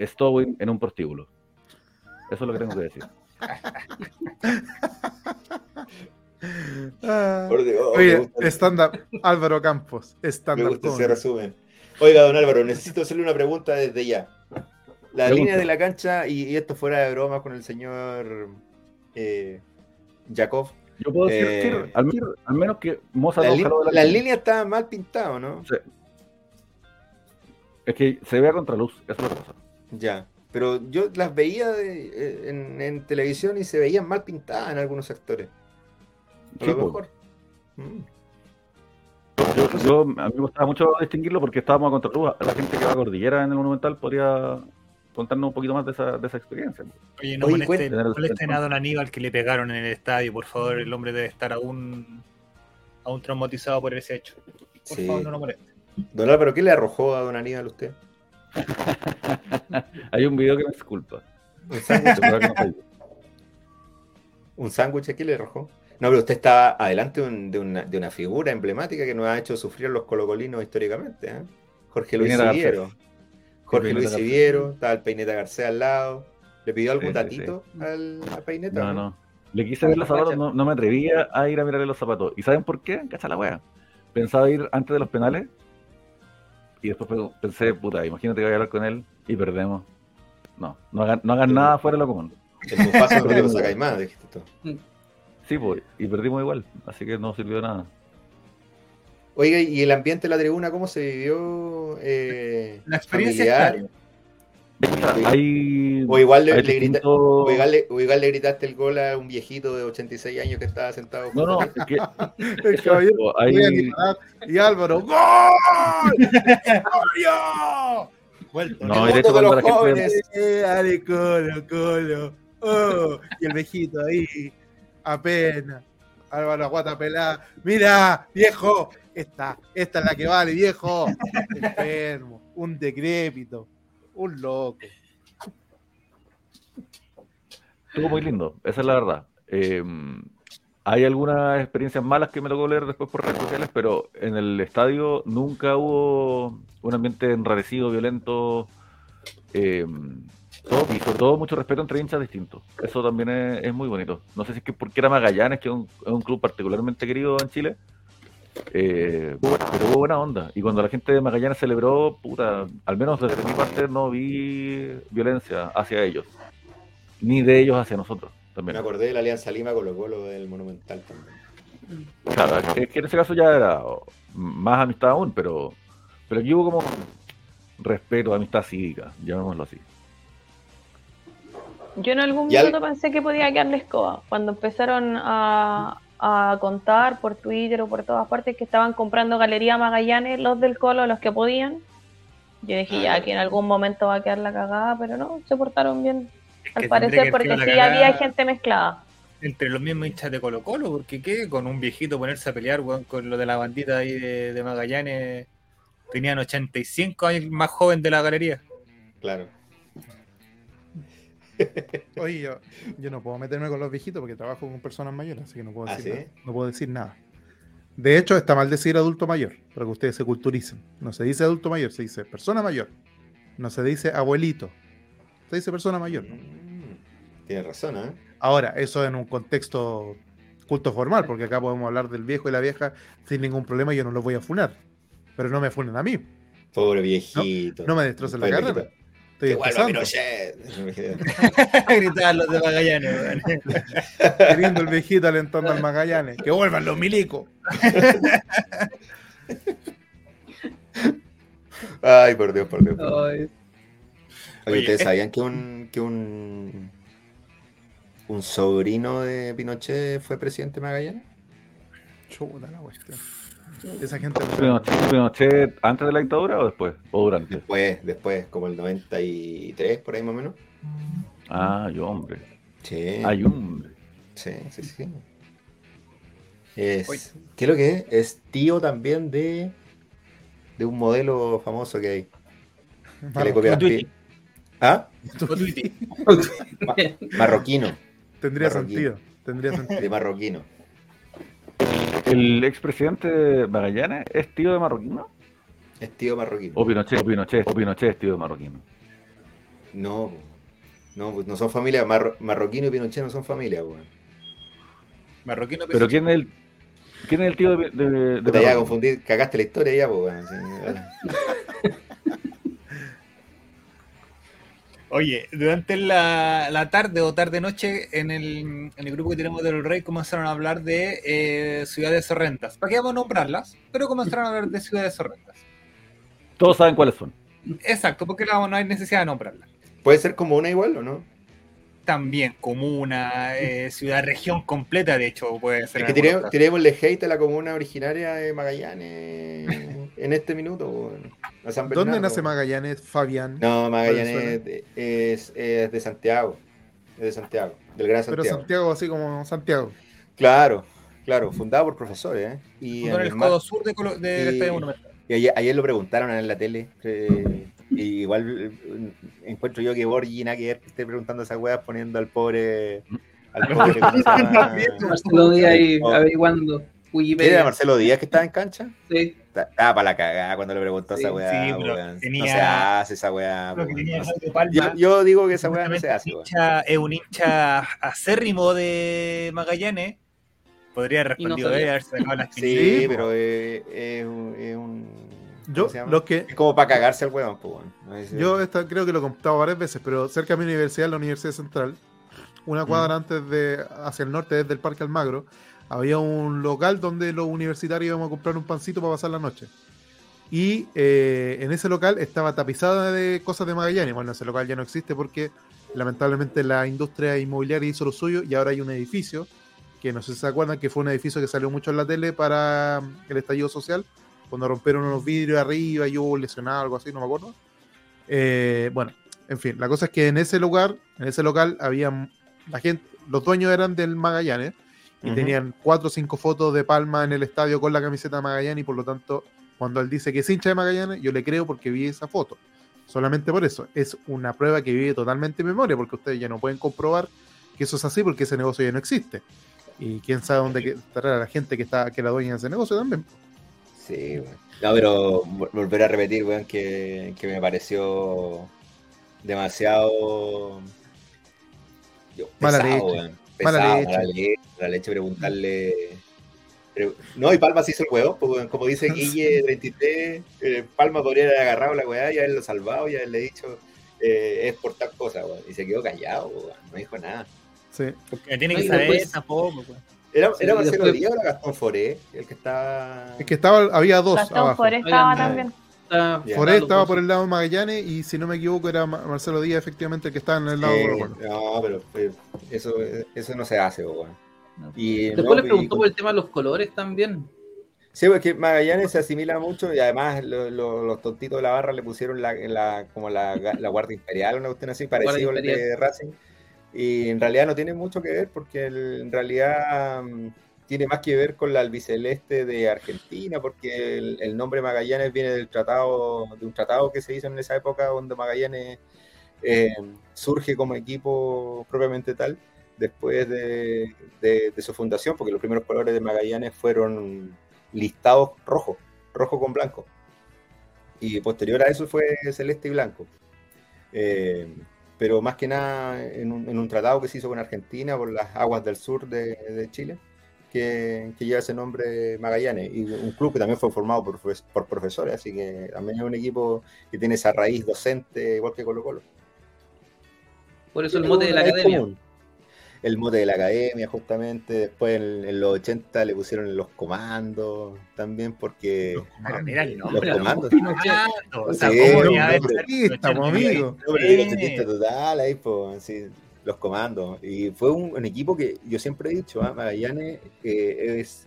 [SPEAKER 6] stowing en un prostíbulo. Eso es lo que tengo que decir.
[SPEAKER 5] Oye, estándar, Álvaro Campos, estándar.
[SPEAKER 3] Me gusta ese resumen. Oiga, don Álvaro, necesito hacerle una pregunta desde ya. La línea de la cancha, y, esto fuera de broma con el señor eh, Jakov.
[SPEAKER 6] Yo puedo decir que, eh, al, menos que
[SPEAKER 3] Moza la, la, la línea está mal pintado, ¿no? Sí.
[SPEAKER 6] Es que se ve a contraluz, eso es lo que pasa.
[SPEAKER 3] Ya, pero yo las veía eh, en, televisión y se veían mal pintadas en algunos sectores. A lo mejor.
[SPEAKER 6] Mm. Yo, a mí me gustaba mucho distinguirlo porque estábamos a contraluz. La gente que va a Cordillera en el Monumental podría contarnos un poquito más de esa, de esa experiencia.
[SPEAKER 1] Oye, no Oye, molesten, a Don Aníbal que le pegaron en el estadio, por favor. El hombre debe estar aún, aún traumatizado por ese hecho. Por favor, no lo moleste.
[SPEAKER 3] Don Álvaro, ¿qué le arrojó a Don Aníbal usted?
[SPEAKER 6] Hay un video que me disculpa.
[SPEAKER 3] Un sándwich. aquí le arrojó. No, pero usted está adelante de, una, figura emblemática que nos ha hecho sufrir los colocolinos históricamente. ¿eh? Jorge Luis Siviero. Jorge Luis Siviero, estaba el Peineta García al lado. ¿Le pidió algún datito Al, Peineta?
[SPEAKER 6] No, no. Le quise ver los zapatos, no, me atrevía a ir a mirarle los zapatos. ¿Y saben por qué? Cacha la wea. Pensaba ir antes de los penales y después pensé, puta, imagínate que voy a hablar con él y perdemos. No, no hagan, no hagan nada fuera de lo común.
[SPEAKER 3] El Mufasa no lo sacáis más, dijiste tú.
[SPEAKER 6] Sí, pues, y perdimos igual, así que no sirvió de nada.
[SPEAKER 3] Oiga, ¿y el ambiente de la tribuna cómo se vivió? Eh,
[SPEAKER 1] la experiencia
[SPEAKER 3] o, igual le, o, igual le, gritaste el gol a un viejito de 86 años que estaba sentado.
[SPEAKER 6] No, no, es que,
[SPEAKER 5] el caballero, hay... y Álvaro, ¡Gol!
[SPEAKER 3] Vuelto. No, el de los jóvenes.
[SPEAKER 5] Eh, dale, colo, colo. Oh, y el viejito ahí, apenas. Álvaro Aguata pelada. Mira, viejo, esta, esta es la que vale, viejo. Enfermo, un decrépito. Un loco.
[SPEAKER 6] Estuvo muy lindo, esa es la verdad. Eh, hay algunas experiencias malas que me tocó leer después por redes sociales, pero en el estadio nunca hubo un ambiente enrarecido, violento. Eh, y sobre todo mucho respeto entre hinchas distintos. Eso también es, muy bonito. No sé si es que porque era Magallanes, que es un club particularmente querido en Chile, eh, pero hubo buena onda. Y cuando la gente de Magallanes celebró, puta, al menos desde mi parte no vi violencia hacia ellos. Ni de ellos hacia nosotros. También.
[SPEAKER 3] Me acordé de la Alianza Lima con los golos del Monumental también.
[SPEAKER 6] Claro, es que en ese caso ya era más amistad aún, pero, pero aquí hubo como respeto, amistad cívica, llamémoslo así.
[SPEAKER 2] Yo en algún momento pensé que podía quedarle escoba. Cuando empezaron a, a contar por Twitter o por todas partes que estaban comprando Galería Magallanes, los del Colo, los que podían. Yo dije, ya, que en algún momento va a quedar la cagada, pero no, se portaron bien. al parecer, porque sí había gente mezclada.
[SPEAKER 1] Entre los mismos hinchas de Colo Colo, porque qué, con un viejito ponerse a pelear con lo de la bandita ahí de, Magallanes, tenían 85 años más joven de la galería.
[SPEAKER 3] Claro.
[SPEAKER 5] Oye, yo, no puedo meterme con los viejitos porque trabajo con personas mayores, así que no puedo ¿Ah, decir, nada. No puedo decir nada. De hecho, está mal decir adulto mayor, para que ustedes se culturicen. No se dice adulto mayor, se dice persona mayor. No se dice abuelito. Se dice persona mayor.
[SPEAKER 3] Mm, Tienes razón, ¿eh?
[SPEAKER 5] Ahora, eso en un contexto culto formal, porque acá podemos hablar del viejo y la vieja sin ningún problema, yo no los voy a funar. Pero no me funen a mí.
[SPEAKER 3] Pobre viejito.
[SPEAKER 5] No, me destrocen la carrera.
[SPEAKER 3] Estoy empezando. Pinochet.
[SPEAKER 1] Gritaban los de Magallanes.
[SPEAKER 5] Queriendo el viejito alentando al Magallanes. Que vuelvan los milicos.
[SPEAKER 3] Ay, por Dios, por Dios. Oye, ¿ustedes sabían que un, que un, un sobrino de Pinochet fue presidente de Magallanes?
[SPEAKER 5] Chuta la cuestión. Esa gente.
[SPEAKER 6] Pinochet, antes de la dictadura o después? ¿O durante?
[SPEAKER 3] Después, después, como el 93, por ahí más o menos.
[SPEAKER 6] Ah, yo, hombre.
[SPEAKER 3] Sí.
[SPEAKER 6] Ay, hombre.
[SPEAKER 3] Sí, sí, sí. Es, ¿Qué es lo que es? Es tío también de, de un modelo famoso que hay. Que le copia ¿Ah? marroquino.
[SPEAKER 5] Tendría sentido. Tendría sentido.
[SPEAKER 3] De marroquino.
[SPEAKER 6] ¿El expresidente de Magallanes es tío de marroquino?
[SPEAKER 3] Es tío marroquino.
[SPEAKER 6] O Pinochet, o Pinochet, o Pinochet es tío de marroquino.
[SPEAKER 3] No, no, pues no son familia. marroquino y Pinochet no son familia, weón.
[SPEAKER 1] Marroquino,
[SPEAKER 6] Pero ¿quién es el, quién es el tío de, de,
[SPEAKER 3] Te voy a confundir, cagaste la historia ya, pues, weón.
[SPEAKER 1] Oye, durante la, tarde o tarde-noche en el, en el, grupo que tenemos del Rey comenzaron a hablar de eh, ciudades horrendas. ¿Para qué vamos a nombrarlas? Pero comenzaron a hablar de ciudades horrendas.
[SPEAKER 6] Todos saben cuáles son.
[SPEAKER 1] Exacto, porque no, no hay necesidad de nombrarlas.
[SPEAKER 3] ¿Puede ser como una igual o no?
[SPEAKER 1] También, comuna, eh, ciudad, región completa, de hecho, puede ser.
[SPEAKER 3] Es que tiremos, tiremosle hate a la comuna originaria de Magallanes en este minuto.
[SPEAKER 5] ¿Dónde nace Magallanes, Fabián?
[SPEAKER 3] No, Magallanes es, es, de Santiago. Es de Santiago, del Gran Santiago.
[SPEAKER 5] Pero Santiago, así como Santiago.
[SPEAKER 3] Claro, claro, fundado por profesores. ¿eh?
[SPEAKER 1] Y en el, codo sur de, de y, Monumental.
[SPEAKER 3] Y ayer, lo preguntaron en la tele. Eh, y igual eh, encuentro yo que Borgi nada que esté preguntando esas weas poniendo al pobre. Al pobre
[SPEAKER 4] Marcelo Díaz ahí averiguando.
[SPEAKER 3] ¿Era Marcelo Díaz que estaba en cancha?
[SPEAKER 4] Sí.
[SPEAKER 3] Estaba para la cagada cuando le preguntó a esa weá. Sí, no se hace esa weá. yo, digo que esa weá no se hace.
[SPEAKER 1] Es un hincha acérrimo de Magallanes. Podría responder haberse
[SPEAKER 3] Sí, pero es, es un
[SPEAKER 5] yo, lo que,
[SPEAKER 3] es como para cagarse el huevón,
[SPEAKER 5] pues, Yo creo que lo he contado varias veces, pero cerca de mi universidad, la Universidad Central, una cuadra antes de, hacia el norte, desde el Parque Almagro, había un local donde los universitarios íbamos a comprar un pancito para pasar la noche. Y eh, en ese local estaba tapizada de cosas de Magallanes. Bueno, ese local ya no existe porque lamentablemente la industria inmobiliaria hizo lo suyo y ahora hay un edificio que no sé si se acuerdan que fue un edificio que salió mucho en la tele para el estallido social, cuando rompieron unos vidrios arriba y hubo lesionado, algo así, no me acuerdo. Eh, bueno, en fin, la cosa es que en ese lugar, en ese local, había la gente, los dueños eran del Magallanes y tenían cuatro o cinco fotos de Palma en el estadio con la camiseta de Magallanes y por lo tanto, cuando él dice que es hincha de Magallanes, yo le creo porque vi esa foto. Solamente por eso. Es una prueba que vive totalmente en memoria porque ustedes ya no pueden comprobar que eso es así porque ese negocio ya no existe. Y quién sabe dónde estará la gente que está que la dueña de ese negocio también.
[SPEAKER 3] Sí, No, pero volver a repetir, weón, que, me pareció demasiado.
[SPEAKER 5] mala leche.
[SPEAKER 3] mala leche. La leche, preguntarle. No, y Palma se hizo el huevo, pues, como dice Guille 33, eh, Palma podría haber agarrado la weá y haberlo salvado y haberle dicho eh, es por tal cosa, weón. Y se quedó callado, weón. no dijo nada.
[SPEAKER 5] Sí.
[SPEAKER 1] Porque tiene que saber tampoco, weón.
[SPEAKER 3] ¿Era, era Marcelo Díaz o era Gastón Foré? El que estaba.
[SPEAKER 5] Es que estaba, había dos.
[SPEAKER 2] Gastón Foré estaba también.
[SPEAKER 5] Foré estaba por el lado de Magallanes y si no me equivoco era Marcelo Díaz efectivamente el que estaba en el lado
[SPEAKER 3] de No, pero pues, eso, eso no se hace, weón.
[SPEAKER 4] Y, Después le preguntó por el tema de los colores también.
[SPEAKER 3] Sí, porque Magallanes se asimila mucho y además los tontitos de la barra le pusieron la, la como la, la, Guardia Imperial, una cuestión así, parecido al de Racing. Y en realidad no tiene mucho que ver porque en realidad mm, tiene más que ver con la albiceleste de Argentina, porque el, nombre Magallanes viene del tratado, de un tratado que se hizo en esa época donde Magallanes eh, surge como equipo propiamente tal después de, su fundación, porque los primeros colores de Magallanes fueron listados rojo, rojo con blanco. Y posterior a eso fue celeste y blanco. Eh, pero más que nada en un, tratado que se hizo con Argentina por las aguas del sur de, Chile, que, lleva ese nombre Magallanes, y un club que también fue formado por, por profesores, así que también es un equipo que tiene esa raíz docente igual que Colo Colo.
[SPEAKER 4] Por eso el mote de la academia
[SPEAKER 3] el mote de la academia, justamente. Después en, los 80 le pusieron los comandos también, porque. Los comandos.
[SPEAKER 5] estamos amigos.
[SPEAKER 3] total, ahí, pues, los comandos. Y fue un, equipo que yo siempre he dicho, ¿eh? Magallanes es,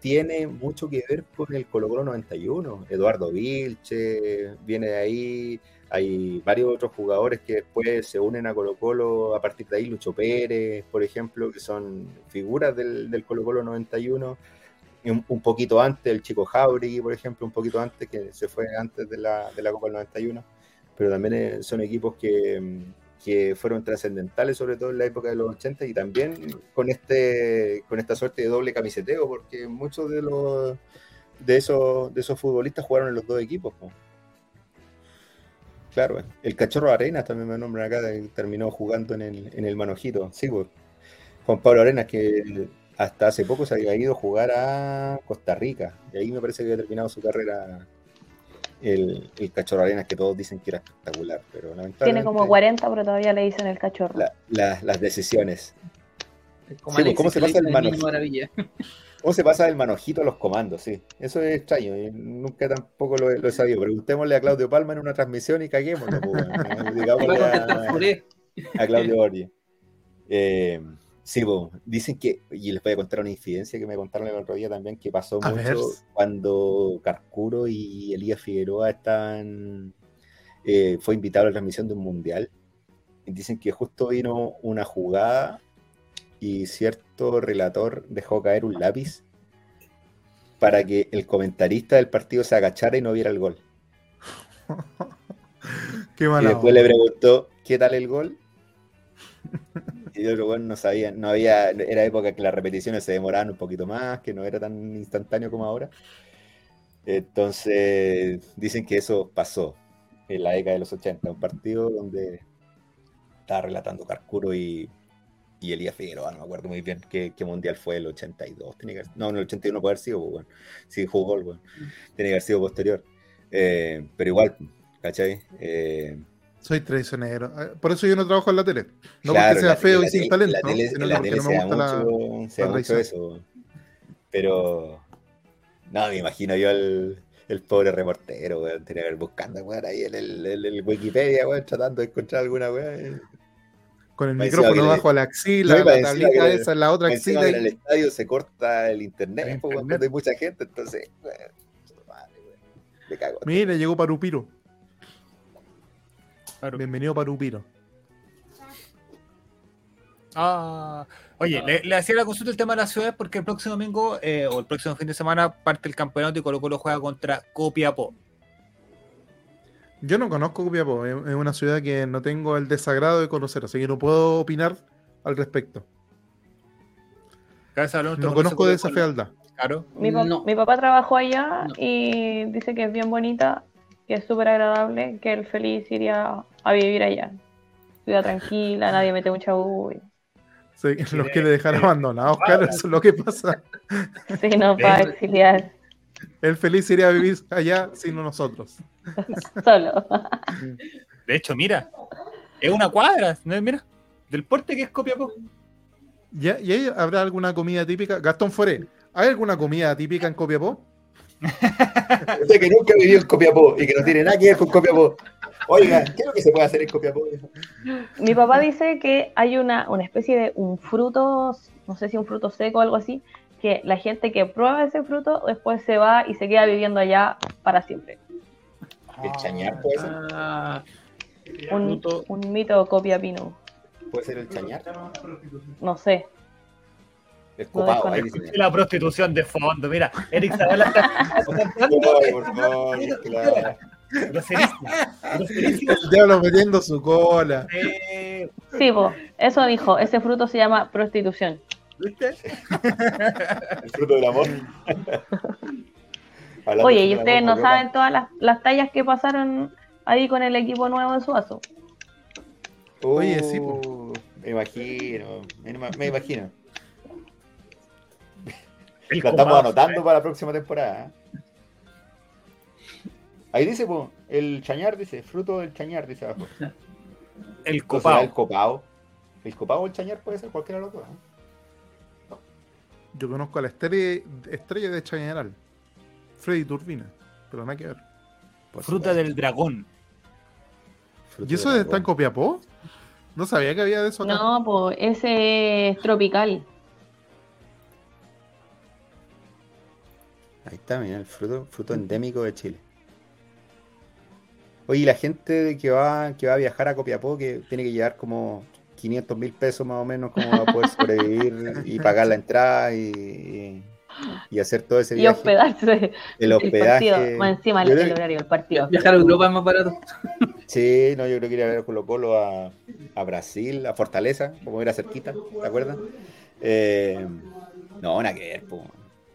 [SPEAKER 3] tiene mucho que ver con el Colo Colo 91. Eduardo Vilche viene de ahí. Hay varios otros jugadores que después se unen a Colo Colo, a partir de ahí Lucho Pérez, por ejemplo, que son figuras del, del Colo Colo 91. Un, un, poquito antes, el chico Jauregui, por ejemplo, un poquito antes, que se fue antes de la, de la Copa del 91. Pero también eh, son equipos que, que fueron trascendentales, sobre todo en la época de los 80, y también con, este, con esta suerte de doble camiseteo, porque muchos de los de esos, de esos futbolistas jugaron en los dos equipos. Claro, el cachorro Arenas también me nombran acá, terminó jugando en el, en el Manojito. Sí, pues. Juan Pablo Arenas, que hasta hace poco se había ido a jugar a Costa Rica. Y ahí me parece que había terminado su carrera el, el cachorro arenas que todos dicen que era espectacular, pero lamentablemente...
[SPEAKER 2] Tiene como 40, pero todavía le dicen el cachorro.
[SPEAKER 3] las decisiones. Pues, ¿Cómo se pasa el manojito? ¿Cómo se pasa el manojito a los comandos? Sí, eso es extraño. nunca tampoco lo, he sabido. Preguntémosle a Claudio Palma en una transmisión y caguémoslo. Pues, a, Claudio Borges. Eh, Sí, dicen que, y les voy a contar una incidencia que me contaron el otro día también, que pasó mucho cuando Carcuro y Elías Figueroa estaban, eh, fue invitado a la transmisión de un mundial. Y dicen que justo vino una jugada y cierto relator dejó caer un lápiz para que el comentarista del partido se agachara y no viera el gol. Qué y después le preguntó, ¿qué tal el gol? y otro bueno no sabía, no había, era época que las repeticiones se demoraban un poquito más, que no era tan instantáneo como ahora. Entonces, dicen que eso pasó en la década de los 80, un partido donde estaba relatando Carcuro y, y Elías Figueroa, no me acuerdo muy bien qué, mundial fue el 82, tenía que, no, en el 81 puede haber sido, pues, bueno, sí jugó, bueno, tiene que haber sido posterior. Eh, pero igual, ¿cachai? Eh,
[SPEAKER 5] soy traicionero. Ah, por eso yo no trabajo en la tele. No porque sea feo y sin talento.
[SPEAKER 3] La tele,
[SPEAKER 5] sino
[SPEAKER 3] la tele se da mucho, se mucho eso. Pero. No, me imagino yo el, el pobre reportero, weón. Tenía que ir buscando, weón, ahí en el, el, Wikipedia, weón, tratando de encontrar alguna weón.
[SPEAKER 5] Con el micrófono bajo la axila, la tablita esa en la otra axila.
[SPEAKER 3] En el estadio se corta el internet, cuando hay mucha gente, entonces, madre. Me cago.
[SPEAKER 5] Mira, llegó Parupiro. Bienvenido para Upiro.
[SPEAKER 1] Ah, oye, le, hacía la consulta el tema de la ciudad porque el próximo domingo eh, o el próximo fin de semana parte el campeonato y Colo Colo juega contra Copiapó.
[SPEAKER 5] Yo no conozco Copiapó, es una ciudad que no tengo el desagrado de conocer, así que no puedo opinar al respecto. No conozco de esa fealdad.
[SPEAKER 2] Claro. Mi, mi, papá trabajó allá y dice que es bien bonita que es súper agradable, que el feliz iría a vivir allá. Ciudad tranquila, nadie mete mucha bulla.
[SPEAKER 5] Sí, los quiere dejar abandonados, claro, eso es lo que pasa.
[SPEAKER 2] Sí, no, para exiliar.
[SPEAKER 5] El feliz iría a vivir allá sin nosotros.
[SPEAKER 2] Solo.
[SPEAKER 1] De hecho, mira, es una cuadra, mira, del porte que es Copiapó.
[SPEAKER 5] ¿Ya, ¿Y ahí habrá alguna comida típica? Gastón Foré, ¿hay alguna comida típica en Copiapó?
[SPEAKER 3] Usted que nunca vivió en Copiapó y que no tiene nada que ver con Copiapó. Oiga, ¿qué es lo que se puede hacer en Copiapó?
[SPEAKER 2] Mi papá dice que hay una, una especie de un fruto, no sé si un fruto seco o algo así, que la gente que prueba ese fruto después se va y se queda viviendo allá para siempre.
[SPEAKER 3] ¿El chañar puede ser? Ah,
[SPEAKER 2] un, un mito copiapino.
[SPEAKER 3] ¿Puede ser el chañar?
[SPEAKER 2] No sé.
[SPEAKER 1] Es copado, ahí La prostitución de fondo, mira, Eric Zavala está. por favor,
[SPEAKER 5] El diablo metiendo su cola.
[SPEAKER 2] Sí, vos, eso dijo, ese fruto se llama prostitución.
[SPEAKER 3] ¿Viste? El fruto del amor.
[SPEAKER 2] Oye, y ustedes no saben todas las, las, tallas que pasaron ahí con el equipo nuevo de Suazo.
[SPEAKER 3] Oye, sí, me imagino, me imagino. Lo estamos anotando para la próxima temporada. Ahí dice, pues, el chañar, dice, fruto del chañar, dice abajo.
[SPEAKER 1] El copao.
[SPEAKER 3] El copao. El copao o el chañar puede ser cualquiera de los dos. ¿eh?
[SPEAKER 5] Yo conozco a la estrella, estrella de Chañaral, Freddy Turbina, pero nada que ver.
[SPEAKER 1] Fruta del dragón.
[SPEAKER 5] ¿Y eso está en Copiapó? No sabía que había de eso
[SPEAKER 2] acá. No, pues ese es tropical.
[SPEAKER 3] Ahí está, mira, el fruto, fruto endémico de Chile. Oye, la gente que va, que va a viajar a Copiapó, que tiene que llevar como 500 mil pesos más o menos como va a poder sobrevivir y pagar la entrada y, y, hacer todo ese viaje.
[SPEAKER 2] Y hospedarse.
[SPEAKER 3] El hospedaje.
[SPEAKER 2] El más encima el, horario del partido.
[SPEAKER 4] Viajar a Europa es más barato.
[SPEAKER 3] Sí, no, yo creo que ir a ver a Colo Colo a, a Brasil, a Fortaleza, como era cerquita, ¿te acuerdas? Eh, no, nada que ver, po.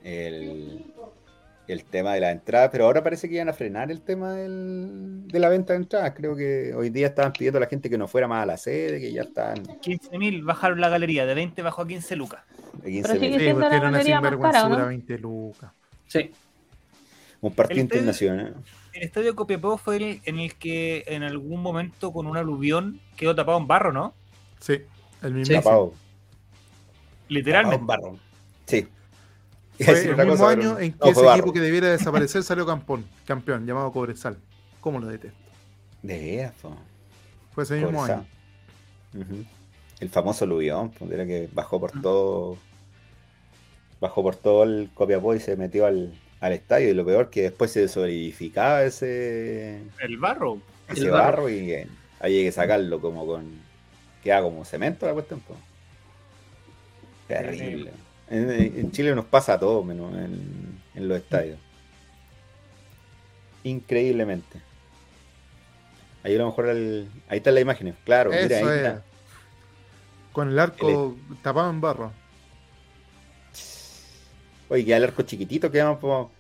[SPEAKER 3] El, el tema de la entrada, pero ahora parece que iban a frenar el tema del, de la venta de entradas. Creo que hoy día estaban pidiendo a la gente que no fuera más a la sede, que ya están.
[SPEAKER 1] 15.000 bajaron la galería, de 20 bajó a 15 lucas.
[SPEAKER 5] De 15 pero sigue siendo sí, una sinvergüenzura 20 lucas.
[SPEAKER 4] Sí.
[SPEAKER 3] Un partido internacional.
[SPEAKER 1] El estadio Copiapó fue el en el que en algún momento con un aluvión quedó tapado en barro, ¿no?
[SPEAKER 5] Sí, el mismo.
[SPEAKER 3] Tapado.
[SPEAKER 1] Literalmente.
[SPEAKER 3] Tapado en barro. Sí.
[SPEAKER 5] Fue el mismo año en que ese equipo que debiera desaparecer salió campeón, campeón llamado Cobresal. ¿Cómo lo detesto?
[SPEAKER 3] De eso.
[SPEAKER 5] Fue ese mismo año.
[SPEAKER 3] El famoso pues, era que bajó por todo. Bajó por todo el Copiapó y se metió al, al estadio. Y lo peor que después se solidificaba ese.
[SPEAKER 1] El barro.
[SPEAKER 3] Ese barro. y ahí hay que sacarlo como con. Queda como cemento la cuestión. Pues. Terrible. En, Chile nos pasa a todo menos en, los estadios. Increíblemente. Ahí a lo mejor ahí están las imágenes, claro, mira, ahí está.
[SPEAKER 5] Con el arco tapado en barro.
[SPEAKER 3] Oye, queda el arco chiquitito, queda como,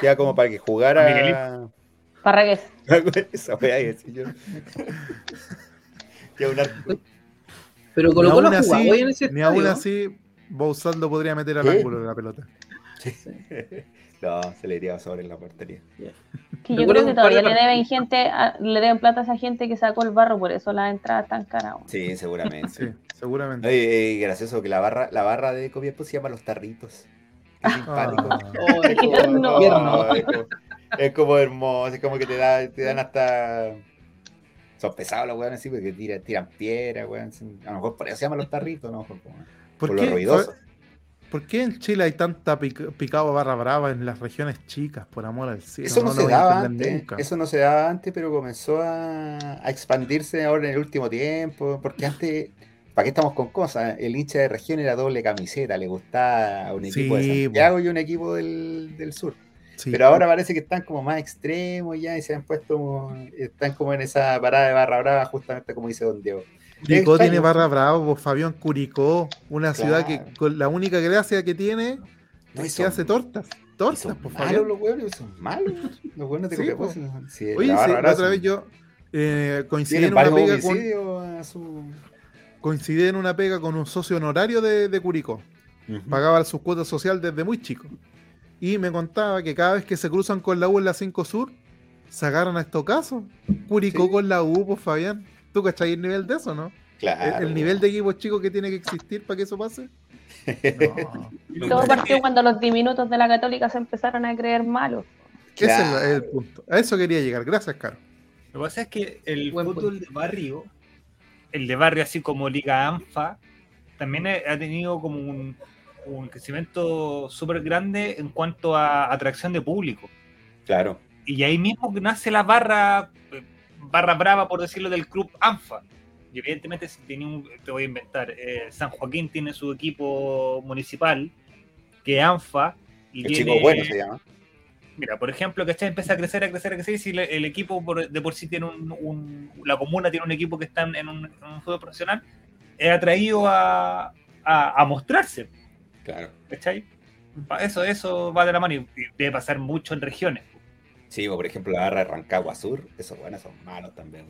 [SPEAKER 3] queda como para que jugara.
[SPEAKER 2] Parragués.
[SPEAKER 3] Esa wea queda un arco.
[SPEAKER 5] Pero con lo así, en ese Ni aún así, Bousaldo podría meter al ángulo de la pelota.
[SPEAKER 3] No, se le iría sobre en la portería.
[SPEAKER 2] Que yo creo que todavía le deben gente, le deben plata a esa gente que sacó el barro, por eso las entradas están caras.
[SPEAKER 3] Sí, seguramente.
[SPEAKER 5] sí, seguramente.
[SPEAKER 3] Oye, gracioso que la barra, la barra de Copiapó se llama Los Tarritos. Es simpático. es, como, hermoso, es como que te, da, te dan hasta. Son pesados los weones así porque tiran, tiran piedra, weón. A lo mejor por eso se llaman los tarritos, ¿no? Por,
[SPEAKER 5] por, lo ruidoso. ¿Por qué en Chile hay tanta picado barra brava en las regiones chicas, por amor al cielo?
[SPEAKER 3] Eso no, se daba antes, eso no se daba antes, pero comenzó a, expandirse ahora en el último tiempo, porque antes, ¿para qué estamos con cosas? El hincha de región era doble camiseta, le gustaba un equipo de Santiago y un equipo del, sur. pero ahora parece que están como más extremos ya y se han puesto, están como en esa parada de barra brava, justamente como dice Don Diego.
[SPEAKER 5] Curicó tiene barra bravo, Fabián Curicó, una ciudad que con la única gracia que tiene es que hace tortas. Tortas, por
[SPEAKER 3] pues, favor. los huevos, son malos. Los buenos de sí, pues.
[SPEAKER 5] Oye, la, otra vez yo eh, coincidí en una pega con. Su... Coincidí en una pega con un socio honorario de, de Curicó. Pagaba sus cuotas social desde muy chico. Y me contaba que cada vez que se cruzan con la U en la 5 Sur, se agarran a estos casos. Curicó con la U, pues Fabián. ¿Tú cachai el nivel de eso, no?
[SPEAKER 3] Claro.
[SPEAKER 5] El, nivel de equipo chico que tiene que existir para que eso pase.
[SPEAKER 2] No. Todo partió cuando los diminutos de la Católica se empezaron a creer malos.
[SPEAKER 5] Ese es el, punto. A eso quería llegar. Gracias, Caro.
[SPEAKER 1] Lo que pasa es que el fútbol de barrio, el de barrio así como Liga ANFA, también ha tenido como un, crecimiento súper grande en cuanto a atracción de público.
[SPEAKER 3] Claro.
[SPEAKER 1] Y ahí mismo nace la barra eh, barra brava, por decirlo, del club ANFA. Y evidentemente tiene un, te voy a inventar, eh, San Joaquín tiene su equipo municipal, que ANFA.
[SPEAKER 3] Y el chico bueno se llama.
[SPEAKER 1] Mira, por ejemplo, que empieza a crecer, a crecer, a crecer, y si el equipo de por sí tiene un, la comuna tiene un equipo que está en un, fútbol profesional, es atraído a, a, mostrarse.
[SPEAKER 3] Claro.
[SPEAKER 1] ¿Cachai? Eso, eso va de la mano y debe pasar mucho en regiones.
[SPEAKER 3] Sí, o por ejemplo la barra de Rancagua Sur, esos buenos son malos también.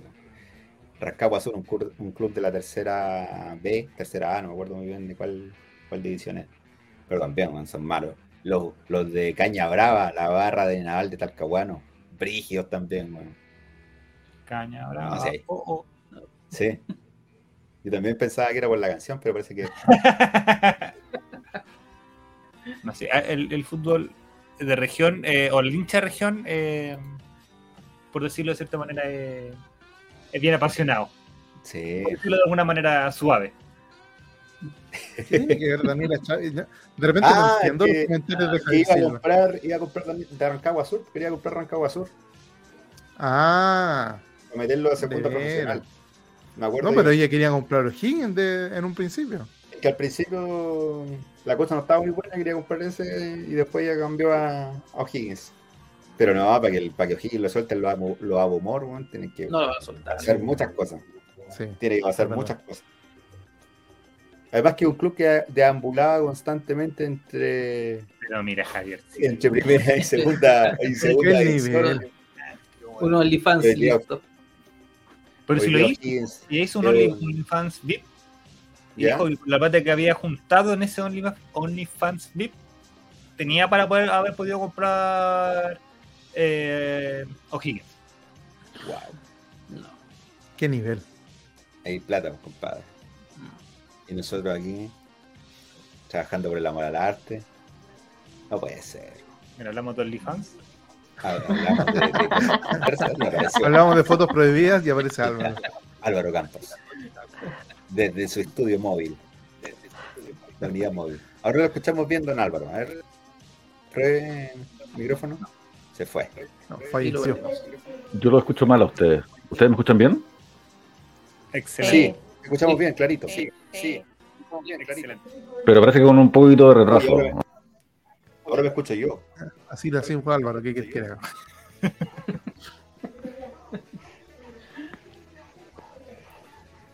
[SPEAKER 3] Rancagua Sur, un, club de la tercera B, tercera A, no me acuerdo muy bien de cuál, cuál división es. Pero también son malos. Los, los de Caña Brava, la barra de Naval de Talcahuano, brígidos también, bueno.
[SPEAKER 1] Caña Brava. Oh, oh.
[SPEAKER 3] Sí. Yo también pensaba que era por la canción, pero parece que.
[SPEAKER 1] no sé, el, el fútbol de región, eh, o el hincha de región, eh, por decirlo de cierta manera, eh, es bien apasionado.
[SPEAKER 3] Sí.
[SPEAKER 1] Por decirlo de alguna manera suave.
[SPEAKER 5] Sí, que Daniela Chávez, de repente
[SPEAKER 3] ah, los comentarios de Javier iba a comprar, iba a comprar de Rancagua Sur, quería comprar Rancagua Sur.
[SPEAKER 5] Ah.
[SPEAKER 3] Para meterlo a segunda profesional.
[SPEAKER 5] Me acuerdo no, pero ella quería comprar O'Higgins en un principio.
[SPEAKER 3] Que al principio la cosa no estaba muy buena, quería comprar ese y después ya cambió a, O'Higgins. Pero no, para que, para que O'Higgins lo suelte lo, lo Abumor, tiene que hacer muchas cosas. Tiene que hacer muchas cosas. Además que un club que deambulaba constantemente entre.
[SPEAKER 1] Pero mira, Javier.
[SPEAKER 3] Entre primera y segunda. y segunda
[SPEAKER 4] Uno OnlyFans.
[SPEAKER 1] Pero si lo hizo, y hizo un OnlyFans VIP la plata que había juntado en ese OnlyFans VIP tenía para poder haber podido comprar eh, O'Higgins.
[SPEAKER 3] Wow.
[SPEAKER 4] No.
[SPEAKER 5] ¿Qué nivel?
[SPEAKER 3] Hay plata, compadre. Y nosotros aquí, trabajando por el amor al arte. No puede ser.
[SPEAKER 1] Mira, hablamos de OnlyFans.
[SPEAKER 3] A ver, hablamos de, de-
[SPEAKER 5] Hablamos de fotos prohibidas y aparece Álvaro.
[SPEAKER 3] Álvaro Campos. Desde su estudio móvil. La unidad móvil. Ahora lo escuchamos bien, don Álvaro. A ver. Pruebe micrófono. Se fue.
[SPEAKER 5] No,
[SPEAKER 4] lo
[SPEAKER 5] falleció.
[SPEAKER 6] Yo lo escucho mal a ustedes. ¿Ustedes me escuchan bien?
[SPEAKER 1] Excelente.
[SPEAKER 3] Sí, escuchamos bien, clarito. Sí,
[SPEAKER 2] Sí.
[SPEAKER 1] Excelente.
[SPEAKER 6] Pero parece que con un poquito de retraso.
[SPEAKER 3] Ahora, me escucho yo.
[SPEAKER 5] Así lo fue Álvaro, ¿qué quieres que haga?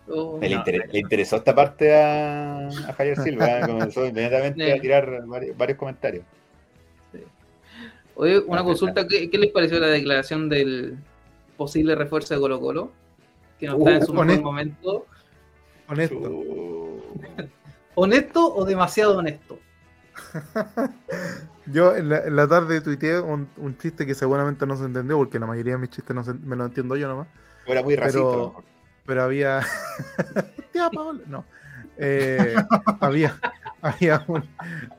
[SPEAKER 4] Oh,
[SPEAKER 3] Le,
[SPEAKER 1] No.
[SPEAKER 3] inter- le interesó esta parte a, a Javier Silva. ¿eh? Comenzó inmediatamente a tirar varios, varios comentarios.
[SPEAKER 4] Oye, una consulta, ¿qué, qué les pareció la declaración del posible refuerzo de Colo Colo? Que no está en su
[SPEAKER 5] Uh,
[SPEAKER 4] mejor
[SPEAKER 5] honesto.
[SPEAKER 4] momento.
[SPEAKER 5] Honesto.
[SPEAKER 3] Uh,
[SPEAKER 4] ¿Honesto o demasiado honesto?
[SPEAKER 5] Yo en la, en la tarde tuiteé un, un chiste que seguramente no se entendió, porque la mayoría de mis chistes no se- me lo entiendo yo nomás.
[SPEAKER 3] era muy racista.
[SPEAKER 5] Pero,
[SPEAKER 3] mejor.
[SPEAKER 5] Pero había. Tía Paola, No. Eh, había, había un.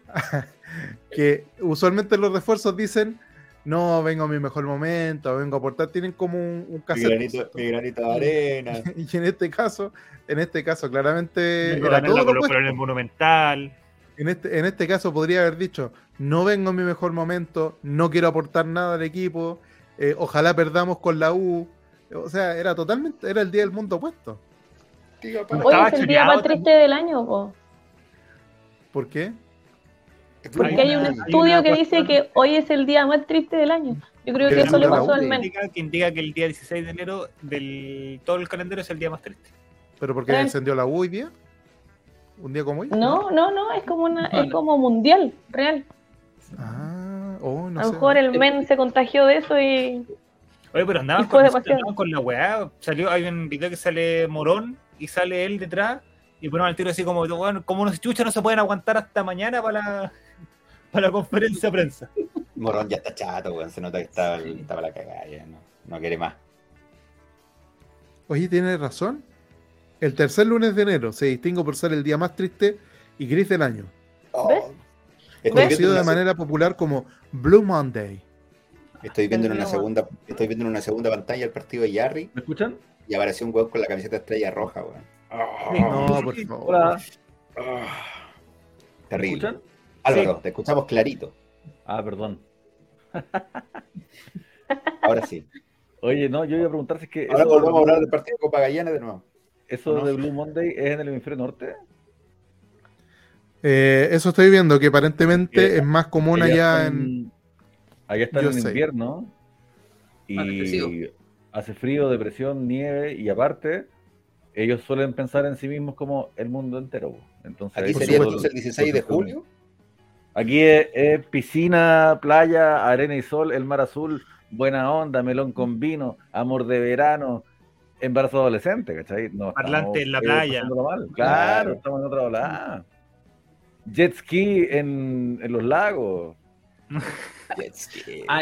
[SPEAKER 5] que usualmente los refuerzos dicen: No, vengo a mi mejor momento, vengo a aportar. Tienen como un, un
[SPEAKER 3] Mi
[SPEAKER 5] cassette.
[SPEAKER 3] granito, mi granito de arena.
[SPEAKER 5] Y en este caso, en este caso, claramente era todo
[SPEAKER 1] la
[SPEAKER 5] lo
[SPEAKER 1] en el Monumental.
[SPEAKER 5] En este, en este caso podría haber dicho, no vengo en mi mejor momento, no quiero aportar nada al equipo, eh, ojalá perdamos con la U. O sea, era totalmente, era el día del mundo opuesto.
[SPEAKER 2] Hoy es el día más triste del año, po.
[SPEAKER 5] ¿Por qué?
[SPEAKER 2] Porque hay un estudio que dice que hoy es el día más triste del año. Yo creo que eso le pasó al
[SPEAKER 5] U.
[SPEAKER 2] men.
[SPEAKER 1] indica, que indica que el día 16 de enero del todo el calendario es el día más triste.
[SPEAKER 5] ¿Pero porque
[SPEAKER 2] Eh.
[SPEAKER 5] encendió la U hoy día? ¿Un día como hoy?
[SPEAKER 2] No, no, no, es como una, es como mundial, real.
[SPEAKER 5] Ah, oh, no
[SPEAKER 2] a lo mejor el men se contagió de eso y
[SPEAKER 1] Oye, pero andaban con, andaban con la weá. Salió, hay un video que sale Morón y sale él detrás y ponen al tiro así como, bueno, como unos chuchas no se pueden aguantar hasta mañana para la, para la conferencia de prensa.
[SPEAKER 3] Morón ya está chato, weón. Se nota que estaba, estaba la cagada ya, no, no quiere más.
[SPEAKER 5] Oye, tienes razón. El tercer lunes de enero se distingue por ser el día más triste y gris del año.
[SPEAKER 3] Oh.
[SPEAKER 5] Conocido de manera popular como Blue Monday.
[SPEAKER 3] Estoy viendo en una segunda, estoy viendo en una segunda pantalla el partido de Yarry
[SPEAKER 6] ¿Me escuchan?
[SPEAKER 3] y apareció un weón con la camiseta estrella roja, weón.
[SPEAKER 5] No, por favor.
[SPEAKER 6] Hola. ¿Me
[SPEAKER 3] Terrible.
[SPEAKER 6] escuchan?
[SPEAKER 3] Álvaro, te escuchamos clarito.
[SPEAKER 6] Ah, perdón.
[SPEAKER 3] Ahora sí.
[SPEAKER 6] Oye, no, yo iba a preguntar si es que
[SPEAKER 3] Ahora
[SPEAKER 6] eso,
[SPEAKER 3] volvemos a hablar del partido de Copa Gallana de nuevo.
[SPEAKER 6] eso
[SPEAKER 3] ¿no?
[SPEAKER 6] de Blue Monday es en el hemisferio norte.
[SPEAKER 5] Eh, eso estoy viendo, que aparentemente es más común
[SPEAKER 6] Allá
[SPEAKER 5] en...
[SPEAKER 6] Allá están
[SPEAKER 5] Yo
[SPEAKER 6] en
[SPEAKER 5] sé.
[SPEAKER 6] invierno y hace frío, depresión, nieve y aparte ellos suelen pensar en sí mismos como el mundo entero. Entonces,
[SPEAKER 3] Aquí
[SPEAKER 6] ahí
[SPEAKER 3] sería entonces el 16 de julio.
[SPEAKER 6] Aquí es, es piscina, playa, arena y sol, el mar azul, buena onda, melón con vino, amor de verano, embarazo adolescente, ¿cachai? No,
[SPEAKER 1] Parlante en la
[SPEAKER 6] eh,
[SPEAKER 1] playa.
[SPEAKER 6] pasándolo mal. Claro,
[SPEAKER 3] Claro.
[SPEAKER 6] estamos en otra ola. Jet ski en, en los lagos.
[SPEAKER 3] Jet ski.
[SPEAKER 4] Ah,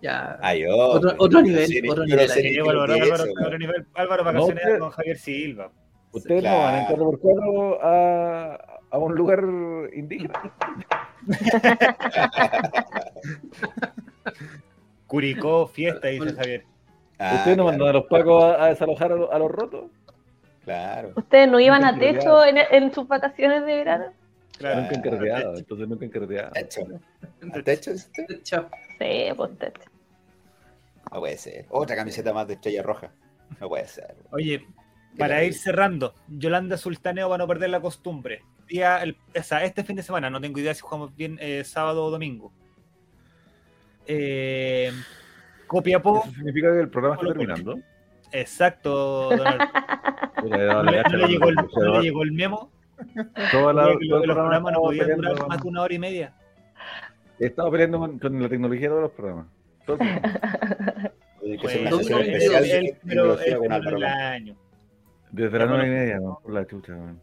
[SPEAKER 4] ya.
[SPEAKER 3] Ay,
[SPEAKER 4] Otro- nivel, otro nivel
[SPEAKER 1] Álvaro,
[SPEAKER 3] es
[SPEAKER 1] Álvaro,
[SPEAKER 3] eso,
[SPEAKER 1] Álvaro,
[SPEAKER 3] weón.
[SPEAKER 1] nivel- Álvaro vacaciones
[SPEAKER 6] No,
[SPEAKER 1] con Javier Silva.
[SPEAKER 6] Ustedes no van en
[SPEAKER 3] Claro.
[SPEAKER 6] 4x4 a, a un lugar indígena.
[SPEAKER 1] Curicó, fiesta, dice Javier.
[SPEAKER 3] Ah,
[SPEAKER 6] Ustedes no mandan a
[SPEAKER 3] claro,
[SPEAKER 6] los pacos a, a desalojar a, los- a los rotos.
[SPEAKER 3] Claro.
[SPEAKER 2] ustedes no iban a techo en, en sus vacaciones de verano.
[SPEAKER 1] Claro.
[SPEAKER 6] Nunca encardeado, entonces nunca encardeado.
[SPEAKER 3] Techo. ¿Al techo dice usted?
[SPEAKER 4] Chao.
[SPEAKER 2] Sí, pues techo.
[SPEAKER 3] No puede ser. Otra camiseta más de estrella roja. No puede ser.
[SPEAKER 1] Oye, para ir cerrando, Yolanda Sultaneo para no perder la costumbre. Día, el, o sea, este fin de semana, no tengo idea si jugamos bien eh, sábado o domingo. Eh, Copiapó,
[SPEAKER 6] ¿Eso significa que el programa está terminando?
[SPEAKER 1] exacto. don Alberto.
[SPEAKER 6] Puta, he dado
[SPEAKER 1] No le, no llegó el, no le llegó el memo.
[SPEAKER 6] Toda la- todo
[SPEAKER 1] los programas no podían durar
[SPEAKER 6] con-
[SPEAKER 1] más de una hora y media.
[SPEAKER 6] He estado peleando con, con la tecnología de todos los programas.
[SPEAKER 3] Tiene que ser una sesión
[SPEAKER 4] el-
[SPEAKER 3] especial
[SPEAKER 1] el- el- pero el año.
[SPEAKER 6] Desde las nueve y media, ¿no? por la chucha. man.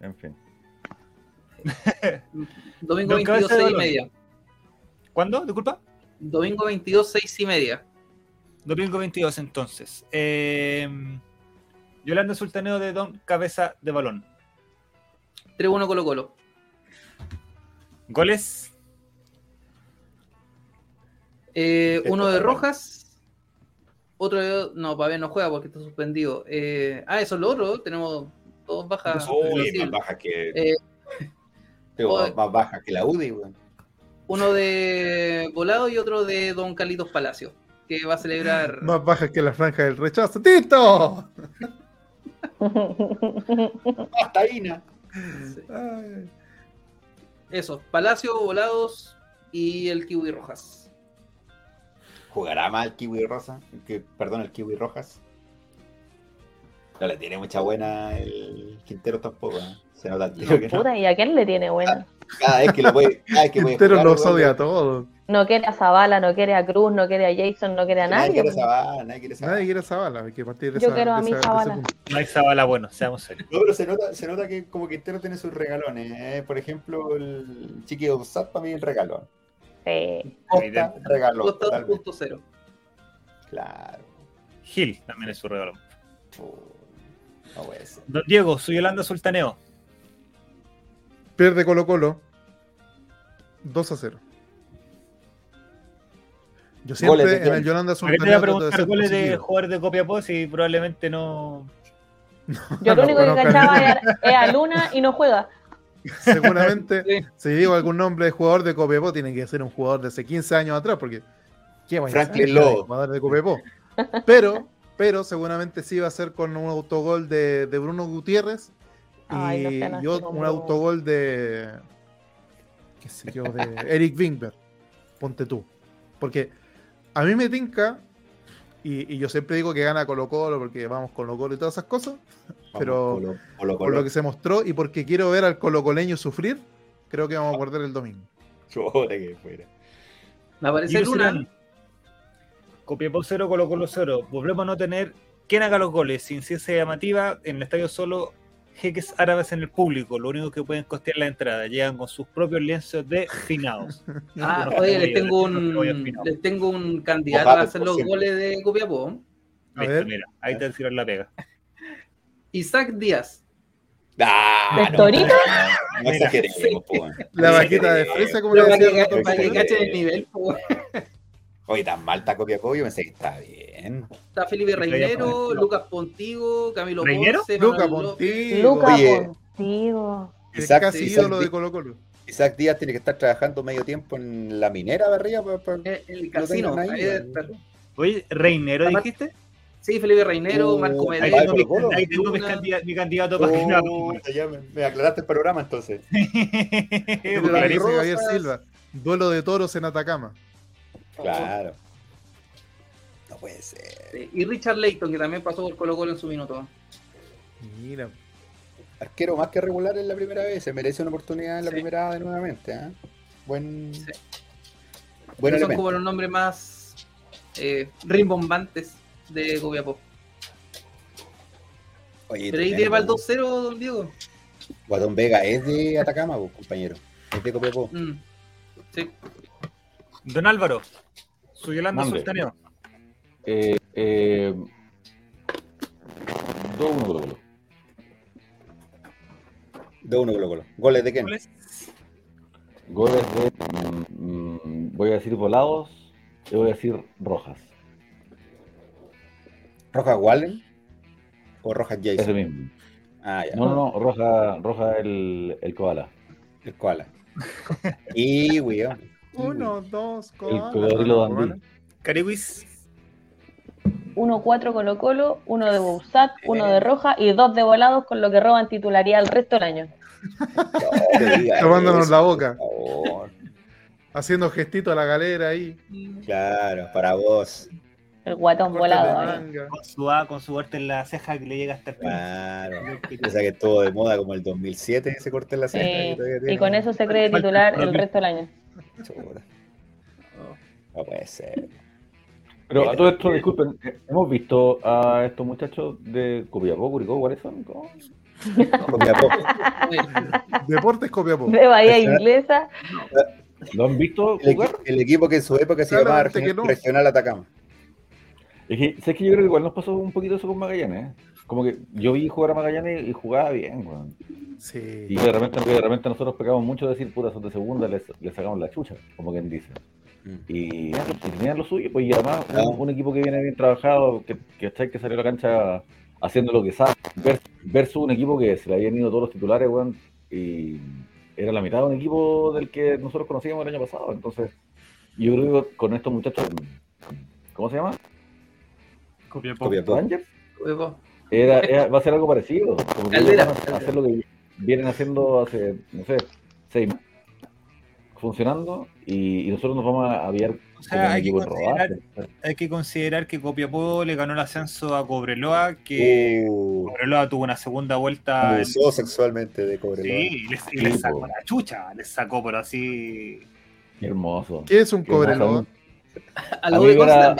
[SPEAKER 6] En fin.
[SPEAKER 4] Domingo
[SPEAKER 1] Don
[SPEAKER 4] 22,
[SPEAKER 1] Cabeza de
[SPEAKER 4] 6 y media.
[SPEAKER 1] ¿Cuándo? Disculpa.
[SPEAKER 4] Domingo 22, 6 y media.
[SPEAKER 1] Domingo 22, entonces. Eh, Yolanda Sultaneo de Don Cabeza de Balón.
[SPEAKER 4] 3-1 Colo Colo.
[SPEAKER 1] ¿Goles?
[SPEAKER 4] Eh, uno de Rojas. Otro de. No, Pabé no juega porque está suspendido. Eh, ah, eso es lo otro. Tenemos dos bajas.
[SPEAKER 3] Uy, más bajas que. Eh, más bajas que la UDI, güey.
[SPEAKER 4] Uno de Volado y otro de Don Carlitos Palacio, que va a celebrar.
[SPEAKER 5] Más bajas que la franja del rechazo. ¡Tito!
[SPEAKER 3] Hasta Ina.
[SPEAKER 4] Eso, Palacio, Volados y el Kiwi Rojas.
[SPEAKER 3] ¿Jugará mal el Kiwi Rosa? Que, perdón, el Kiwi Rojas. No le tiene mucha buena el Quintero tampoco. ¿eh? Se nota el
[SPEAKER 2] tío que no. ¿Y a quién le tiene buena?
[SPEAKER 3] Cada vez que lo puede. Cada vez que
[SPEAKER 5] Quintero los odia a todos.
[SPEAKER 2] No quiere a Zavala, no quiere a Cruz, no quiere a Jason, no quiere a nadie.
[SPEAKER 3] Nadie quiere a Zavala, nadie quiere a Zavala.
[SPEAKER 5] Nadie quiere a Zavala, hay que partir de
[SPEAKER 2] Yo quiero a mi Zavala.
[SPEAKER 1] No hay Zavala bueno, seamos serios.
[SPEAKER 3] No, pero se nota, se nota que como Quintero tiene sus regalones. ¿eh? Por ejemplo, el Chiqui Ousat para mí es el regalón.
[SPEAKER 2] Sí.
[SPEAKER 3] Costa, regalón.
[SPEAKER 4] Costa punto cero.
[SPEAKER 3] Claro.
[SPEAKER 1] Gil también es su regalón.
[SPEAKER 3] No puede ser.
[SPEAKER 1] Don Diego, su Yolanda Sultaneo.
[SPEAKER 5] Pierde Colo Colo. 2 a 0. Yo siempre en el Yolanda
[SPEAKER 1] Sultaneo. Te voy a preguntar goles de jugadores de Copiapó y probablemente no.
[SPEAKER 2] Yo lo único que cachaba es a Luna y no juega.
[SPEAKER 5] Seguramente, si digo algún nombre de jugador de Copiapó, tiene que ser un jugador de hace 15 años atrás, porque
[SPEAKER 3] ¿qué Franklin Lowe.
[SPEAKER 5] Jugador de Copiapó. Pero, pero seguramente sí va a ser con un autogol de, de Bruno Gutiérrez y, un autogol de qué sé yo, de Eric Wingber. Ponte tú. Porque a mí me tinca, y, yo siempre digo que gana Colo Colo porque vamos Colo Colo y todas esas cosas, pero por lo que se mostró y porque quiero ver al colocoleño sufrir, creo que vamos a perder el domingo.
[SPEAKER 3] que fuera.
[SPEAKER 4] Me aparece Luna.
[SPEAKER 1] Copiapó 0, Colo Colo 0. Volvemos a no tener quien haga los goles. Sin ciencia llamativa, en el estadio solo jeques árabes en el público, lo único que pueden costear la entrada. Llegan con sus propios lienzos de finados.
[SPEAKER 4] Ah, oye, les tengo un, les tengo un candidato a hacer los goles de Copiapó.
[SPEAKER 1] A ver. Mira, ahí te decir la pega.
[SPEAKER 4] Isaac Díaz.
[SPEAKER 3] Ah. No, exageremos,
[SPEAKER 5] La vaquita de fresa, como
[SPEAKER 4] le decía. Para que cachen el nivel,
[SPEAKER 3] Oye, tan mal está Copiapó, yo pensé que está bien.
[SPEAKER 4] Está Felipe Reinero, Lucas Pontigo, Camilo
[SPEAKER 1] ¿Reinero?
[SPEAKER 4] Ponce,
[SPEAKER 5] Lucas Pontigo.
[SPEAKER 2] Lucas Pontigo.
[SPEAKER 5] Isaac, casi ídolo de Colo Colo.
[SPEAKER 3] Isaac Díaz tiene que estar trabajando medio tiempo en la minera de arriba. Para, para
[SPEAKER 4] eh, el casino.
[SPEAKER 1] Oye, ¿Reinero dijiste?
[SPEAKER 4] Sí, Felipe Reinero, uh, Marco Medina.
[SPEAKER 1] Ahí, tengo, ahí tengo mi, candidato, mi candidato para
[SPEAKER 3] uh, ya me, me, aclaraste el programa entonces.
[SPEAKER 5] Javier Silva. Duelo de toros en Atacama.
[SPEAKER 3] Claro. No puede ser.
[SPEAKER 4] y Richard Leighton, que también pasó por Colo Colo en su minuto.
[SPEAKER 5] Mira.
[SPEAKER 3] Arquero más que regular en la primera vez. Se merece una oportunidad en la primera vez nuevamente. ¿eh? Buen. Sí.
[SPEAKER 4] Buen son como los nombres más eh, rimbombantes de Copiapó.
[SPEAKER 3] Oye,
[SPEAKER 4] Pero ahí tiene para el 2-0, don Diego.
[SPEAKER 3] Guadón Vega es de Atacama, compañero. Es de Copiapó. Mm.
[SPEAKER 4] Sí.
[SPEAKER 1] Don Álvaro, su Yolanda Sultaneo.
[SPEAKER 6] Eh, eh, 2-1 Colo Colo.
[SPEAKER 3] 2-1 Colo Colo. ¿Goles de quién?
[SPEAKER 6] ¿Goles? Goles de. Mm, voy a decir volados. Yo voy a decir rojas.
[SPEAKER 3] ¿Rojas Wallen? ¿O rojas Jason?
[SPEAKER 6] Ese mismo.
[SPEAKER 3] Ah, ya.
[SPEAKER 6] No, no, no. Roja, roja el, el koala.
[SPEAKER 3] El koala. y, weón.
[SPEAKER 5] Uno, dos,
[SPEAKER 6] El cocodrilo Dandí.
[SPEAKER 1] Cariwis.
[SPEAKER 2] 1-4 Colo Colo, uno de Bousat, uno de Roja y dos de Volados, con lo que roban titularidad el resto del año.
[SPEAKER 5] Tomándonos la boca. Haciendo gestito a la galera ahí.
[SPEAKER 3] Claro, para vos.
[SPEAKER 2] El guatón volado.
[SPEAKER 1] Con su A, con su arte en la ceja que le llega hasta el
[SPEAKER 3] Claro. Esa que estuvo de moda como el 2007, ese corte en la ceja.
[SPEAKER 2] y con eso se cree titular el resto del año.
[SPEAKER 3] No puede ser.
[SPEAKER 6] Pero a todo esto, disculpen, hemos visto a estos muchachos de Copiapó, Curicó, ¿cuáles son? ¿Cómo?
[SPEAKER 3] Copiapó.
[SPEAKER 5] Deportes Copiapó.
[SPEAKER 2] De Bahía Inglesa.
[SPEAKER 6] ¿Lo han visto jugar?
[SPEAKER 3] El, equipo que en su época se llamaba Regional, Atacama.
[SPEAKER 6] Es que, ¿sabes que yo creo que igual nos pasó un poquito eso con Magallanes? Como que yo vi jugar a Magallanes y jugaba bien, weón. Sí. Y de repente, de repente nosotros pegamos mucho de decir, puta, son de segunda, les, sacamos la chucha, como quien dice. Mm. Y, tenían lo suyo, pues y además un, equipo que viene bien trabajado, que, que, que salió a la cancha haciendo lo que sabe, versus un equipo que se le habían ido todos los titulares, weón, y era la mitad de un equipo del que nosotros conocíamos el año pasado. Entonces, yo creo que con estos muchachos, ¿cómo se llama?
[SPEAKER 1] Copiapó.
[SPEAKER 6] Era, va a ser algo parecido. Como que hacer lo que vienen haciendo hace, no sé, seis meses funcionando y, nosotros nos vamos a aviar
[SPEAKER 1] o sea, hay, que considerar, hay que considerar que Copiapó le ganó el ascenso a Cobreloa, que uh. Cobreloa tuvo una segunda vuelta.
[SPEAKER 3] Abusó sexualmente de Cobreloa.
[SPEAKER 1] Sí, y les, sacó la chucha, les sacó por así.
[SPEAKER 6] hermoso.
[SPEAKER 5] ¿Qué es un Cobreloa?
[SPEAKER 6] A la a,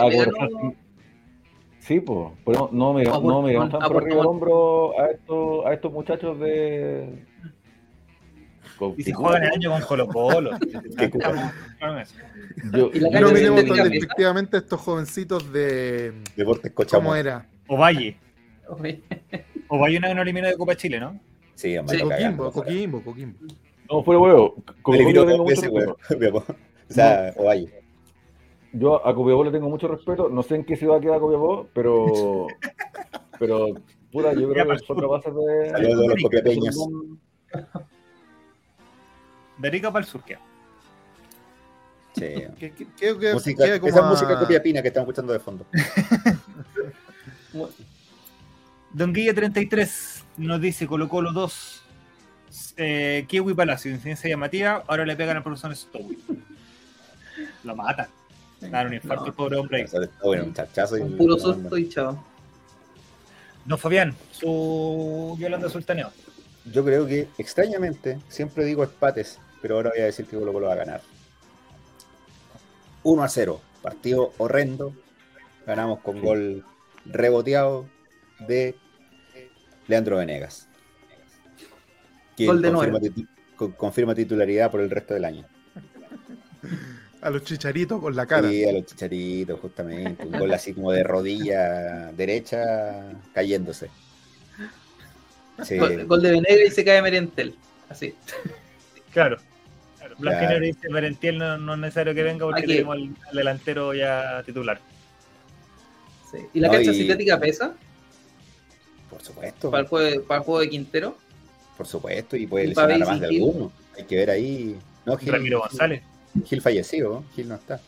[SPEAKER 6] Sí, pues, no me, no me tan por arriba el hombro a estos, a estos muchachos de,
[SPEAKER 1] y si juegan el año con Colo Colo.
[SPEAKER 5] Yo, no miremos tan efectivamente estos jovencitos de.
[SPEAKER 3] Deportes
[SPEAKER 5] ¿Cómo era?
[SPEAKER 1] Ovalle. Ovalle no, no eliminó de Copa Chile, ¿no?
[SPEAKER 3] Sí,
[SPEAKER 5] sí. Coquimbo, Coquimbo, Coquimbo.
[SPEAKER 6] No, fue huevo.
[SPEAKER 3] O sea, Ovalle.
[SPEAKER 6] Yo a Copiapó le tengo mucho respeto. No sé en qué ciudad queda Copiapó, pero. pero, puta, yo creo que es otra base de.
[SPEAKER 3] Saludos a los copiapeños.
[SPEAKER 1] De Rica para el sur, ¿qué?
[SPEAKER 3] Sí. ¿Qué, qué, qué, música, esa música copia pina que estamos escuchando de fondo.
[SPEAKER 1] Don Guille 33 nos dice Colo Colo 2 eh, Kiwi Palacio, incidencia llamativa, ahora le pegan al profesor Stowe. Lo matan. Dar un infarto, no. pobre hombre.
[SPEAKER 3] un chachazo.
[SPEAKER 4] Un puro susto y chao.
[SPEAKER 1] No, Fabián, su Yolanda Sultaneo.
[SPEAKER 3] Yo creo que, extrañamente, siempre digo espates, pero ahora voy a decir que Colo Colo va a ganar. 1 a 0, partido horrendo. Ganamos con gol reboteado de Leandro Venegas.
[SPEAKER 4] gol de
[SPEAKER 3] confirma, confirma titularidad por el resto del año.
[SPEAKER 5] A los chicharitos con la cara.
[SPEAKER 3] Sí, a los chicharitos, justamente. Un gol así como de rodilla derecha cayéndose.
[SPEAKER 4] Gol, de Venegas y se cae Merientel. Así.
[SPEAKER 1] Claro. Blanco claro. dice Merentiel no, es necesario que venga porque tenemos al, delantero ya titular.
[SPEAKER 4] Sí. ¿Y la cancha sintética pesa?
[SPEAKER 3] Por supuesto.
[SPEAKER 4] ¿Para el, juego de, Quintero?
[SPEAKER 3] Por supuesto, y puede lesionar a más de alguno. Hay que ver ahí.
[SPEAKER 1] No, Gil, Ramiro González.
[SPEAKER 3] Gil fallecido, Gil no está.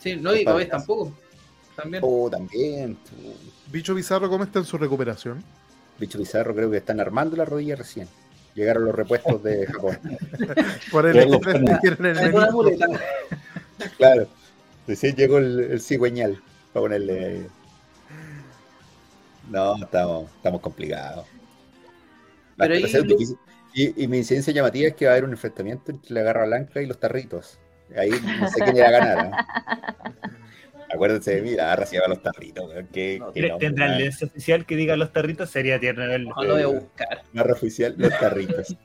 [SPEAKER 4] Sí, no, y Pavés tampoco. También.
[SPEAKER 3] Oh, también.
[SPEAKER 5] Bicho Bizarro, ¿cómo está en su recuperación?
[SPEAKER 3] Bicho Bizarro creo que están armando la rodilla recién. Llegaron los repuestos de Japón.
[SPEAKER 5] Por el estrés
[SPEAKER 3] Claro. Recién llegó el, cigüeñal para ponerle. No, estamos, estamos complicados. Pero y, mi incidencia llamativa es que va a haber un enfrentamiento entre la garra blanca y los tarritos. Ahí no sé quién irá a ganar. ¿eh? Acuérdense de mí, la garra se lleva los tarritos. ¿Qué,
[SPEAKER 1] ¿Tendrá el oficial que diga los tarritos? Sería tierno verlo.
[SPEAKER 4] No lo voy a buscar.
[SPEAKER 3] Garra oficial, los tarritos.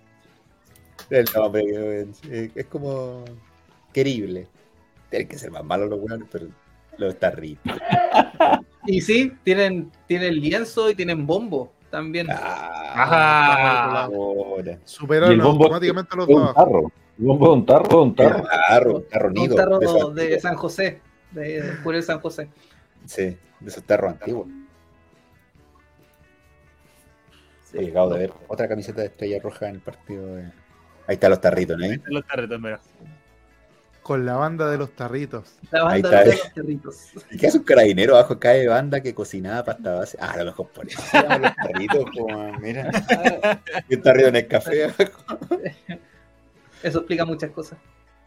[SPEAKER 3] el nombre es como querible. Tienen que ser más malos los buenos, pero los tarritos.
[SPEAKER 4] y sí, tienen, tienen lienzo y tienen bombo también.
[SPEAKER 5] Ah, Superan automáticamente los
[SPEAKER 6] dos. Un bombo un tarro, un tarro.
[SPEAKER 3] Un tarro, un tarro,
[SPEAKER 4] nido, un tarro de San José de Julio San José.
[SPEAKER 3] Sí, de esos terros antiguos. Sí. He llegado a ver otra camiseta de estrella roja en el partido de... Ahí están los tarritos, ¿no? Ahí están
[SPEAKER 1] los tarritos, mira.
[SPEAKER 5] Con la banda de los tarritos.
[SPEAKER 4] La banda de los tarritos.
[SPEAKER 3] ¿Y qué hace un carabinero abajo acá de banda que cocinaba pasta base? Ah, a lo mejor por eso. los tarritos, como, mira. Y un tarrito en el café.
[SPEAKER 4] Eso explica muchas cosas.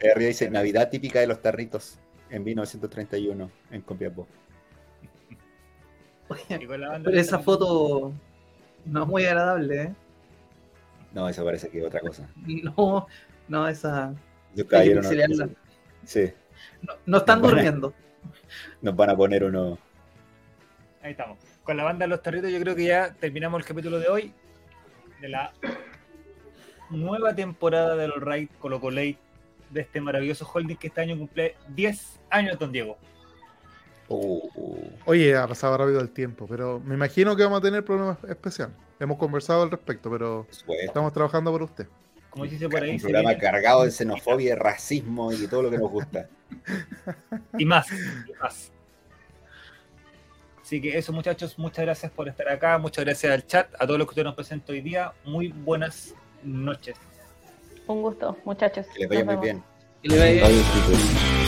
[SPEAKER 3] Arriba dice Navidad típica de los tarritos en 1931 en Copiapó.
[SPEAKER 4] pero esa foto no es muy agradable, ¿eh?
[SPEAKER 3] No, eso parece que es otra cosa.
[SPEAKER 4] No, no, esa.
[SPEAKER 3] Yo no, sí.
[SPEAKER 4] No, están durmiendo.
[SPEAKER 3] nos van a poner uno.
[SPEAKER 1] Ahí estamos. Con la banda de los tarritos, yo creo que ya terminamos el capítulo de hoy. De la nueva temporada de los Raid Colo de este maravilloso holding que este año cumple 10 años, don Diego.
[SPEAKER 5] Uh. Oye, ha pasado rápido el tiempo, pero me imagino que vamos a tener problemas especiales. Hemos conversado al respecto, pero estamos trabajando por usted.
[SPEAKER 3] Como dice por ahí. Un programa cargado de xenofobia, racismo y todo lo que nos gusta.
[SPEAKER 1] y más, y más. Así que eso, muchachos, muchas gracias por estar acá. Muchas gracias al chat, a todos los que usted nos presentó hoy día. Muy buenas noches.
[SPEAKER 2] Un gusto, muchachos.
[SPEAKER 3] Que les vaya muy bien.
[SPEAKER 2] Que les vaya bien.